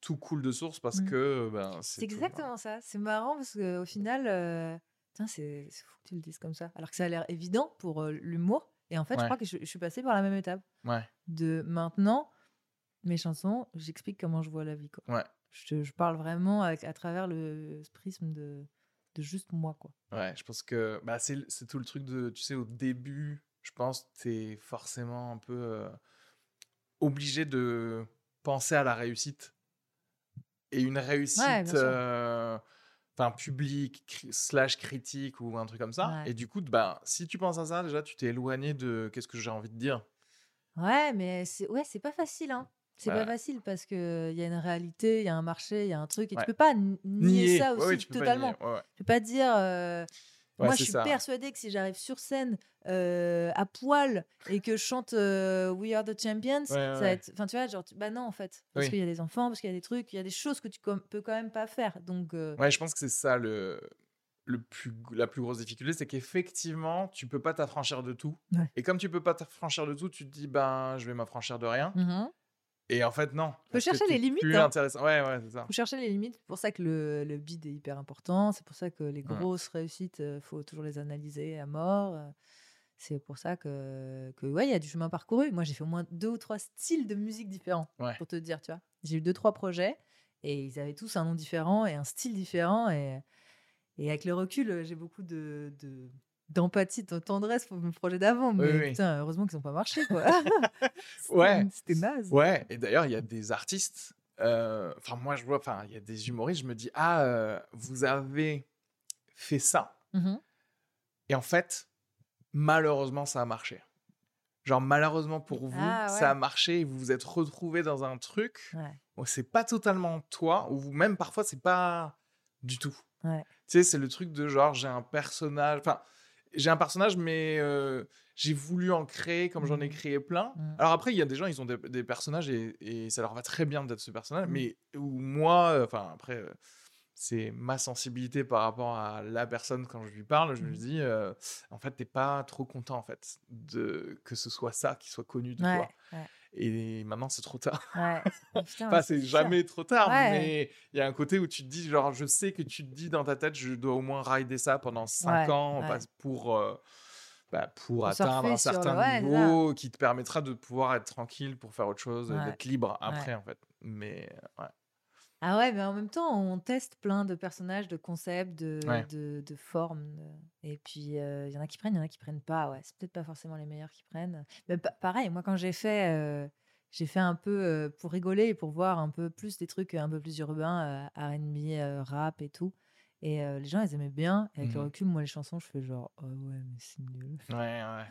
tout coule de source parce que. Ben, C'est tout, exactement ça. C'est marrant parce qu'au final, euh, c'est fou que tu le dises comme ça. Alors que ça a l'air évident pour euh, l'humour. Et en fait, je crois que je, je suis passée par la même étape. Ouais. De maintenant, mes chansons, j'explique comment je vois la vie. Quoi. Ouais. Je, je parle vraiment avec- à travers le ce prisme de, de juste moi. Quoi. Ouais, je pense que bah, c'est tout le truc de, tu sais, au début, je pense, t'es forcément un peu euh, obligé de penser à la réussite. Et une réussite, euh, enfin, publique, cri- slash critique ou un truc comme ça. Ouais. Et du coup, bah, si tu penses à ça, déjà, tu t'es éloigné de qu'est-ce que j'ai envie de dire. Ouais, mais c'est ouais, c'est pas facile. Hein. C'est Ouais. pas facile parce qu'il y a une réalité, il y a un marché, il y a un truc. Et Ouais. tu peux pas nier ça aussi totalement. Tu peux pas dire. euh, Ouais, Moi, je suis ça. persuadée que si j'arrive sur scène euh, à poil et que je chante euh, We Are the Champions, Ouais, ça va être. Enfin, tu vois, genre, tu- bah non, en fait. Parce Oui. qu'il y a des enfants, parce qu'il y a des trucs, il y a des choses que tu peux quand même pas faire. Donc, euh, Ouais, je pense que c'est ça le, le plus, la plus grosse difficulté, c'est qu'effectivement, tu peux pas t'affranchir de tout. Et comme tu peux pas t'affranchir de tout, tu te dis, ben, je vais m'affranchir de rien. mhm. Et en fait, non. que chercher les limites, Plus hein. intéressant. Ouais, ouais, c'est ça. faut chercher les limites. C'est pour ça que le, le bid est hyper important. C'est pour ça que les Ouais. grosses réussites, il faut toujours les analyser à mort. euh, C'est pour ça que, que ouais, il y a du chemin parcouru. Moi, j'ai fait au moins deux ou trois styles de musique différents, Ouais. pour te dire, tu vois. J'ai eu deux, trois projets et ils avaient tous un nom différent et un style différent. Et, et avec le recul, euh, j'ai beaucoup de, de- d'empathie, de tendresse pour mes projets d'avant. Mais Oui, oui. putain, heureusement qu'ils n'ont pas marché, quoi. C'était- Ouais. C'était naze. Ouais, et d'ailleurs, il y a des artistes. euh, Enfin, moi, je vois, enfin, il y a des humoristes, je me dis, ah, euh, vous avez fait ça. Mhm. Et en fait, malheureusement, ça a marché. Genre, malheureusement pour vous, Ah, ça a marché et vous vous êtes retrouvé dans un truc Ouais. où c'est pas totalement toi, ou même parfois, c'est pas du tout. Ouais. Tu sais, c'est le truc de genre, j'ai un personnage. Enfin, j'ai un personnage, mais euh, j'ai voulu en créer comme j'en ai Mhm. créé plein. Mhm. Alors après, il y a des gens, ils ont des, des personnages et, et ça leur va très bien d'être ce personnage. Mhm. Mais où moi, enfin, après, euh, c'est ma sensibilité par rapport à la personne quand je lui parle. Je me dis, euh, en fait, t'es pas trop content, en fait, de, que ce soit ça qui soit connu de Ouais, toi. ouais, Et maintenant, c'est trop tard. ouais. Putain, Enfin, c'est jamais trop tard, Ouais. mais il y a un côté où tu te dis, genre, je sais que tu te dis dans ta tête, je dois au moins rider ça pendant 5 Ouais, ans ouais. parce- pour, euh, bah, pour Pour atteindre un le- certain niveau qui te permettra de pouvoir être tranquille pour faire autre chose, d'être libre après, en fait. Mais ouais. Ah ouais, mais en même temps, on teste plein de personnages, de concepts, de, Ouais. de, de formes. de- Et puis, il y en a qui prennent, il y en a qui prennent pas. Ouais, c'est peut-être pas forcément les meilleurs qui prennent. Mais pa- pareil, moi, quand j'ai fait, euh, j'ai fait un peu euh, pour rigoler et pour voir un peu plus des trucs un peu plus urbains, euh, R&B, euh, rap et tout. Et euh, les gens, ils aimaient bien. Et avec le Mhm. recul, moi, les chansons, je fais genre, oh ouais, mais c'est nul. Ouais, ouais.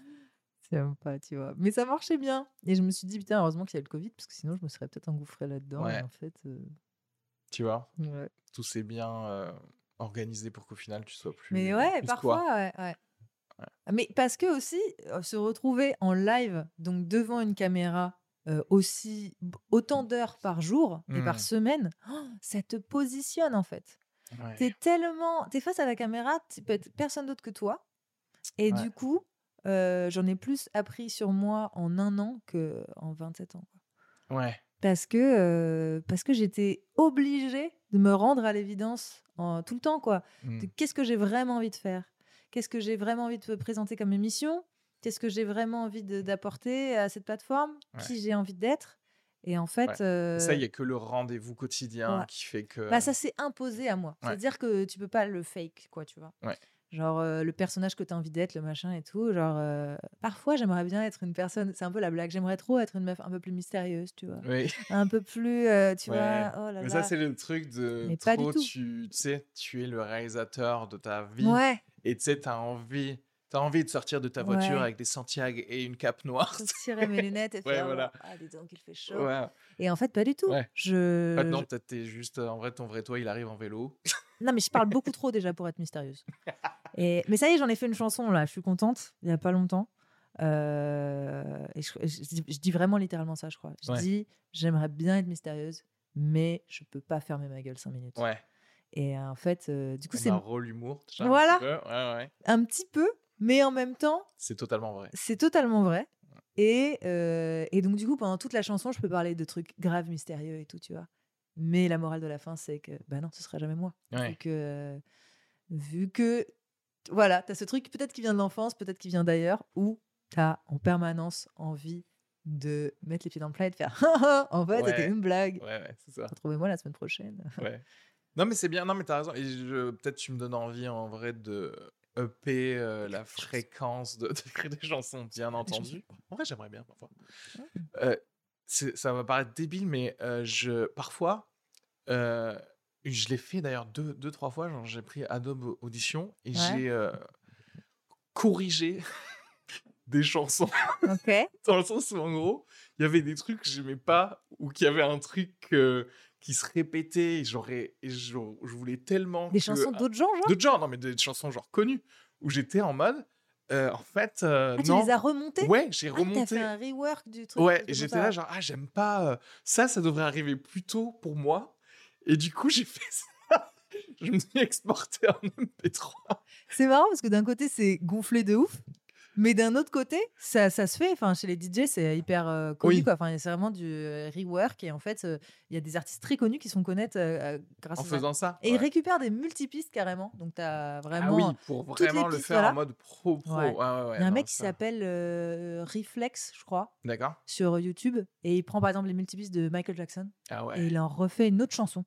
C'est même pas, tu vois. Mais ça marchait bien. Et je me suis dit, putain, heureusement qu'il y a eu le Covid, parce que sinon, je me serais peut-être engouffrée là-dedans. Ouais. En fait, euh, Tu vois, ouais. tout s'est bien euh, organisé pour qu'au final, tu sois plus. Mais ouais, plus parfois, ouais, ouais. Mais parce que aussi, euh, se retrouver en live, donc devant une caméra, euh, aussi autant d'heures par jour et par Mm. semaine, oh, ça te positionne en fait. Ouais. T'es tellement, t'es face à la caméra, tu peux être personne d'autre que toi. Et Ouais. du coup, euh, j'en ai plus appris sur moi en un an que en 27 ans. quoi. Ouais. Parce que, euh, parce que j'étais obligée de me rendre à l'évidence en- tout le temps, quoi Mm. de qu'est-ce que j'ai vraiment envie de faire? Qu'est-ce que j'ai vraiment envie de présenter comme émission? Qu'est-ce que j'ai vraiment envie d'apporter à cette plateforme? Ouais. Qui j'ai envie d'être? Et en fait, Ouais. euh, Ça, il n'y a que le rendez-vous quotidien ouais. qui fait que. bah, ça s'est imposé à moi. C'est-à-dire que tu peux pas le fake, quoi, tu vois? Genre euh, le personnage que tu as envie d'être, le machin et tout. Genre, euh, parfois, j'aimerais bien être une personne, c'est un peu la blague, j'aimerais trop être une meuf un peu plus mystérieuse, tu vois. Oui. Un peu plus, euh, tu Ouais. vois, oh là Mais ça, c'est le truc de Mais pas du trop, tout. tu, tu sais, tu es le réalisateur de ta vie. Ouais, Et tu sais, t'as envie, as envie de sortir de ta voiture Ouais. avec des Santiago et une cape noire. je tirer mes lunettes et Ouais, faire, voilà. ah, dis donc, il fait chaud. ouais. Et en fait, pas du tout. Ouais. Je... Maintenant, peut-être t'es juste, euh, en vrai, ton vrai toi, il arrive en vélo. Non, mais je parle beaucoup trop déjà pour être mystérieuse. Et... Mais ça y est, j'en ai fait une chanson là. Je suis contente. Il y a pas longtemps. Euh, Et je... je dis- vraiment littéralement ça, je crois. Je Ouais. dis, j'aimerais bien être mystérieuse, mais je peux pas fermer ma gueule cinq minutes. Ouais. Et en fait, euh, du coup, c'est un rôle humour. un Voilà. petit peu. Ouais, ouais. un petit peu, mais en même temps, C'est totalement vrai. c'est totalement vrai. Et, euh, et donc, du coup, pendant toute la chanson, je peux parler de trucs graves, mystérieux et tout, tu vois. Mais la morale de la fin, c'est que, bah non, ce sera jamais moi. Ouais. Vu que, vu que voilà, tu as ce truc peut-être qui vient de l'enfance, peut-être qui vient d'ailleurs, où tu as en permanence envie de mettre les pieds dans le plat et de faire en fait, c'était Ouais. une blague. Ouais, ouais, c'est ça. Retrouvez-moi la semaine prochaine. Ouais. Non, mais c'est bien. Non, mais t'as raison. Et peut-être tu me donnes envie en vrai de upper euh, la fréquence de d'écrire des chansons, bien entendu. En vrai, j'aimerais bien parfois. Euh, ça va paraître débile, mais euh, je parfois, je l'ai fait d'ailleurs deux, deux, trois fois. J'ai pris Adobe Audition et Ouais. j'ai corrigé des chansons dans le sens où en gros il y avait des trucs que j'aimais pas ou qu'il y avait un truc qui se répétait et j'aurais et je, je voulais tellement Des que- chansons d'autres gens, genre? d'autres genres non mais des chansons genre connues où j'étais en mode euh, en fait euh, Ah, tu non. les as remontés ouais j'ai Ah, t'as remonté. fait un rework du truc. ouais et j'étais là genre ah j'aime pas euh, ça ça devrait arriver plus tôt pour moi. Et du coup j'ai fait ça. Je me suis exporté en MP3 C'est marrant parce que d'un côté, c'est gonflé de ouf. Mais d'un autre côté, ça, ça se fait. Enfin, chez les DJ, c'est hyper euh, connu. Oui. Quoi. Enfin, c'est vraiment du euh, rework. Et en fait, euh, il y a des artistes très connus qui se font connaître grâce en à ça. faisant ça Et ils récupèrent des multipistes carrément. Donc, tu as ah vraiment. oui pour vraiment le pistes, faire voilà. en mode pro pro Ouais. Ouais, Il y a un non, mec qui s'appelle Reflex, je crois, d'accord sur YouTube. Et il prend par exemple les multipistes de Michael Jackson. ah ouais Et il en refait une autre chanson.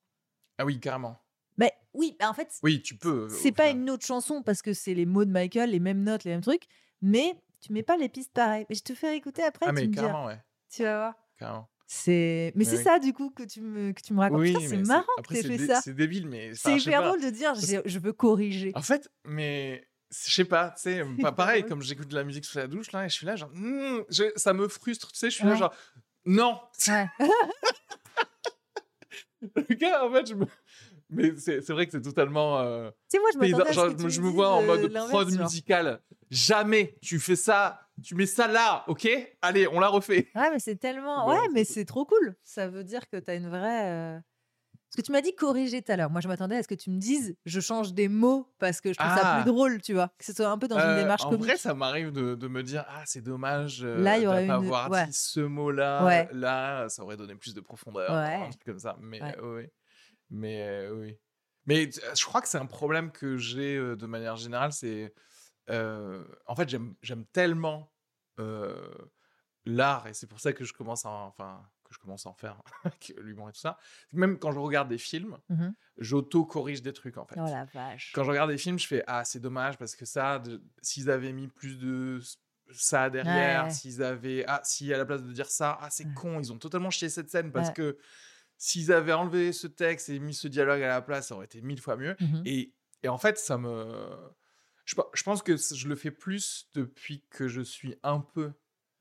Ah oui, carrément. Mais oui, bah, en fait, Oui, tu peux. c'est pas final. une autre chanson parce que c'est les mots de Michael, les mêmes notes, les mêmes trucs, mais tu mets pas les pistes pareilles. Mais je te fais écouter après, Ah, tu mais me diras. carrément, ouais. Tu vas voir. Carrément. C'est, mais, Mais c'est oui. ça du coup que tu me que tu me racontes. Oui, c'est marrant après, que tu fait ça. C'est débile, mais. C'est hyper drôle de dire je veux corriger. En fait, mais. Je sais pas, tu sais, pas pareil, comme j'écoute de la musique sous la douche, là, et je suis là, genre, hmm, je- ça me frustre, tu sais, je suis là, genre, non, Ouais. le gars, en fait, je me. Mais c'est vrai que c'est totalement. euh, Tu sais, moi je Genre, me- je vois en mode euh, prod genre. musical. Jamais tu fais ça, tu mets ça là, ok? Allez, on la refait. Ouais, mais c'est tellement. Ouais, mais cool. c'est trop cool. Ça veut dire que tu as une vraie. euh, Parce que tu m'as dit corriger tout à l'heure. Moi, je m'attendais à ce que tu me dises je change des mots parce que je trouve ça Ah. plus drôle, tu vois. Que ce soit un peu dans une Euh, démarche en comique. vrai, ça m'arrive de, de me dire ah c'est dommage euh, Là, il y aurait pas une- avoir ouais. dit ce mot-là. Ouais. Là, ça aurait donné plus de profondeur, Ouais. un truc comme ça. Mais Ouais. Mais euh, oui. Mais euh, je crois que c'est un problème que j'ai euh, de manière générale. C'est en fait j'aime tellement l'art et c'est pour ça que je commence à en- enfin que je commence à en faire avec l'humour et tout ça. Même quand je regarde des films, Mhm. j'auto corrige des trucs en fait. Oh la vache. Quand je regarde des films, je fais ah c'est dommage parce que ça, s'ils avaient mis plus de ça derrière, Ouais. s'ils avaient ah si à la place de dire ça, ah c'est Ouais. con, ils ont totalement chié cette scène parce Ouais. que s'ils avaient enlevé ce texte et mis ce dialogue à la place, ça aurait été mille fois mieux. Mhm. Et, et en fait, ça me je, pe- je pense que je le fais plus depuis que je suis un peu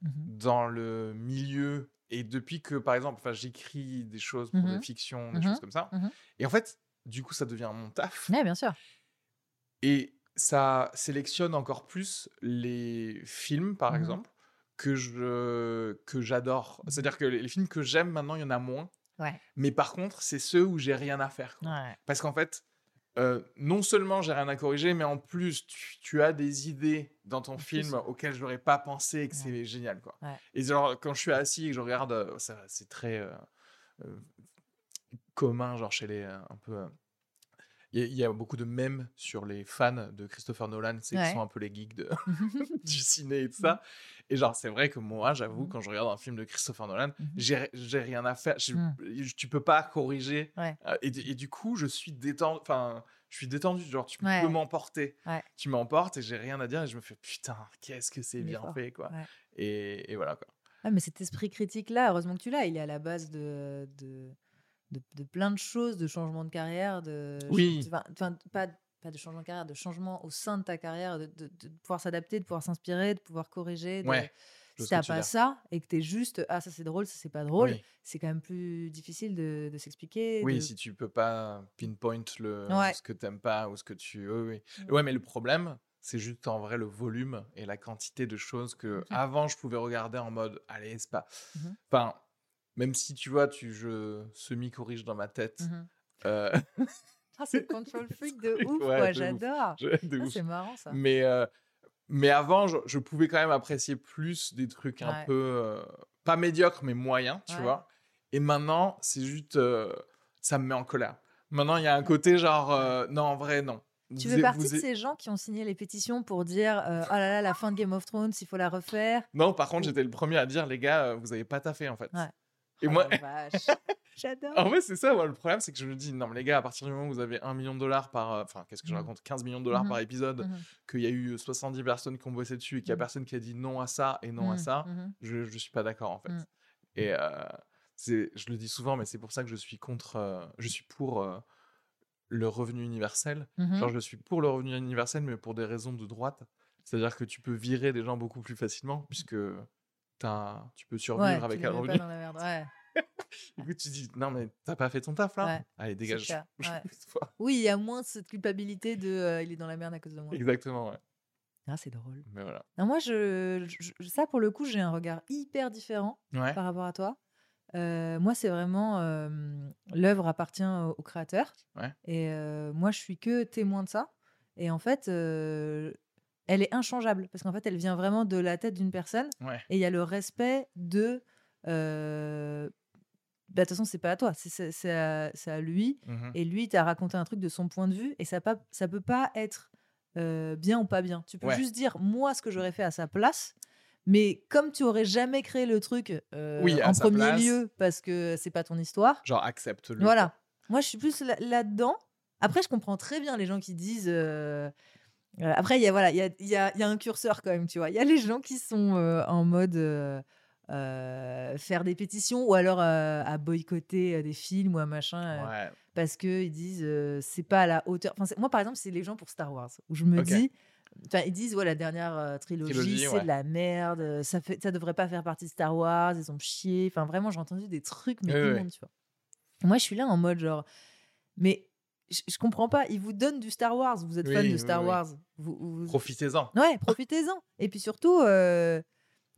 Mhm. dans le milieu et depuis que par exemple, j'écris des choses pour des fictions, des Mhm. choses comme ça. Et en fait, du coup, ça devient mon taf. Ouais, bien sûr. Et ça sélectionne encore plus les films, par exemple, que je que j'adore. C'est-à-dire que les films que j'aime maintenant, il y en a moins. Ouais. Mais par contre, c'est ceux où j'ai rien à faire. quoi. Ouais. Parce qu'en fait, euh, non seulement j'ai rien à corriger, mais en plus, tu, tu as des idées dans ton film plus. auxquelles je n'aurais pas pensé et que Ouais. c'est génial. Quoi. Et genre, quand je suis assis et que je regarde, euh, c'est très euh, euh, commun, genre chez les un peu. Il y, a- il y a beaucoup de mèmes sur les fans de Christopher Nolan, c'est qui Ouais. sont un peu les geeks de, du ciné et tout ça. Et genre, c'est vrai que moi, j'avoue, Mhm. quand je regarde un film de Christopher Nolan, Mhm. j'ai rien à faire. Mhm. Tu peux pas corriger. Ouais. Euh, Et, et du coup, je suis détendu. Enfin, je suis détendu. Genre, tu Ouais. peux m'emporter. Tu m'emportes et j'ai rien à dire. Et je me fais putain, qu'est-ce que c'est bien fort. fait, quoi. Et, et voilà, quoi. Ah, mais cet esprit critique-là, heureusement que tu l'as, il est à la base de, de, de, de plein de choses, de changement de carrière, de. Oui. Enfin, enfin, pas, pas de changement de carrière, de changement au sein de ta carrière, de, de- de pouvoir s'adapter, de pouvoir s'inspirer, de pouvoir corriger. Ouais. Si t'as tu pas ça et que t'es juste ah ça c'est drôle, ça c'est pas drôle, Oui. c'est quand même plus difficile de, s'expliquer. Oui, si tu peux pas pinpoint le, Ouais. ce que t'aimes pas ou ce que tu. Oui, oui. Mm. Ouais, mais le problème, c'est juste en vrai le volume et la quantité de choses que Mhm. avant je pouvais regarder en mode allez, c'est pas. Mhm. Enfin, même si tu vois, tu, je semi-corrige dans ma tête. Mhm. euh, Ah, c'est le control freak de ouf, Ouais, j'adore. Ah, c'est marrant ça. Mais, euh, mais avant, je, je pouvais quand même apprécier plus des trucs un Ouais. peu. euh, pas médiocres, mais moyens, tu vois? Et maintenant, c'est juste. ça me met en colère. Maintenant, il y a un côté genre. non, en vrai, non. Tu fais partie de ces gens qui ont signé les pétitions pour dire euh, oh là là, la fin de Game of Thrones, il faut la refaire. Non, par contre, j'étais le premier à dire, les gars, vous avez pas taffé en fait. Ouais. Et Oh moi. J'adore. en vrai, c'est ça, moi, le problème, c'est que je me dis, non, mais les gars, à partir du moment où vous avez un million de dollars par. euh, Enfin, qu'est-ce que je Mhm. raconte 15 millions de dollars Mhm. par épisode, Mhm. qu'il y a eu 70 personnes qui ont bossé dessus et qu'il y a personne qui a dit non à ça et non à ça, je, je suis pas d'accord en fait. Et euh, je le dis souvent, mais c'est pour ça que je suis contre. euh, je suis pour le revenu universel. Genre, je suis pour le revenu universel, mais pour des raisons de droite. C'est-à-dire que tu peux virer des gens beaucoup plus facilement, puisque tu peux survivre Ouais, avec la merde. Ouais. Du coup, tu dis, non, mais t'as pas fait ton taf là Ouais, Allez, dégage. ouais. Oui, il y a moins cette culpabilité de euh, il est dans la merde à cause de moi. Exactement, ouais. Ah, c'est drôle. Mais voilà. Non, moi, je, je- ça, pour le coup, j'ai un regard hyper différent par rapport à toi. Euh, moi, c'est vraiment euh, l'œuvre appartient au, au créateur. Et moi, je suis que témoin de ça. Et en fait, elle est inchangeable parce qu'en fait, elle vient vraiment de la tête d'une personne. Ouais. Et il y a le respect de. euh, bah, De toute façon, c'est pas à toi, c'est- à, à lui. Mhm. Et lui, t'as raconté un truc de son point de vue, et ça, pas, ça peut pas être euh, bien ou pas bien. Tu peux Ouais. juste dire, moi, ce que j'aurais fait à sa place, mais comme tu aurais jamais créé le truc euh, Oui, en premier place. lieu, parce que c'est pas ton histoire, Genre, accepte-le. voilà. Moi, je suis plus là- là-dedans. Après, je comprends très bien les gens qui disent... euh, euh, après, il y a, voilà, il y, a, y, a, y a un curseur quand même, tu vois. Il y a les gens qui sont euh, en mode... euh, faire des pétitions ou alors à boycotter des films ou un machin Ouais. parce que ils disent c'est pas à la hauteur. Enfin, moi, par exemple, c'est les gens pour Star Wars où je me dis, enfin, ils disent ouais la dernière trilogie, Trilogie, c'est ouais. de la merde, ça fait, ça devrait pas faire partie de Star Wars, ils ont chié. Enfin, vraiment, j'ai entendu des trucs mais Ouais, ouais. immondes, tu vois. Moi, je suis là en mode genre, mais je, je comprends pas. Ils vous donnent du Star Wars, vous êtes fan de Star oui. Wars, vous, vous- Profitez-en. Ouais, profitez-en. Et puis surtout, euh,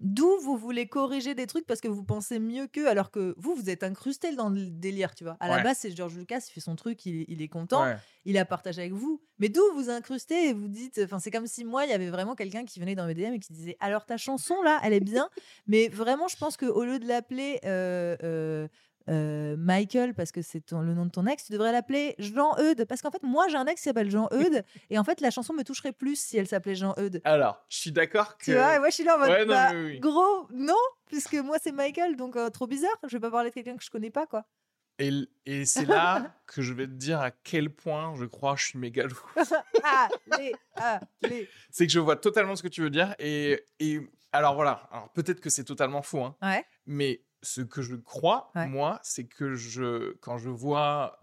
d'où vous voulez corriger des trucs parce que vous pensez mieux qu'eux, alors que vous, vous êtes incrusté dans le délire, tu vois. À Ouais. la base, c'est George Lucas, il fait son truc, il, est- il est content, Ouais. il a partagé avec vous. Mais d'où vous incrustez et vous dites, enfin, c'est comme si moi, il y avait vraiment quelqu'un qui venait dans mes DM et qui disait, alors ta chanson là, elle est bien, mais vraiment, je pense qu'au lieu de l'appeler euh, euh, euh, Michael, parce que c'est le nom de ton ex, tu devrais l'appeler Jean-Eudes. Parce qu'en fait, moi, j'ai un ex qui s'appelle Jean-Eudes. et en fait, la chanson me toucherait plus si elle s'appelait Jean-Eudes. Alors, je suis d'accord que. Tu vois, moi je suis là en mode, Ouais, non, bah, oui. gros, non, puisque moi c'est Michael, donc euh, trop bizarre, je vais pas parler de quelqu'un que je connais pas, quoi. Et, et c'est là que je vais te dire à quel point je crois que je suis mégalo. allez, allez. c'est que je vois totalement ce que tu veux dire. Et, et alors voilà, alors peut-être que c'est totalement faux, hein, Ouais, mais ce que je crois, Ouais. moi, c'est que je, quand je vois,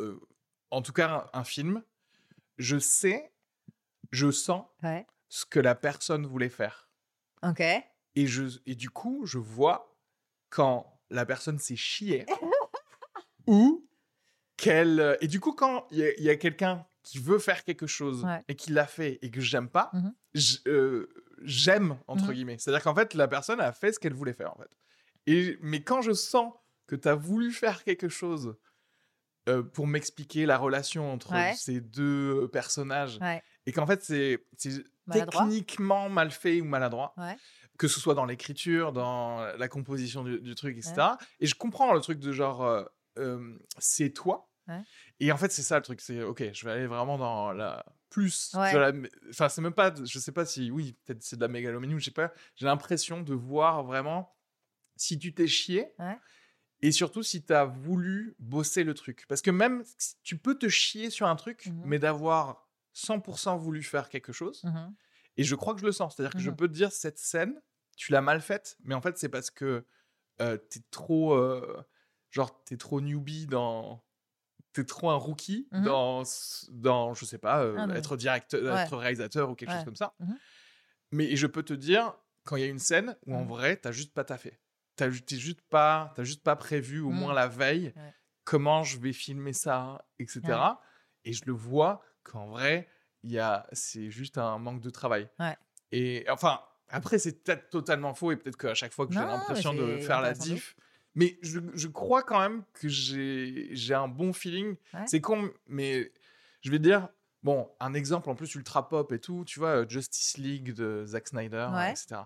euh, en tout cas, un, un film, je sais, je sens ouais, ce que la personne voulait faire. ok. Et, je, et du coup, je vois quand la personne s'est chiée ou qu'elle. Et du coup, quand il y a, quelqu'un qui veut faire quelque chose Ouais. et qui l'a fait et que j'aime pas, j- euh, j'aime, entre Mhm. guillemets. C'est-à-dire qu'en fait, la personne a fait ce qu'elle voulait faire, en fait. Et, mais quand je sens que tu as voulu faire quelque chose euh, pour m'expliquer la relation entre Ouais. ces deux euh, personnages, Ouais, et qu'en fait, c'est techniquement mal fait ou maladroit, ouais, que ce soit dans l'écriture, dans la composition du, du truc, etc. Et je comprends le truc de genre, euh, euh, c'est toi. Et en fait, c'est ça le truc, c'est ok, je vais aller vraiment dans la plus. De la Enfin, c'est même pas, de- je sais pas si, oui, peut-être c'est de la mégalomanie ou je sais pas. J'ai l'impression de voir vraiment si tu t'es chié. Ouais. Et surtout si tu as voulu bosser le truc. Parce que même, tu peux te chier sur un truc, Mhm. mais d'avoir 100% voulu faire quelque chose. mhm, Et je crois que je le sens. C'est-à-dire que je Mhm. peux te dire, cette scène, tu l'as mal faite, mais en fait, c'est parce que euh, t'es trop. euh, genre, t'es trop newbie dans. T'es trop un rookie dans, dans, je sais pas, euh, Ah, mais- être directeur, Ouais. être réalisateur ou quelque Ouais. chose comme ça. Mais je peux te dire, quand il y a une scène où en vrai, t'as juste pas taffé. T'as juste pas, t'as juste pas prévu, au Mhm. moins la veille, Ouais. comment je vais filmer ça, etc. Ouais. Et je le vois qu'en vrai, il y a, c'est juste un manque de travail. Ouais. Et enfin, après, c'est peut-être totalement faux et peut-être qu'à chaque fois que j'ai l'impression de faire la diff. Mais je, je crois quand même que j'ai j'ai un bon feeling. C'est con, mais je vais dire, bon, un exemple en plus ultra pop et tout, tu vois, euh, Justice League de Zack Snyder, etc.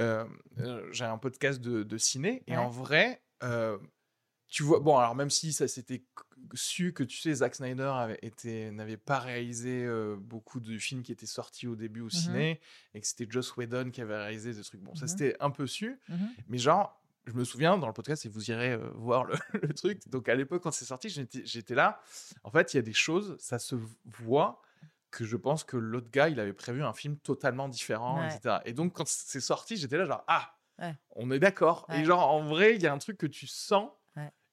Euh, euh, j'ai un podcast de, de ciné et Ouais. en vrai, euh, tu vois, bon, alors même si ça s'était su que tu sais, Zack Snyder avait été, n'avait pas réalisé euh, beaucoup de films qui étaient sortis au début au ciné et que c'était Joss Whedon qui avait réalisé des trucs. Bon, ça c'était un peu su, Mhm. mais genre, je me souviens dans le podcast et vous irez euh, voir le, le truc. Donc à l'époque, quand c'est sorti, j'étais là. En fait, il y a des choses, ça se voit que je pense que l'autre gars, il avait prévu un film totalement différent, Ouais. etc. Et donc quand c'est sorti, j'étais là genre ah, Ouais. on est d'accord. Et genre en vrai, il y a un truc que tu sens.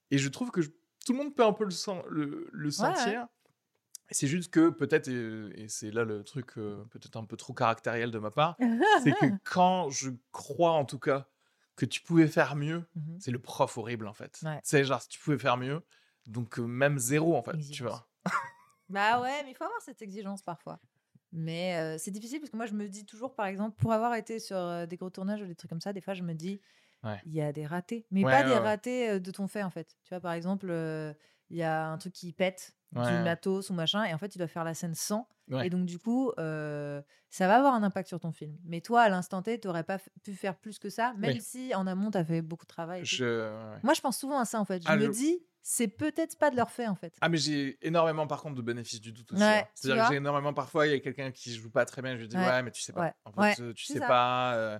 Et je trouve que je- tout le monde peut un peu le, sen- le, le ouais. sentir. C'est juste que peut-être, et, et c'est là le truc euh, peut-être un peu trop caractériel de ma part, c'est que quand je crois en tout cas que tu pouvais faire mieux, Mhm. c'est le prof horrible en fait. C'est genre si tu pouvais faire mieux, donc euh, même zéro en fait, tu vois. Bah ouais, mais il faut avoir cette exigence parfois. Mais euh, c'est difficile parce que moi, je me dis toujours, par exemple, pour avoir été sur euh, des gros tournages ou des trucs comme ça, des fois, je me dis, Ouais. il y a des ratés. Mais Ouais, pas ouais, des ratés euh, de ton fait, en fait. Tu vois, par exemple, il y a un truc qui pète, du matos ou machin, et en fait, tu dois faire la scène sans. Et donc, du coup, ça va avoir un impact sur ton film. Mais toi, à l'instant T, tu n'aurais pas pu faire plus que ça, même Oui. si en amont, tu as fait beaucoup de travail. Je-. Moi, je pense souvent à ça, en fait. Je Ah, me je- dis, c'est peut-être pas de leur fait, en fait. Ah mais j'ai énormément par contre de bénéfices du doute aussi. Ouais, hein. C'est-à-dire que j'ai énormément parfois il y a quelqu'un qui joue pas très bien, je lui dis Ouais. ouais mais tu sais pas. Ouais. En fait euh, tu sais ça. pas euh,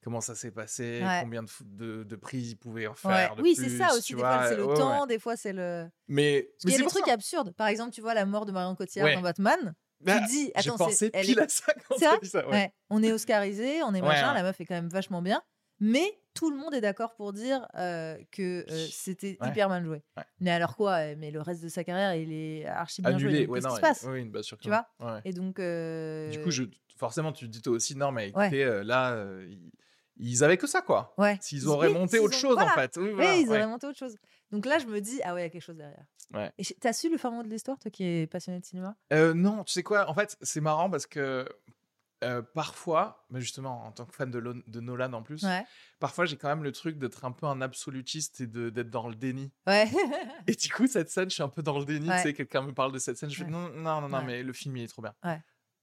comment ça s'est passé, combien de, de, de prises il pouvait en faire. de Oui, c'est ça aussi. Des fois, c'est le temps, des fois, c'est le. Mais, qu'il y a des trucs ça. absurdes. Par exemple, tu vois la mort de Marion Cotillard dans Batman. Bah, tu dis, attends, c'est- elle pile est- à ça quand vrai dit ça. On est oscarisé, on est machin, la meuf est quand même vachement bien. Mais tout le monde est d'accord pour dire euh, que euh, c'était Ouais. hyper mal joué. Ouais. Mais alors quoi Mais le reste de sa carrière, il est archi bien joué. Annulé, ouais, Qu'est-ce qui se passe oui, bah, sûr Tu vois. Et donc. euh, Du coup, je, forcément, tu te dis toi aussi, non, mais écoutez, là, ils, avaient que ça, quoi. Ouais. S'ils auraient Oui, monté autre ont- chose, voilà. en fait. Oui, ils auraient monté autre chose. Donc là, je me dis, ah ouais, il y a quelque chose derrière. Ouais. Et t'as su le fin mot de l'histoire, toi qui es passionné de cinéma? Euh, non, tu sais quoi, en fait, c'est marrant parce que euh, parfois, mais justement, en tant que fan de, Lo- de Nolan en plus, Ouais. parfois j'ai quand même le truc d'être un peu un absolutiste et d'être dans le déni. Ouais. Et du coup, cette scène, je suis un peu dans le déni. Ouais. Tu sais, quelqu'un me parle de cette scène, je fais non, non, non, mais le film, il est trop bien.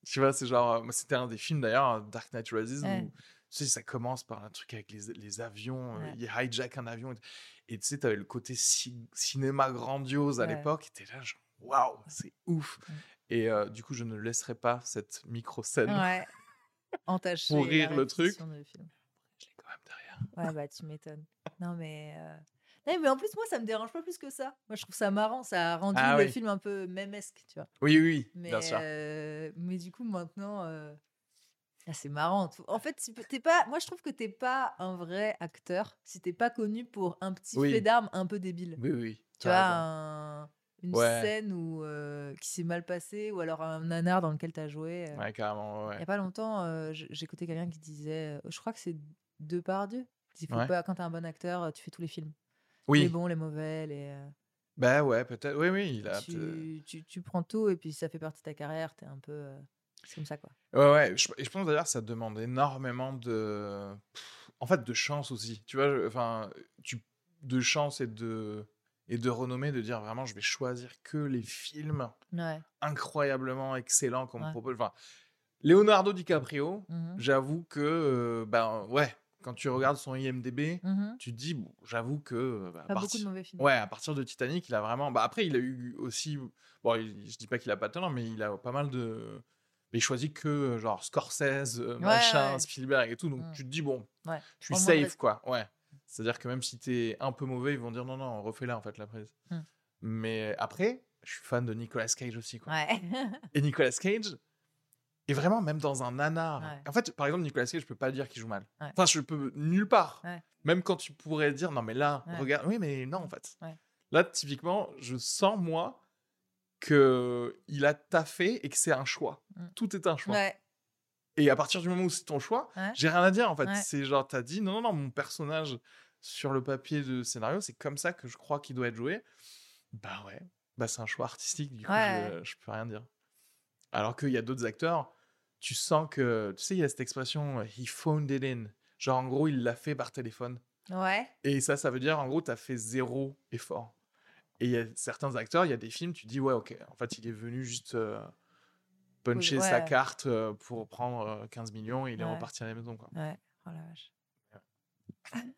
Tu vois, c'est genre, euh, moi, c'était un des films d'ailleurs, Dark Knight Rises, où tu sais, ça commence par un truc avec les, les avions, euh, il hijack un avion. Et, tu sais, t'avais le côté ci- cinéma grandiose à l'époque, et t'es là, genre, waouh, c'est ouf. Et euh, du coup, je ne laisserai pas cette micro-scène. Ouais. Entaché. Pour la rire le truc. film. Je l'ai quand même derrière. Ouais, bah tu m'étonnes. Non, mais. euh, Non, mais en plus, moi, ça me dérange pas plus que ça. Moi, je trouve ça marrant. Ça a rendu Ah le oui. film un peu mémesque, tu vois. Oui, oui, Mais, bien sûr. euh, mais du coup, maintenant. ah, c'est marrant. En fait, t'es pas. Moi, je trouve que t'es pas un vrai acteur si t'es pas connu pour un petit Oui. fait d'armes un peu débile. Oui, oui. Tu vois, un- une Ouais. scène où, euh, qui s'est mal passée ou alors un nanar dans lequel t'as joué. euh. Ouais, carrément, ouais. Il y a pas longtemps, euh, j'écoutais quelqu'un qui disait, je crois que c'est. Il faut Ouais. pas, quand t'es un bon acteur, tu fais tous les films. Oui, Les bons, les mauvais, les. bah ouais, peut-être. Oui, oui, il a. tu, tu, tu prends tout et puis ça fait partie de ta carrière. T'es un peu. c'est comme ça, quoi. Ouais, ouais. Je, je pense d'ailleurs que ça demande énormément de. pff, En fait, de chance aussi. Tu vois, enfin, tu... de chance et de et de renommée de dire vraiment, je vais choisir que les films Ouais. incroyablement excellents qu'on me propose. Enfin, Leonardo DiCaprio, Mhm. j'avoue que, euh, ben ouais, quand tu regardes son IMDb, Mhm. tu te dis, bon, j'avoue que. bah, Pas beaucoup partir- de mauvais films. Ouais, à partir de Titanic, il a vraiment. Bah après, il a eu aussi. Bon, il- je dis pas qu'il a pas de talent, mais il a pas mal de. Mais il choisit que genre Scorsese, euh, machin, ouais. Spielberg et tout. Donc Mm. tu te dis, bon, Ouais. je suis safe, quoi. Ouais. C'est-à-dire que même si t'es un peu mauvais, ils vont dire non, non, refais-la en fait, la prise. Mm. Mais après, je suis fan de Nicolas Cage aussi, quoi. Ouais. Et Nicolas Cage est vraiment même dans un nanar. Ouais. En fait, par exemple, Nicolas Cage, je peux pas dire qu'il joue mal. Ouais. Enfin, je peux nulle part. Même quand tu pourrais dire non, mais là, regarde. Oui, mais non, en fait. Là, typiquement, je sens moi que il a taffé et que c'est un choix. Mm. Tout est un choix. ouais. Et à partir du moment où c'est ton choix, Ouais. j'ai rien à dire en fait. Ouais. C'est genre, t'as dit non, non, non, mon personnage sur le papier de scénario, c'est comme ça que je crois qu'il doit être joué. Bah ouais, bah c'est un choix artistique, du coup, Ouais. je, je peux rien dire. Alors qu'il y a d'autres acteurs, tu sens que, tu sais, il y a cette expression, euh, he phoned it in. Genre, en gros, il l'a fait par téléphone. Ouais. Et ça, ça veut dire, en gros, t'as fait zéro effort. Et il y a certains acteurs, il y a des films, tu dis, ouais, ok, en fait, il est venu juste euh, puncher sa carte pour prendre euh, 15 millions et il est reparti à la maison, quoi. Ouais. Oh la vache.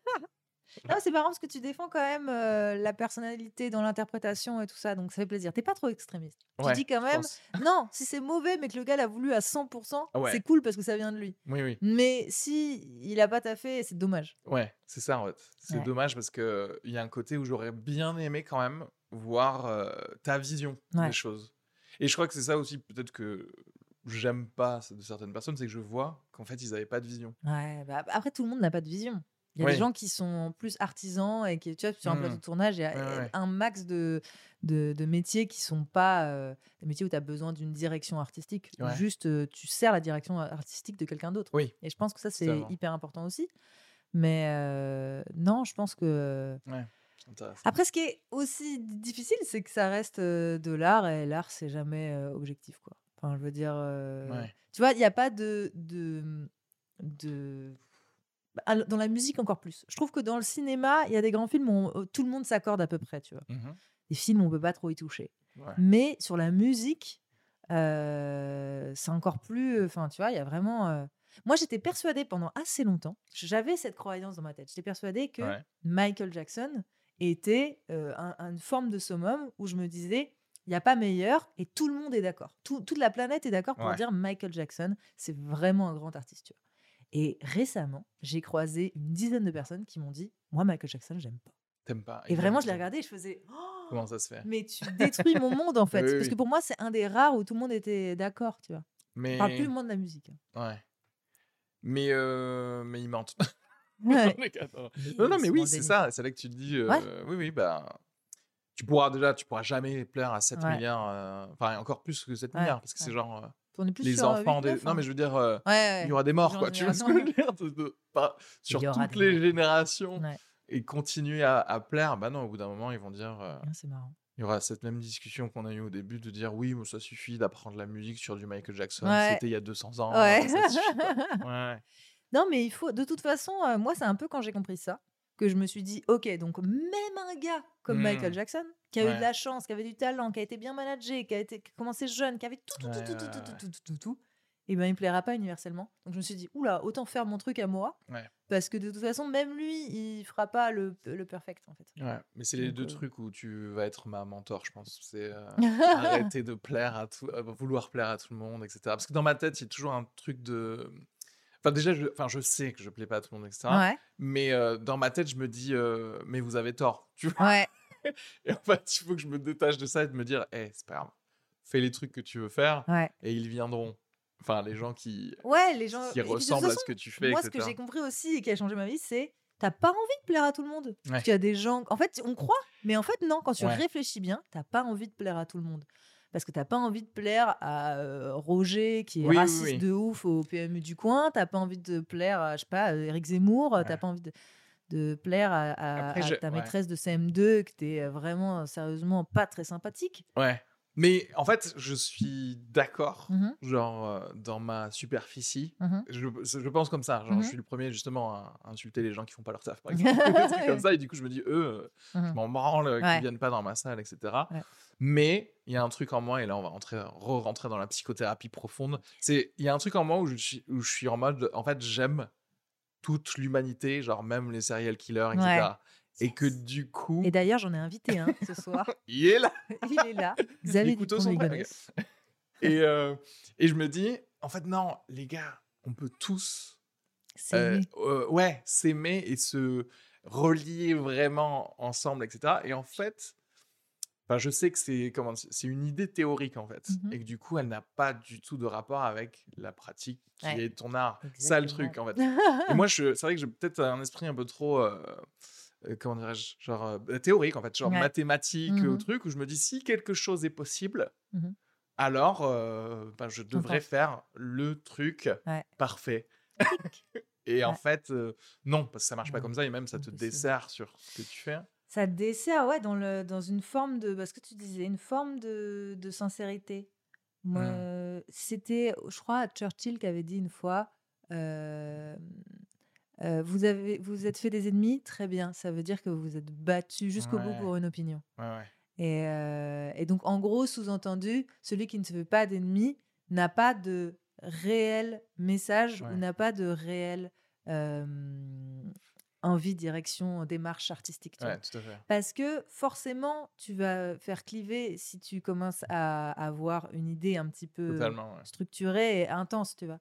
Non, c'est marrant parce que tu défends quand même euh, la personnalité dans l'interprétation et tout ça, donc ça fait plaisir. T'es pas trop extrémiste. Ouais, tu dis quand même, non, si c'est mauvais mais que le gars l'a voulu à 100%, Ouais. c'est cool parce que ça vient de lui. Oui, oui. Mais si il a pas taffé, c'est dommage. Ouais, c'est ça en fait. C'est Ouais. dommage parce que il y a un côté où j'aurais bien aimé quand même voir euh, ta vision des choses. Et je crois que c'est ça aussi peut-être que j'aime pas de certaines personnes, c'est que je vois qu'en fait ils avaient pas de vision. Ouais, bah, après, tout le monde n'a pas de vision. Il y a Oui. des gens qui sont plus artisans et qui, tu vois, sur un plateau Mm. de tournage, il y a Ouais, ouais. un max de, de, de métiers qui sont pas euh, des métiers où tu as besoin d'une direction artistique. Ouais. Juste, euh, tu sers la direction artistique de quelqu'un d'autre. Oui. Et je pense que ça, c'est hyper important aussi. Mais euh, non, je pense que. Après, ce qui est aussi difficile, c'est que ça reste euh, de l'art et l'art, c'est jamais euh, objectif, quoi. Enfin, je veux dire. euh, Ouais. Tu vois, il n'y a pas de. de, de... Bah, Dans la musique, encore plus. Je trouve que dans le cinéma, il y a des grands films où on- tout le monde s'accorde à peu près, tu vois. Mhm. Des films, on peut pas trop y toucher. Ouais. Mais sur la musique, euh, c'est encore plus. Enfin, tu vois, il y a vraiment. euh, Moi, j'étais persuadée pendant assez longtemps, j'avais cette croyance dans ma tête. J'étais persuadée que Ouais. Michael Jackson était euh, un- un- une forme de summum où je me disais, il n'y a pas meilleur et tout le monde est d'accord. Tout- toute la planète est d'accord pour Ouais. dire Michael Jackson, c'est vraiment un grand artiste. tu vois. Et récemment, j'ai croisé une dizaine de personnes qui m'ont dit, moi, Michael Jackson, j'aime pas. T'aimes pas. Et vraiment, je l'ai regardé et je faisais, Oh, Comment ça se fait? mais tu détruis mon monde en fait. Oui, Parce que pour moi, c'est un des rares où tout le monde était d'accord, tu vois. Mais parle plus le monde de la musique. hein. ouais. Mais euh, mais ils mentent. Ouais. Gars, non. Mais Non, oui, c'est ça. C'est là que tu te dis, euh, Ouais. oui, oui, bah, tu pourras déjà, tu pourras jamais plaire à 7 Ouais. milliards, euh, enfin encore plus que 7 Ouais, milliards, parce que c'est genre euh, On est plus les sur, euh, enfants. 8, des... 9, Non, hein. mais je veux dire, euh, il y aura des morts, quoi. Tu vois ce que je veux dire De- de- pas- Sur toutes les morts. générations et continuer à, à plaire. Bah non, au bout d'un moment, ils vont dire. euh, Ah, C'est marrant. il y aura cette même discussion qu'on a eue au début de dire oui, mais ça suffit d'apprendre la musique sur du Michael Jackson. Ouais. C'était il y a 200 ans. Ouais. euh, ça suffit. Ouais. Non, mais il faut. De toute façon, euh, moi, c'est un peu quand j'ai compris ça que je me suis dit, ok, donc même un gars comme. Michael Jackson, qui a eu de la chance, qui avait du talent, qui a été bien managé, qui a, été, qui a commencé jeune, qui avait tout, tout, Ouais, tout, tout, ouais, tout, tout, tout, tout, tout, tout, et ben il plaira pas universellement. Donc je me suis dit, oula, autant faire mon truc à moi, parce que de toute façon, même lui, il fera pas le, le perfect en fait. Ouais, mais c'est les Donc, deux euh, trucs où tu vas être ma mentor, je pense. C'est euh, arrêter de plaire à tout, euh, vouloir plaire à tout le monde, etc. Parce que dans ma tête, il y a toujours un truc de. Enfin, déjà, je, enfin, je sais que je plais pas à tout le monde, etc. Ouais, Mais euh, dans ma tête, je me dis, euh, mais vous avez tort. Tu vois ouais, Et en fait, il faut que je me détache de ça et de me dire, hé, c'est pas grave. Fais les trucs que tu veux faire ouais. et ils viendront. Enfin, les gens qui, Ouais, les gens. qui ressemblent à ce que tu fais, Moi, ce que j'ai compris aussi et qui a changé ma vie, c'est t'as pas envie de plaire à tout le monde. Parce qu'il y a des gens. En fait, on croit, mais en fait, non. Quand tu réfléchis bien, t'as pas envie de plaire à tout le monde. Parce que t'as pas envie de plaire à euh, Roger, qui est Oui, raciste oui. de ouf au PMU du coin. T'as pas envie de plaire à, je sais pas, Eric Zemmour. Ouais. T'as pas envie de, de plaire à, à- Après, à je- ta ouais. maîtresse de CM2, que t'es vraiment, sérieusement, pas très sympathique. Ouais. Mais en fait, je suis d'accord, Mhm, genre, euh, dans ma superficie. mhm. Je, je pense comme ça. Genre, Mhm. je suis le premier, justement, à insulter les gens qui font pas leur taf, par exemple. Comme ça. Et du coup, je me dis, eux, euh, je m'en branle euh, qu'ils Ouais. viennent pas dans ma salle, etc. Ouais. Mais il y a un truc en moi, et là, on va entrer, re-rentrer dans la psychothérapie profonde. C'est, il y a un truc en moi où je suis, où je suis en mode, en fait, j'aime toute l'humanité, genre même les serial killers, etc. Ouais. Et que du coup, Et d'ailleurs, j'en ai invité un ce soir. il est là. Il est là. Xavier Les couteaux Dupont sont de prêts, Ligonnès. Et, euh, et je me dis, en fait, non, les gars, on peut tous C'est euh, euh, ouais, s'aimer et se relier vraiment ensemble, etc. Et en fait, enfin, je sais que c'est comment c'est une idée théorique en fait, Mhm. et que du coup, elle n'a pas du tout de rapport avec la pratique qui Ouais. est ton art. Ça le Exactement. truc en fait. Et moi, c'est vrai que j'ai peut-être un esprit un peu trop, euh, euh, comment dirais-je, genre euh, théorique en fait, genre Ouais. mathématique Mhm. truc où je me dis si quelque chose est possible, Mhm. alors euh, ben, je devrais faire le truc Ouais. parfait. Et en fait, non, parce que ça marche pas Non, comme ça et même ça te dessert sur ce que tu fais. Ça te dessert, ouais, dans, le, dans une forme de. Parce que tu disais, une forme de, de sincérité. Moi, c'était, je crois, Churchill qui avait dit une fois euh, vous, avez, vous êtes fait des ennemis, très bien. Ça veut dire que vous vous êtes battu jusqu'au bout pour une opinion. Ouais, ouais. Et, euh, et donc, en gros, sous-entendu, celui qui ne se fait pas d'ennemis n'a pas de réel message ou n'a pas de réel. euh, envie, direction, démarche artistique. Tu vois. Ouais, tout à fait. Parce que forcément, tu vas faire cliver si tu commences à avoir une idée un petit peu Totalement, ouais. structurée et intense, tu vois.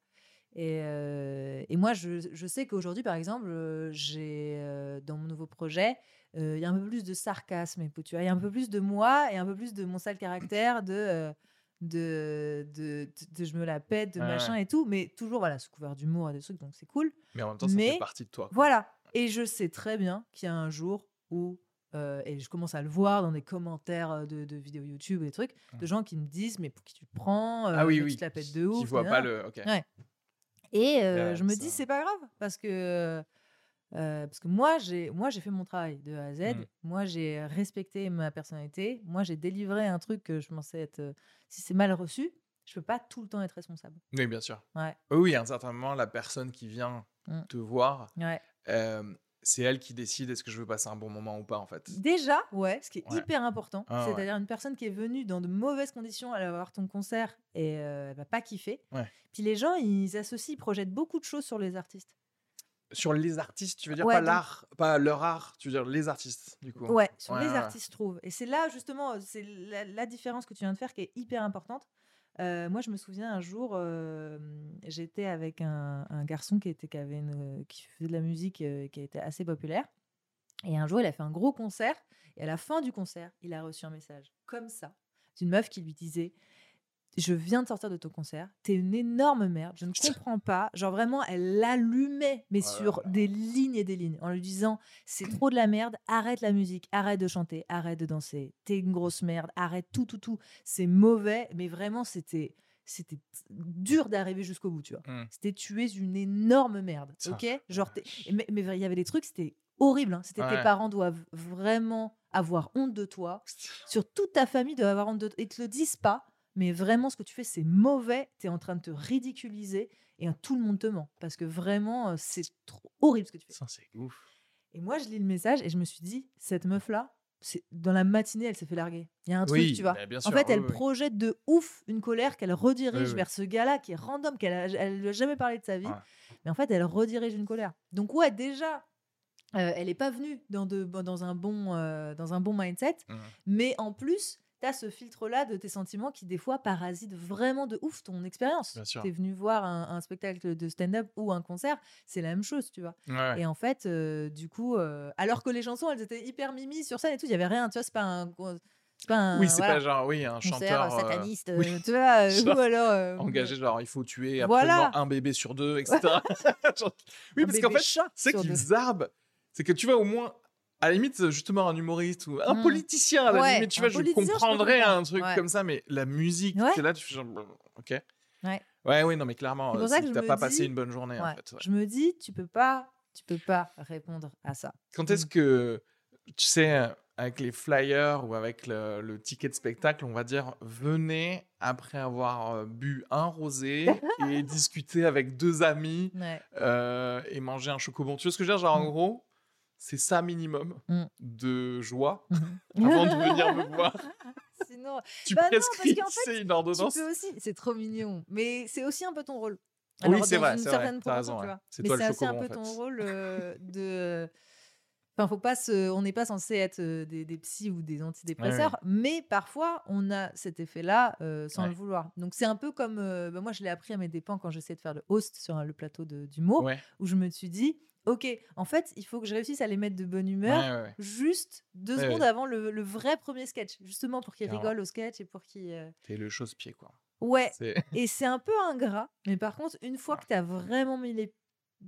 Et, euh, et moi, je, je sais qu'aujourd'hui, par exemple, euh, j'ai euh, dans mon nouveau projet, il y a un peu plus de sarcasme, et, tu vois, il y a un peu plus de moi et un peu plus de mon sale caractère, de, de, de, de- de je me la pète, de Ouais, machin et tout, mais toujours voilà, sous couvert d'humour et des trucs, donc c'est cool. Mais en même temps, ça Mais fait partie de toi. quoi. Voilà. Et je sais très bien qu'il y a un jour où, euh, et je commence à le voir dans des commentaires de, de vidéos YouTube et des trucs, de gens qui me disent Mais pour qui tu te prends Ah oui, oui. Tu te la pètes de ouf. Qui voit pas le. Ok. Ouais. Et euh, Ouais, je me ça- dis C'est pas grave, parce que. euh, parce que moi j'ai fait mon travail de A à Z. Mm. Moi j'ai respecté ma personnalité. Moi j'ai délivré un truc que je pensais être. euh, si c'est mal reçu, je peux pas tout le temps être responsable. Oui, bien sûr. Ouais. Oui, oui, à un certain moment, la personne qui vient Mm. te voir, Ouais. C'est elle qui décide est-ce que je veux passer un bon moment ou pas, en fait. Déjà, ouais, ce qui est Ouais. hyper important, Ah ouais. c'est-à-dire une personne qui est venue dans de mauvaises conditions, elle va voir ton concert et euh, elle va pas kiffer. Ouais. Puis les gens, ils associent, ils projettent beaucoup de choses sur les artistes. Sur les artistes, tu veux dire pas donc- l'art, pas leur art, tu veux dire les artistes, du coup. Ouais, sur les artistes, je trouve. Et c'est là, justement, c'est la, la différence que tu viens de faire qui est hyper importante. Euh, moi, je me souviens un jour, euh, j'étais avec un, garçon qui, était, qui, avait une, qui faisait de la musique euh, qui était assez populaire. Et un jour, il a fait un gros concert. Et à la fin du concert, il a reçu un message comme ça d'une meuf qui lui disait Je viens de sortir de ton concert, t'es une énorme merde, je ne comprends pas. Genre vraiment, elle l'allumait, mais sur des lignes et des lignes, en lui disant C'est trop de la merde, arrête la musique, arrête de chanter, arrête de danser, t'es une grosse merde, arrête tout, tout, tout. C'est mauvais, mais vraiment, c'était. C'était dur d'arriver jusqu'au bout, tu vois. Mm. C'était tu es une énorme merde, ok? Genre, mais il y avait des trucs, c'était horrible. hein. C'était tes parents doivent vraiment avoir honte de toi. Sur toute ta famille doit avoir honte de toi. Ils te le disent pas, mais vraiment, ce que tu fais, c'est mauvais. Tu es en train de te ridiculiser et euh, tout le monde te ment. Parce que vraiment, euh, c'est trop horrible ce que tu fais. Ça, c'est ouf. Et moi, je lis le message et je me suis dit, cette meuf-là, c'est dans la matinée, elle s'est fait larguer. Il y a un truc, tu vois. bah, En fait, oui, elle oui. projette de ouf une colère qu'elle redirige vers ce gars-là qui est random, qu'elle elle lui a jamais parlé de sa vie. Mais en fait, elle redirige une colère. Donc ouais, déjà, euh, elle n'est pas venue dans, de, dans, un bon, euh, dans un bon mindset. Mm. Mais en plus, tu as ce filtre-là de tes sentiments qui, des fois, parasitent vraiment de ouf ton expérience. Tu es venu voir un, un spectacle de stand-up ou un concert, c'est la même chose, tu vois. Ouais. Et en fait, euh, du coup, euh, alors que les chansons, elles étaient hyper mimi sur scène et tout, il y avait rien, tu vois, c'est pas un. C'est pas un oui, c'est voilà, pas genre, oui, un chanteur euh, sataniste, oui. tu vois, Genre, ou alors. euh, engagé, genre il faut tuer Voilà. absolument un bébé sur deux, etc. Oui, un parce qu'en fait, c'est qu'ils arbent. C'est que tu vois, au moins, à la limite, justement, un humoriste ou un Mm. politicien, à la Ouais, limite, tu vois, je comprendrais un truc Ouais. comme ça, mais la musique, Ouais. c'est là, tu fais genre, ok. Ouais. Ouais, oui, non, mais clairement, euh, t'as pas passé une bonne journée, en fait. Je me dis, tu peux pas, tu peux pas répondre à ça. Quand est-ce que, tu sais, euh, avec les flyers ou avec le, le ticket de spectacle, on va dire, venez après avoir euh, bu un rosé et discuter avec deux amis Ouais. euh, et manger un chocobon. Tu vois ce que je veux dire Genre, en Mm. gros, c'est ça minimum Mm. de joie Mhm. avant de venir me voir. Sinon, Tu Bah non, parce prescris, tu fait, sais, une tu ordonnance. peux aussi, c'est trop mignon, mais c'est aussi un peu ton rôle. Oui, Alors, c'est dans vrai, c'est vrai, t'as raison, ouais. C'est Mais toi le c'est aussi un peu en ton rôle euh, de. Enfin, faut pas se... on n'est pas censé être euh, des, des psys ou des antidépresseurs, mais parfois on a cet effet-là euh, sans Ouais. le vouloir. Donc c'est un peu comme euh, bah, moi je l'ai appris à mes dépens quand j'essayais de faire le host sur le plateau de- d'humour, Ouais, où je me suis dit, ok, en fait il faut que je réussisse à les mettre de bonne humeur ouais, ouais. juste deux secondes avant le, le vrai premier sketch, justement pour qu'ils rigolent au sketch et pour qu'ils. euh, T'es le chausse-pied, quoi. Ouais, et c'est un peu ingrat, mais par contre, une fois que tu as vraiment mis les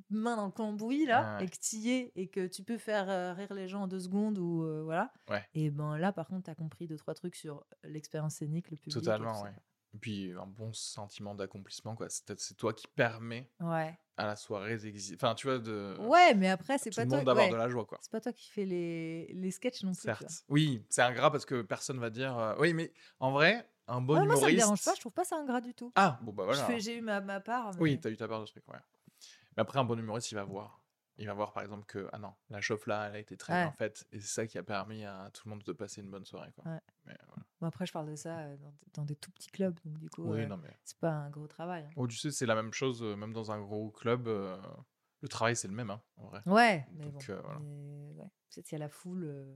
mains dans le cambouis, là, et que tu y es, et que tu peux faire euh, rire les gens en deux secondes, ou euh, voilà, et ben là, par contre, tu as compris deux, trois trucs sur l'expérience scénique, le public. Totalement, ouais. Puis, un bon sentiment d'accomplissement, quoi. C'est, c'est toi qui permet Ouais. à la soirée d'exister. Enfin, tu vois, de... Ouais, mais après, c'est pas le toi. monde d'avoir ouais, de la joie, quoi. C'est pas toi qui fais les, les sketchs non plus. Certes. Oui, c'est ingrat parce que personne va dire. euh, Oui, mais en vrai, un bon Ouais, moi, ça me humoriste. dérange pas, je trouve pas ça ingrat du tout. Ah, bon, bah voilà. J'ai eu ma, ma part. mais- Oui, t'as eu ta part de truc, ouais. Mais après, un bon humoriste, il va voir. Il va voir, par exemple, que, ah non, la chauffe là, elle a été très Ouais. bien faite. Et c'est ça qui a permis à tout le monde de passer une bonne soirée, quoi. Ouais. Mais, voilà. Bon, après, je parle de ça euh, dans, dans des tout petits clubs, donc du coup, Oui, euh, mais. c'est pas un gros travail. hein. Oh, tu sais, c'est la même chose, euh, même dans un gros club. le travail, c'est le même, hein, en vrai. Ouais, mais Donc, bon. voilà. mais ouais. Peut-être qu'il y a la foule.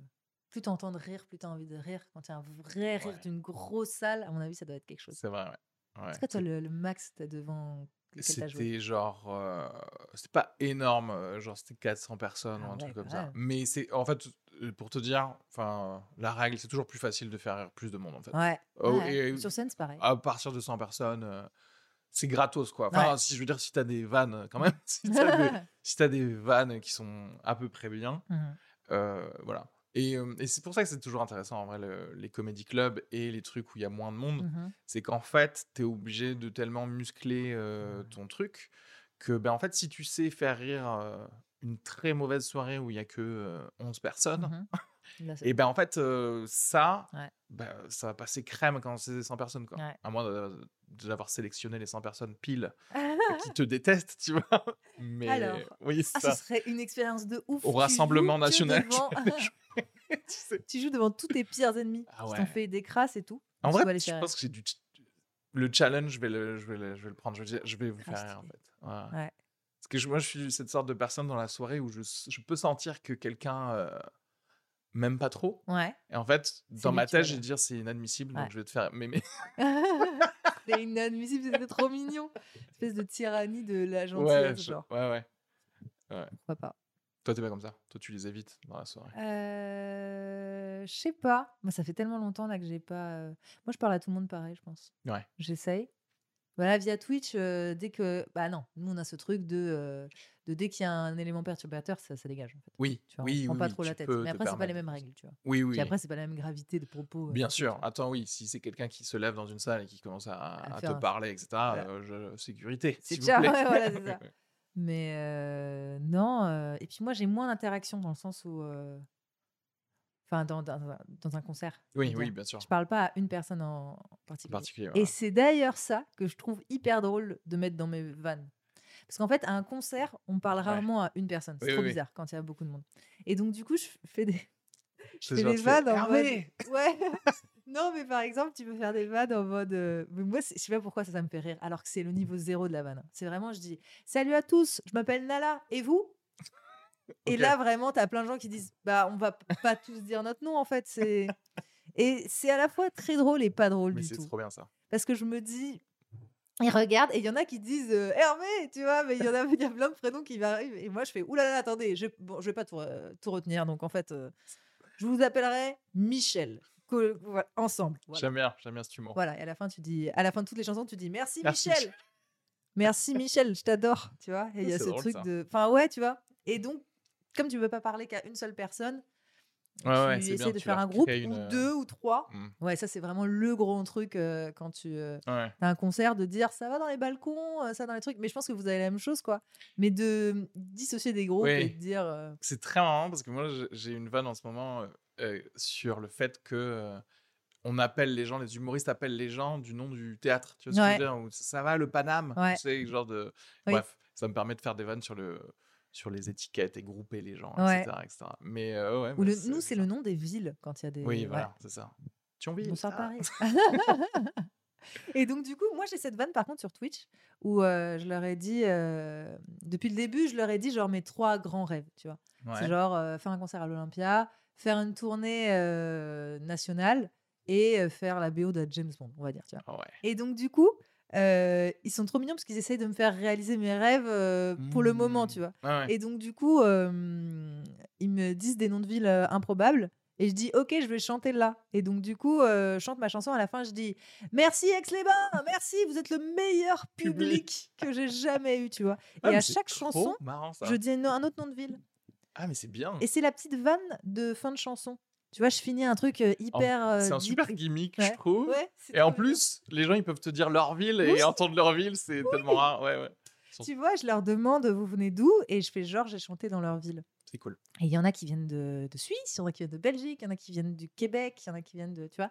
Plus t'entends de rire, plus t'as envie de rire. Quand il y a un vrai rire d'une grosse salle, à mon avis, ça doit être quelque chose. C'est vrai, ouais. Est-ce que toi, le, le max, t'as devant C'était genre. euh, c'était pas énorme, euh, genre c'était 400 personnes Ah ou un ouais, truc comme ça. Mais c'est. En fait, euh, pour te dire, enfin, la règle, c'est toujours plus facile de faire rire plus de monde, en fait. Ouais. Oh, et- Sur scène, c'est pareil. à partir de 100 personnes, euh, c'est gratos, quoi. Enfin, si je veux dire, si t'as des vannes, quand même, si t'as des, si des vannes qui sont à peu près bien, euh, voilà. Et, et c'est pour ça que c'est toujours intéressant, en vrai, le- les comédie clubs et les trucs où il y a moins de monde. Mhm. C'est qu'en fait, t'es obligé de tellement muscler euh, ton truc que, ben, en fait, si tu sais faire rire euh, une très mauvaise soirée où il y a que euh, 11 personnes, Mhm. C'est- et ben en fait, euh, ça, Ouais. ben, ça va passer crème quand c'est 100 personnes. Quoi. Ouais. À moins d'avoir sélectionné les 100 personnes pile qui te détestent, tu vois. Mais Alors, oui, Ah, ça. ce serait une expérience de ouf. Au Tu Rassemblement national, devant- tu sais. tu joues devant tous tes pires ennemis Ah ouais. t'ont fait des crasses et tout. En tu vrai, les je faire pense que j'ai du. Le challenge, je vais le, je vais le, je vais le prendre. Je vais, je vais vous faire rire, en fait. Ouais. Parce que je- moi, je suis cette sorte de personne dans la soirée où je, je peux sentir que quelqu'un euh, m'aime pas trop. Ouais. Et en fait, dans ma tête, vais dire c'est inadmissible, Ouais. donc je vais te faire. Mais... c'est inadmissible, c'était trop mignon. Espèce de tyrannie de la ouais, gentillesse, je- genre. ouais, ouais. Pourquoi pas Toi, t'es pas comme ça. Toi, tu les évites dans la soirée. Euh, Je sais pas. Moi, ça fait tellement longtemps là que j'ai pas. euh, Moi, je parle à tout le monde pareil, je pense. Ouais. J'essaye. Voilà, via Twitch, euh, dès que. Bah non, nous, on a ce truc de. euh, de dès qu'il y a un élément perturbateur, ça, ça dégage, en fait. Oui, Tu vois, on oui, prend oui, pas oui, trop la tête. peux Mais te après, c'est pas les permettre mêmes règles, tu vois. Oui, oui. Puis après, c'est pas la même gravité de propos. euh, Bien tout, sûr. vois. Attends, oui, si c'est quelqu'un qui se lève dans une salle et qui commence à, À à faire te un- parler, etc., euh, je- sécurité. C'est s'il vous plaît. ouais, voilà, c'est ça. Mais euh, non. euh, Et puis moi, j'ai moins d'interaction dans le sens où. euh, Enfin, dans, dans, un- dans un concert. Oui, oui, bien sûr. Je parle pas à une personne en En particulier. Et c'est d'ailleurs ça que je trouve hyper drôle de mettre dans mes vannes. Parce qu'en fait, à un concert, on parle rarement à une personne. C'est Oui, trop oui, oui. bizarre quand il y a beaucoup de monde. Et donc, du coup, je fais des, je fais des vannes en mode. Ouais. non, mais par exemple, tu peux faire des vannes en mode. euh, mais moi, je sais pas pourquoi ça, ça me fait rire, alors que c'est le niveau zéro de la vanne. C'est vraiment, je dis Salut à tous, je m'appelle Nala, et vous? Et là, vraiment, t'as plein de gens qui disent Bah, on va pas tous dire notre nom, en fait. c'est Et c'est à la fois très drôle et pas drôle Mais du c'est tout. trop bien ça. Parce que je me dis. Ils regardent et il y en a qui disent euh, Hervé, tu vois, mais il y en a, y a plein de prénoms qui arrivent. Et moi, je fais Oulala, attendez, je, bon, je vais pas tout, tout retenir. Donc, en fait, euh, je vous appellerai Michel. Voilà, ensemble. Voilà. J'aime bien, j'aime bien ce humour. Voilà, et à la fin, tu dis, à la fin de toutes les chansons, tu dis merci, Merci, Michel. Merci Michel, je t'adore, tu vois. Et il y a C'est ce drôle, truc ça. de, enfin ouais, tu vois. Et donc, comme tu veux pas parler qu'à une seule personne, Ouais, ouais, tu c'est essaies de tu faire un groupe une, ou euh, deux ou trois. Mm. Ouais, ça c'est vraiment le gros truc euh, quand tu euh, Ouais. as un concert de dire ça va dans les balcons, euh, ça dans les trucs. Mais je pense que vous avez la même chose quoi. Mais de dissocier des groupes Oui. et de dire euh, C'est très marrant parce que moi j'ai- une vanne en ce moment euh, euh, sur le fait que euh, on appelle les gens, les humoristes appellent les gens du nom du théâtre. Tu vois ce que Ouais. je veux dire? Ou ça va le Paname? Ouais. Tu sais, genre de. Oui. Bref, ça me permet de faire des vannes sur le sur les étiquettes et grouper les gens, Ouais. etc., etc. Mais euh, ouais, ou bah, le, nous c'est le nom des villes quand il y a des Oui, ouais. voilà, c'est ça. Thionville. Bonsoir ah. Paris. Et donc, du coup, moi, j'ai cette vanne par contre sur Twitch où euh, je leur ai dit, euh, depuis le début, je leur ai dit genre mes trois grands rêves, tu vois. C'est genre euh, faire un concert à l'Olympia, faire une tournée nationale et faire la BO de James Bond, on va dire, tu vois. Ah ouais. Et donc, du coup, euh, ils sont trop mignons parce qu'ils essayent de me faire réaliser mes rêves euh, pour le moment, tu Mmh. vois. Ouais. Et donc, du coup, euh, ils me disent des noms de villes euh, improbables. Et je dis, OK, je vais chanter là. Et donc, du coup, je chante ma chanson. À la fin, je dis, merci Aix-les-Bains, merci, vous êtes le meilleur public que j'ai jamais eu, tu vois. Ah, et à chaque chanson, marrant, je dis un autre nom de ville. Ah, mais c'est bien. Et c'est la petite vanne de fin de chanson. Tu vois, je finis un truc euh, hyper. euh, C'est un deep. super gimmick, Ouais. je trouve. Ouais, Et en plus, les gens, ils peuvent te dire leur ville Oui. et entendre leur ville, c'est tellement rare. Ouais, ouais. Tu vois, je leur demande, vous venez d'où? Et je fais genre, j'ai chanté dans leur ville. C'est cool. Et il y en a qui viennent de, de Suisse, il y en a qui viennent de Belgique, il y en a qui viennent du Québec, il y en a qui viennent de. Tu vois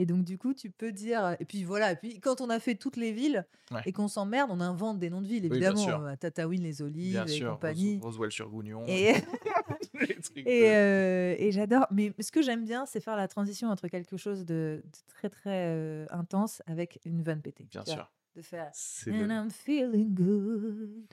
Et donc, du coup, tu peux dire. Et puis voilà, et puis quand on a fait toutes les villes Ouais. et qu'on s'emmerde, on invente des noms de villes, évidemment. sûr. euh, Tataouine, les Olives Bien et sûr. compagnie. Ros- Roswell-sur-Gougnon. Et, les trucs et, de- euh, et j'adore. Mais ce que j'aime bien, c'est faire la transition entre quelque chose de, de très, très euh, intense avec une vanne pétée. Bien vois. sûr. De faire. And le- I'm feeling good.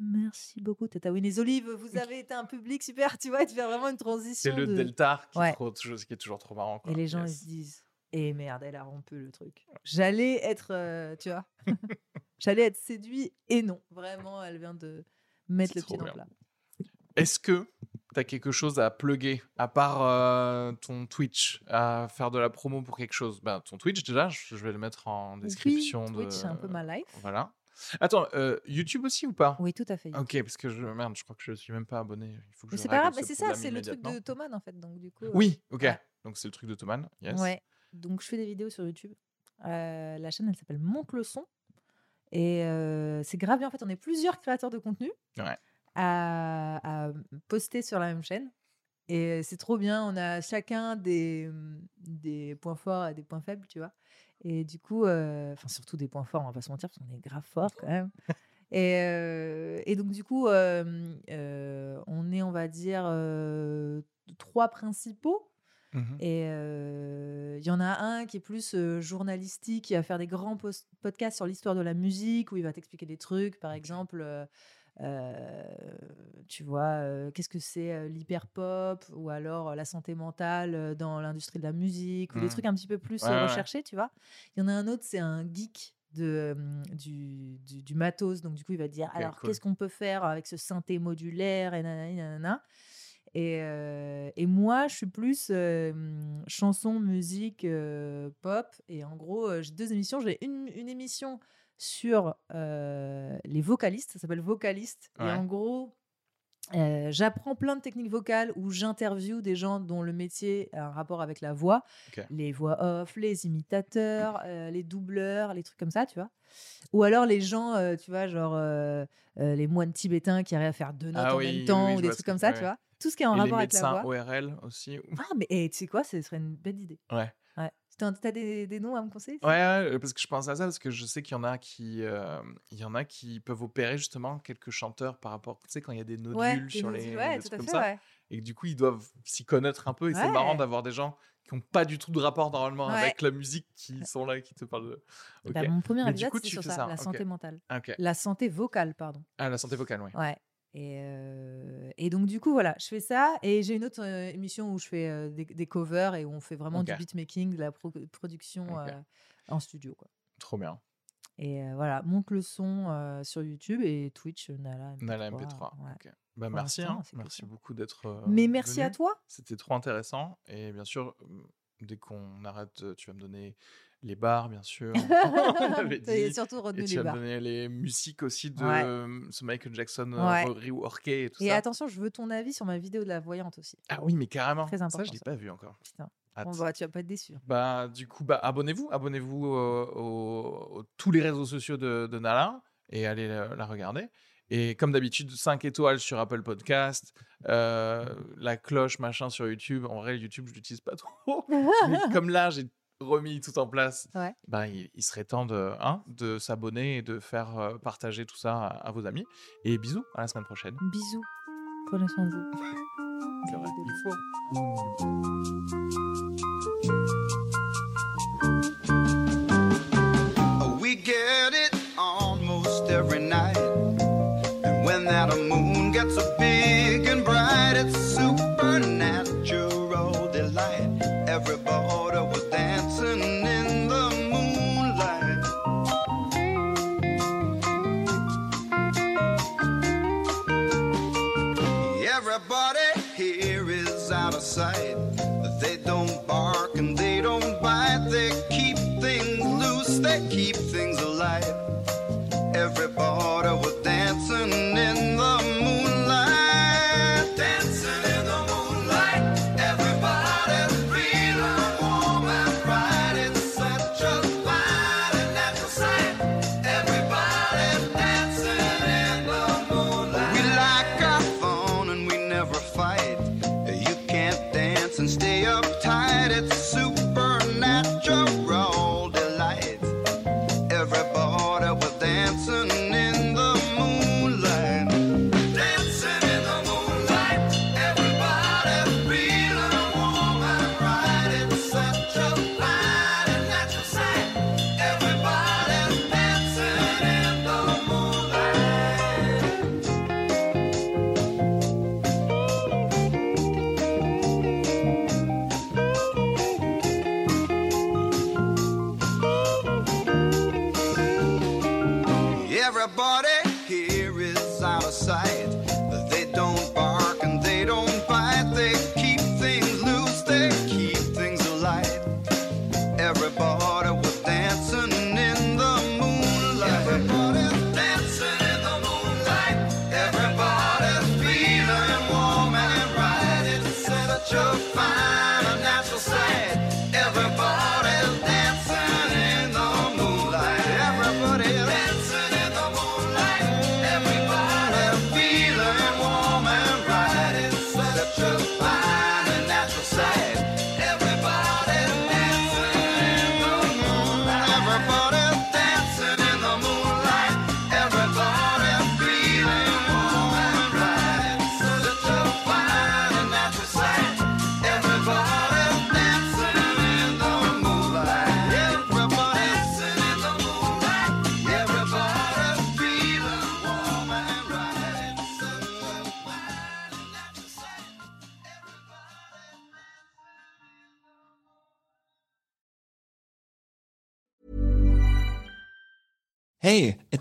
Merci beaucoup, Tata Winnie. Les olives, vous avez été un public super, tu vois, tu fais vraiment une C'est transition. le de- Delta qui, Ouais. est trop, chose- qui est toujours trop marrant. quoi. Et les gens, ils se disent Et merde, elle a rompu le truc. J'allais être, euh, tu vois, j'allais être séduit et non. Vraiment, elle vient de mettre C'est le pied dans le plat. Est-ce que tu as quelque chose à plugger, à part euh, ton Twitch, à faire de la promo pour quelque chose? Ben, Ton Twitch, déjà, je vais le mettre en description. oui, de... Twitch, c'est un peu ma life. Voilà. Attends, euh, YouTube aussi ou pas? Oui, tout à fait. Ok, parce que je merde, je crois que je suis même pas abonné. Il faut que Mais c'est pas grave, mais ce c'est ça, c'est le truc de Thomas en fait. Donc, du coup, euh, Oui, ok. ouais. Donc c'est le truc de Thomas. Yes. Ouais. Donc, je fais des vidéos sur YouTube. Euh, la chaîne, elle s'appelle Monte le son. Et euh, c'est grave bien. En fait, on est plusieurs créateurs de contenu Ouais. à, à poster sur la même chaîne. Et c'est trop bien. On a chacun des, des points forts et des points faibles, tu vois. Et du coup, euh, enfin, surtout des points forts, on va pas se mentir, parce qu'on est grave fort quand même. Et, euh, et donc, du coup, euh, euh, on est, on va dire, trois principaux. Mhm. Et il y en a un qui est plus journalistique, qui va faire des grands podcasts sur l'histoire de la musique, où il va t'expliquer des trucs, par exemple, tu vois, euh, qu'est-ce que c'est euh, l'hyperpop, ou alors euh, la santé mentale euh, dans l'industrie de la musique, ou des Mhm. trucs un petit peu plus Ouais, euh, recherchés, tu vois? Il y en a un autre, c'est un geek. De, euh, du, du, du matos, donc du coup il va te dire alors cool. qu'est-ce qu'on peut faire avec ce synthé modulaire et nanana? Et, euh, et moi, je suis plus euh, chanson, musique, euh, pop. Et en gros, euh, j'ai deux émissions. J'ai une, une émission sur euh, les vocalistes. Ça s'appelle Vocaliste. Ouais. Et en gros, euh, j'apprends plein de techniques vocales où j'interviewe des gens dont le métier a un rapport avec la voix. Les voix off, les imitateurs, euh, les doubleurs, les trucs comme ça, tu vois? Ou alors les gens, euh, tu vois, genre les moines tibétains qui arrivent à faire deux notes Ah en oui, même temps oui, ou des trucs comme ça, ouais, tu vois? Tout ce qui est en Et les rapport avec la médecins voix. ORL aussi. Ah, mais et tu sais quoi, ce serait une belle idée. Ouais. T'as des, des noms à me conseiller Ouais, ouais, parce que je pense à ça, parce que je sais qu'il y en a qui, euh, il y en a qui peuvent opérer justement quelques chanteurs par rapport, tu sais, quand il y a des nodules Ouais, des sur nodules, les, ouais, tout à comme fait, ça, ouais. et que du coup ils doivent s'y connaître un peu, et c'est marrant d'avoir des gens qui n'ont pas du tout de rapport normalement avec la musique, qui sont là, et qui te parlent de. Bah, mon premier épisode, tu sur ça, ça, la santé mentale. La santé vocale, pardon. Ah, la santé vocale, oui. Ouais. Et, euh, et donc, du coup, voilà, je fais ça. Et j'ai une autre euh, émission où je fais euh, des, des covers et où on fait vraiment du Ok. beatmaking, de la pro- production en studio. Quoi. Trop bien. Et voilà, monte le son sur YouTube et Twitch, Nala MP3. Nala MP3. ouais. ok. Bah, merci, hein. cool, merci beaucoup d'être. Mais merci à toi. C'était trop intéressant. Et bien sûr, euh, dès qu'on arrête, tu vas me donner les bars, bien sûr. On avait T'as dit. surtout Et retenu tu les bars. les musiques aussi de Ouais. euh, ce Michael Jackson Ouais. euh, reworké et tout Et ça. attention, je veux ton avis sur ma vidéo de la voyante aussi. Ah oui, mais carrément. Très ça, important, je l'ai ça. pas vu encore. Putain. Bon, bah, tu vas pas être déçu. Bah, du coup, bah, abonnez-vous. Abonnez-vous euh, aux, aux- tous les réseaux sociaux de, de Nala et allez la, la regarder. Et comme d'habitude, 5 étoiles sur Apple Podcast, euh, la cloche, machin sur YouTube. En vrai, YouTube, je l'utilise pas trop. Mais comme là, j'ai remis tout en place, Ouais. bah, il, il serait temps de, hein, de s'abonner et de faire euh, partager tout ça à, à vos amis. Et bisous, à la semaine prochaine. Bisous. Prenez soin de vous. C'est vrai, il faut.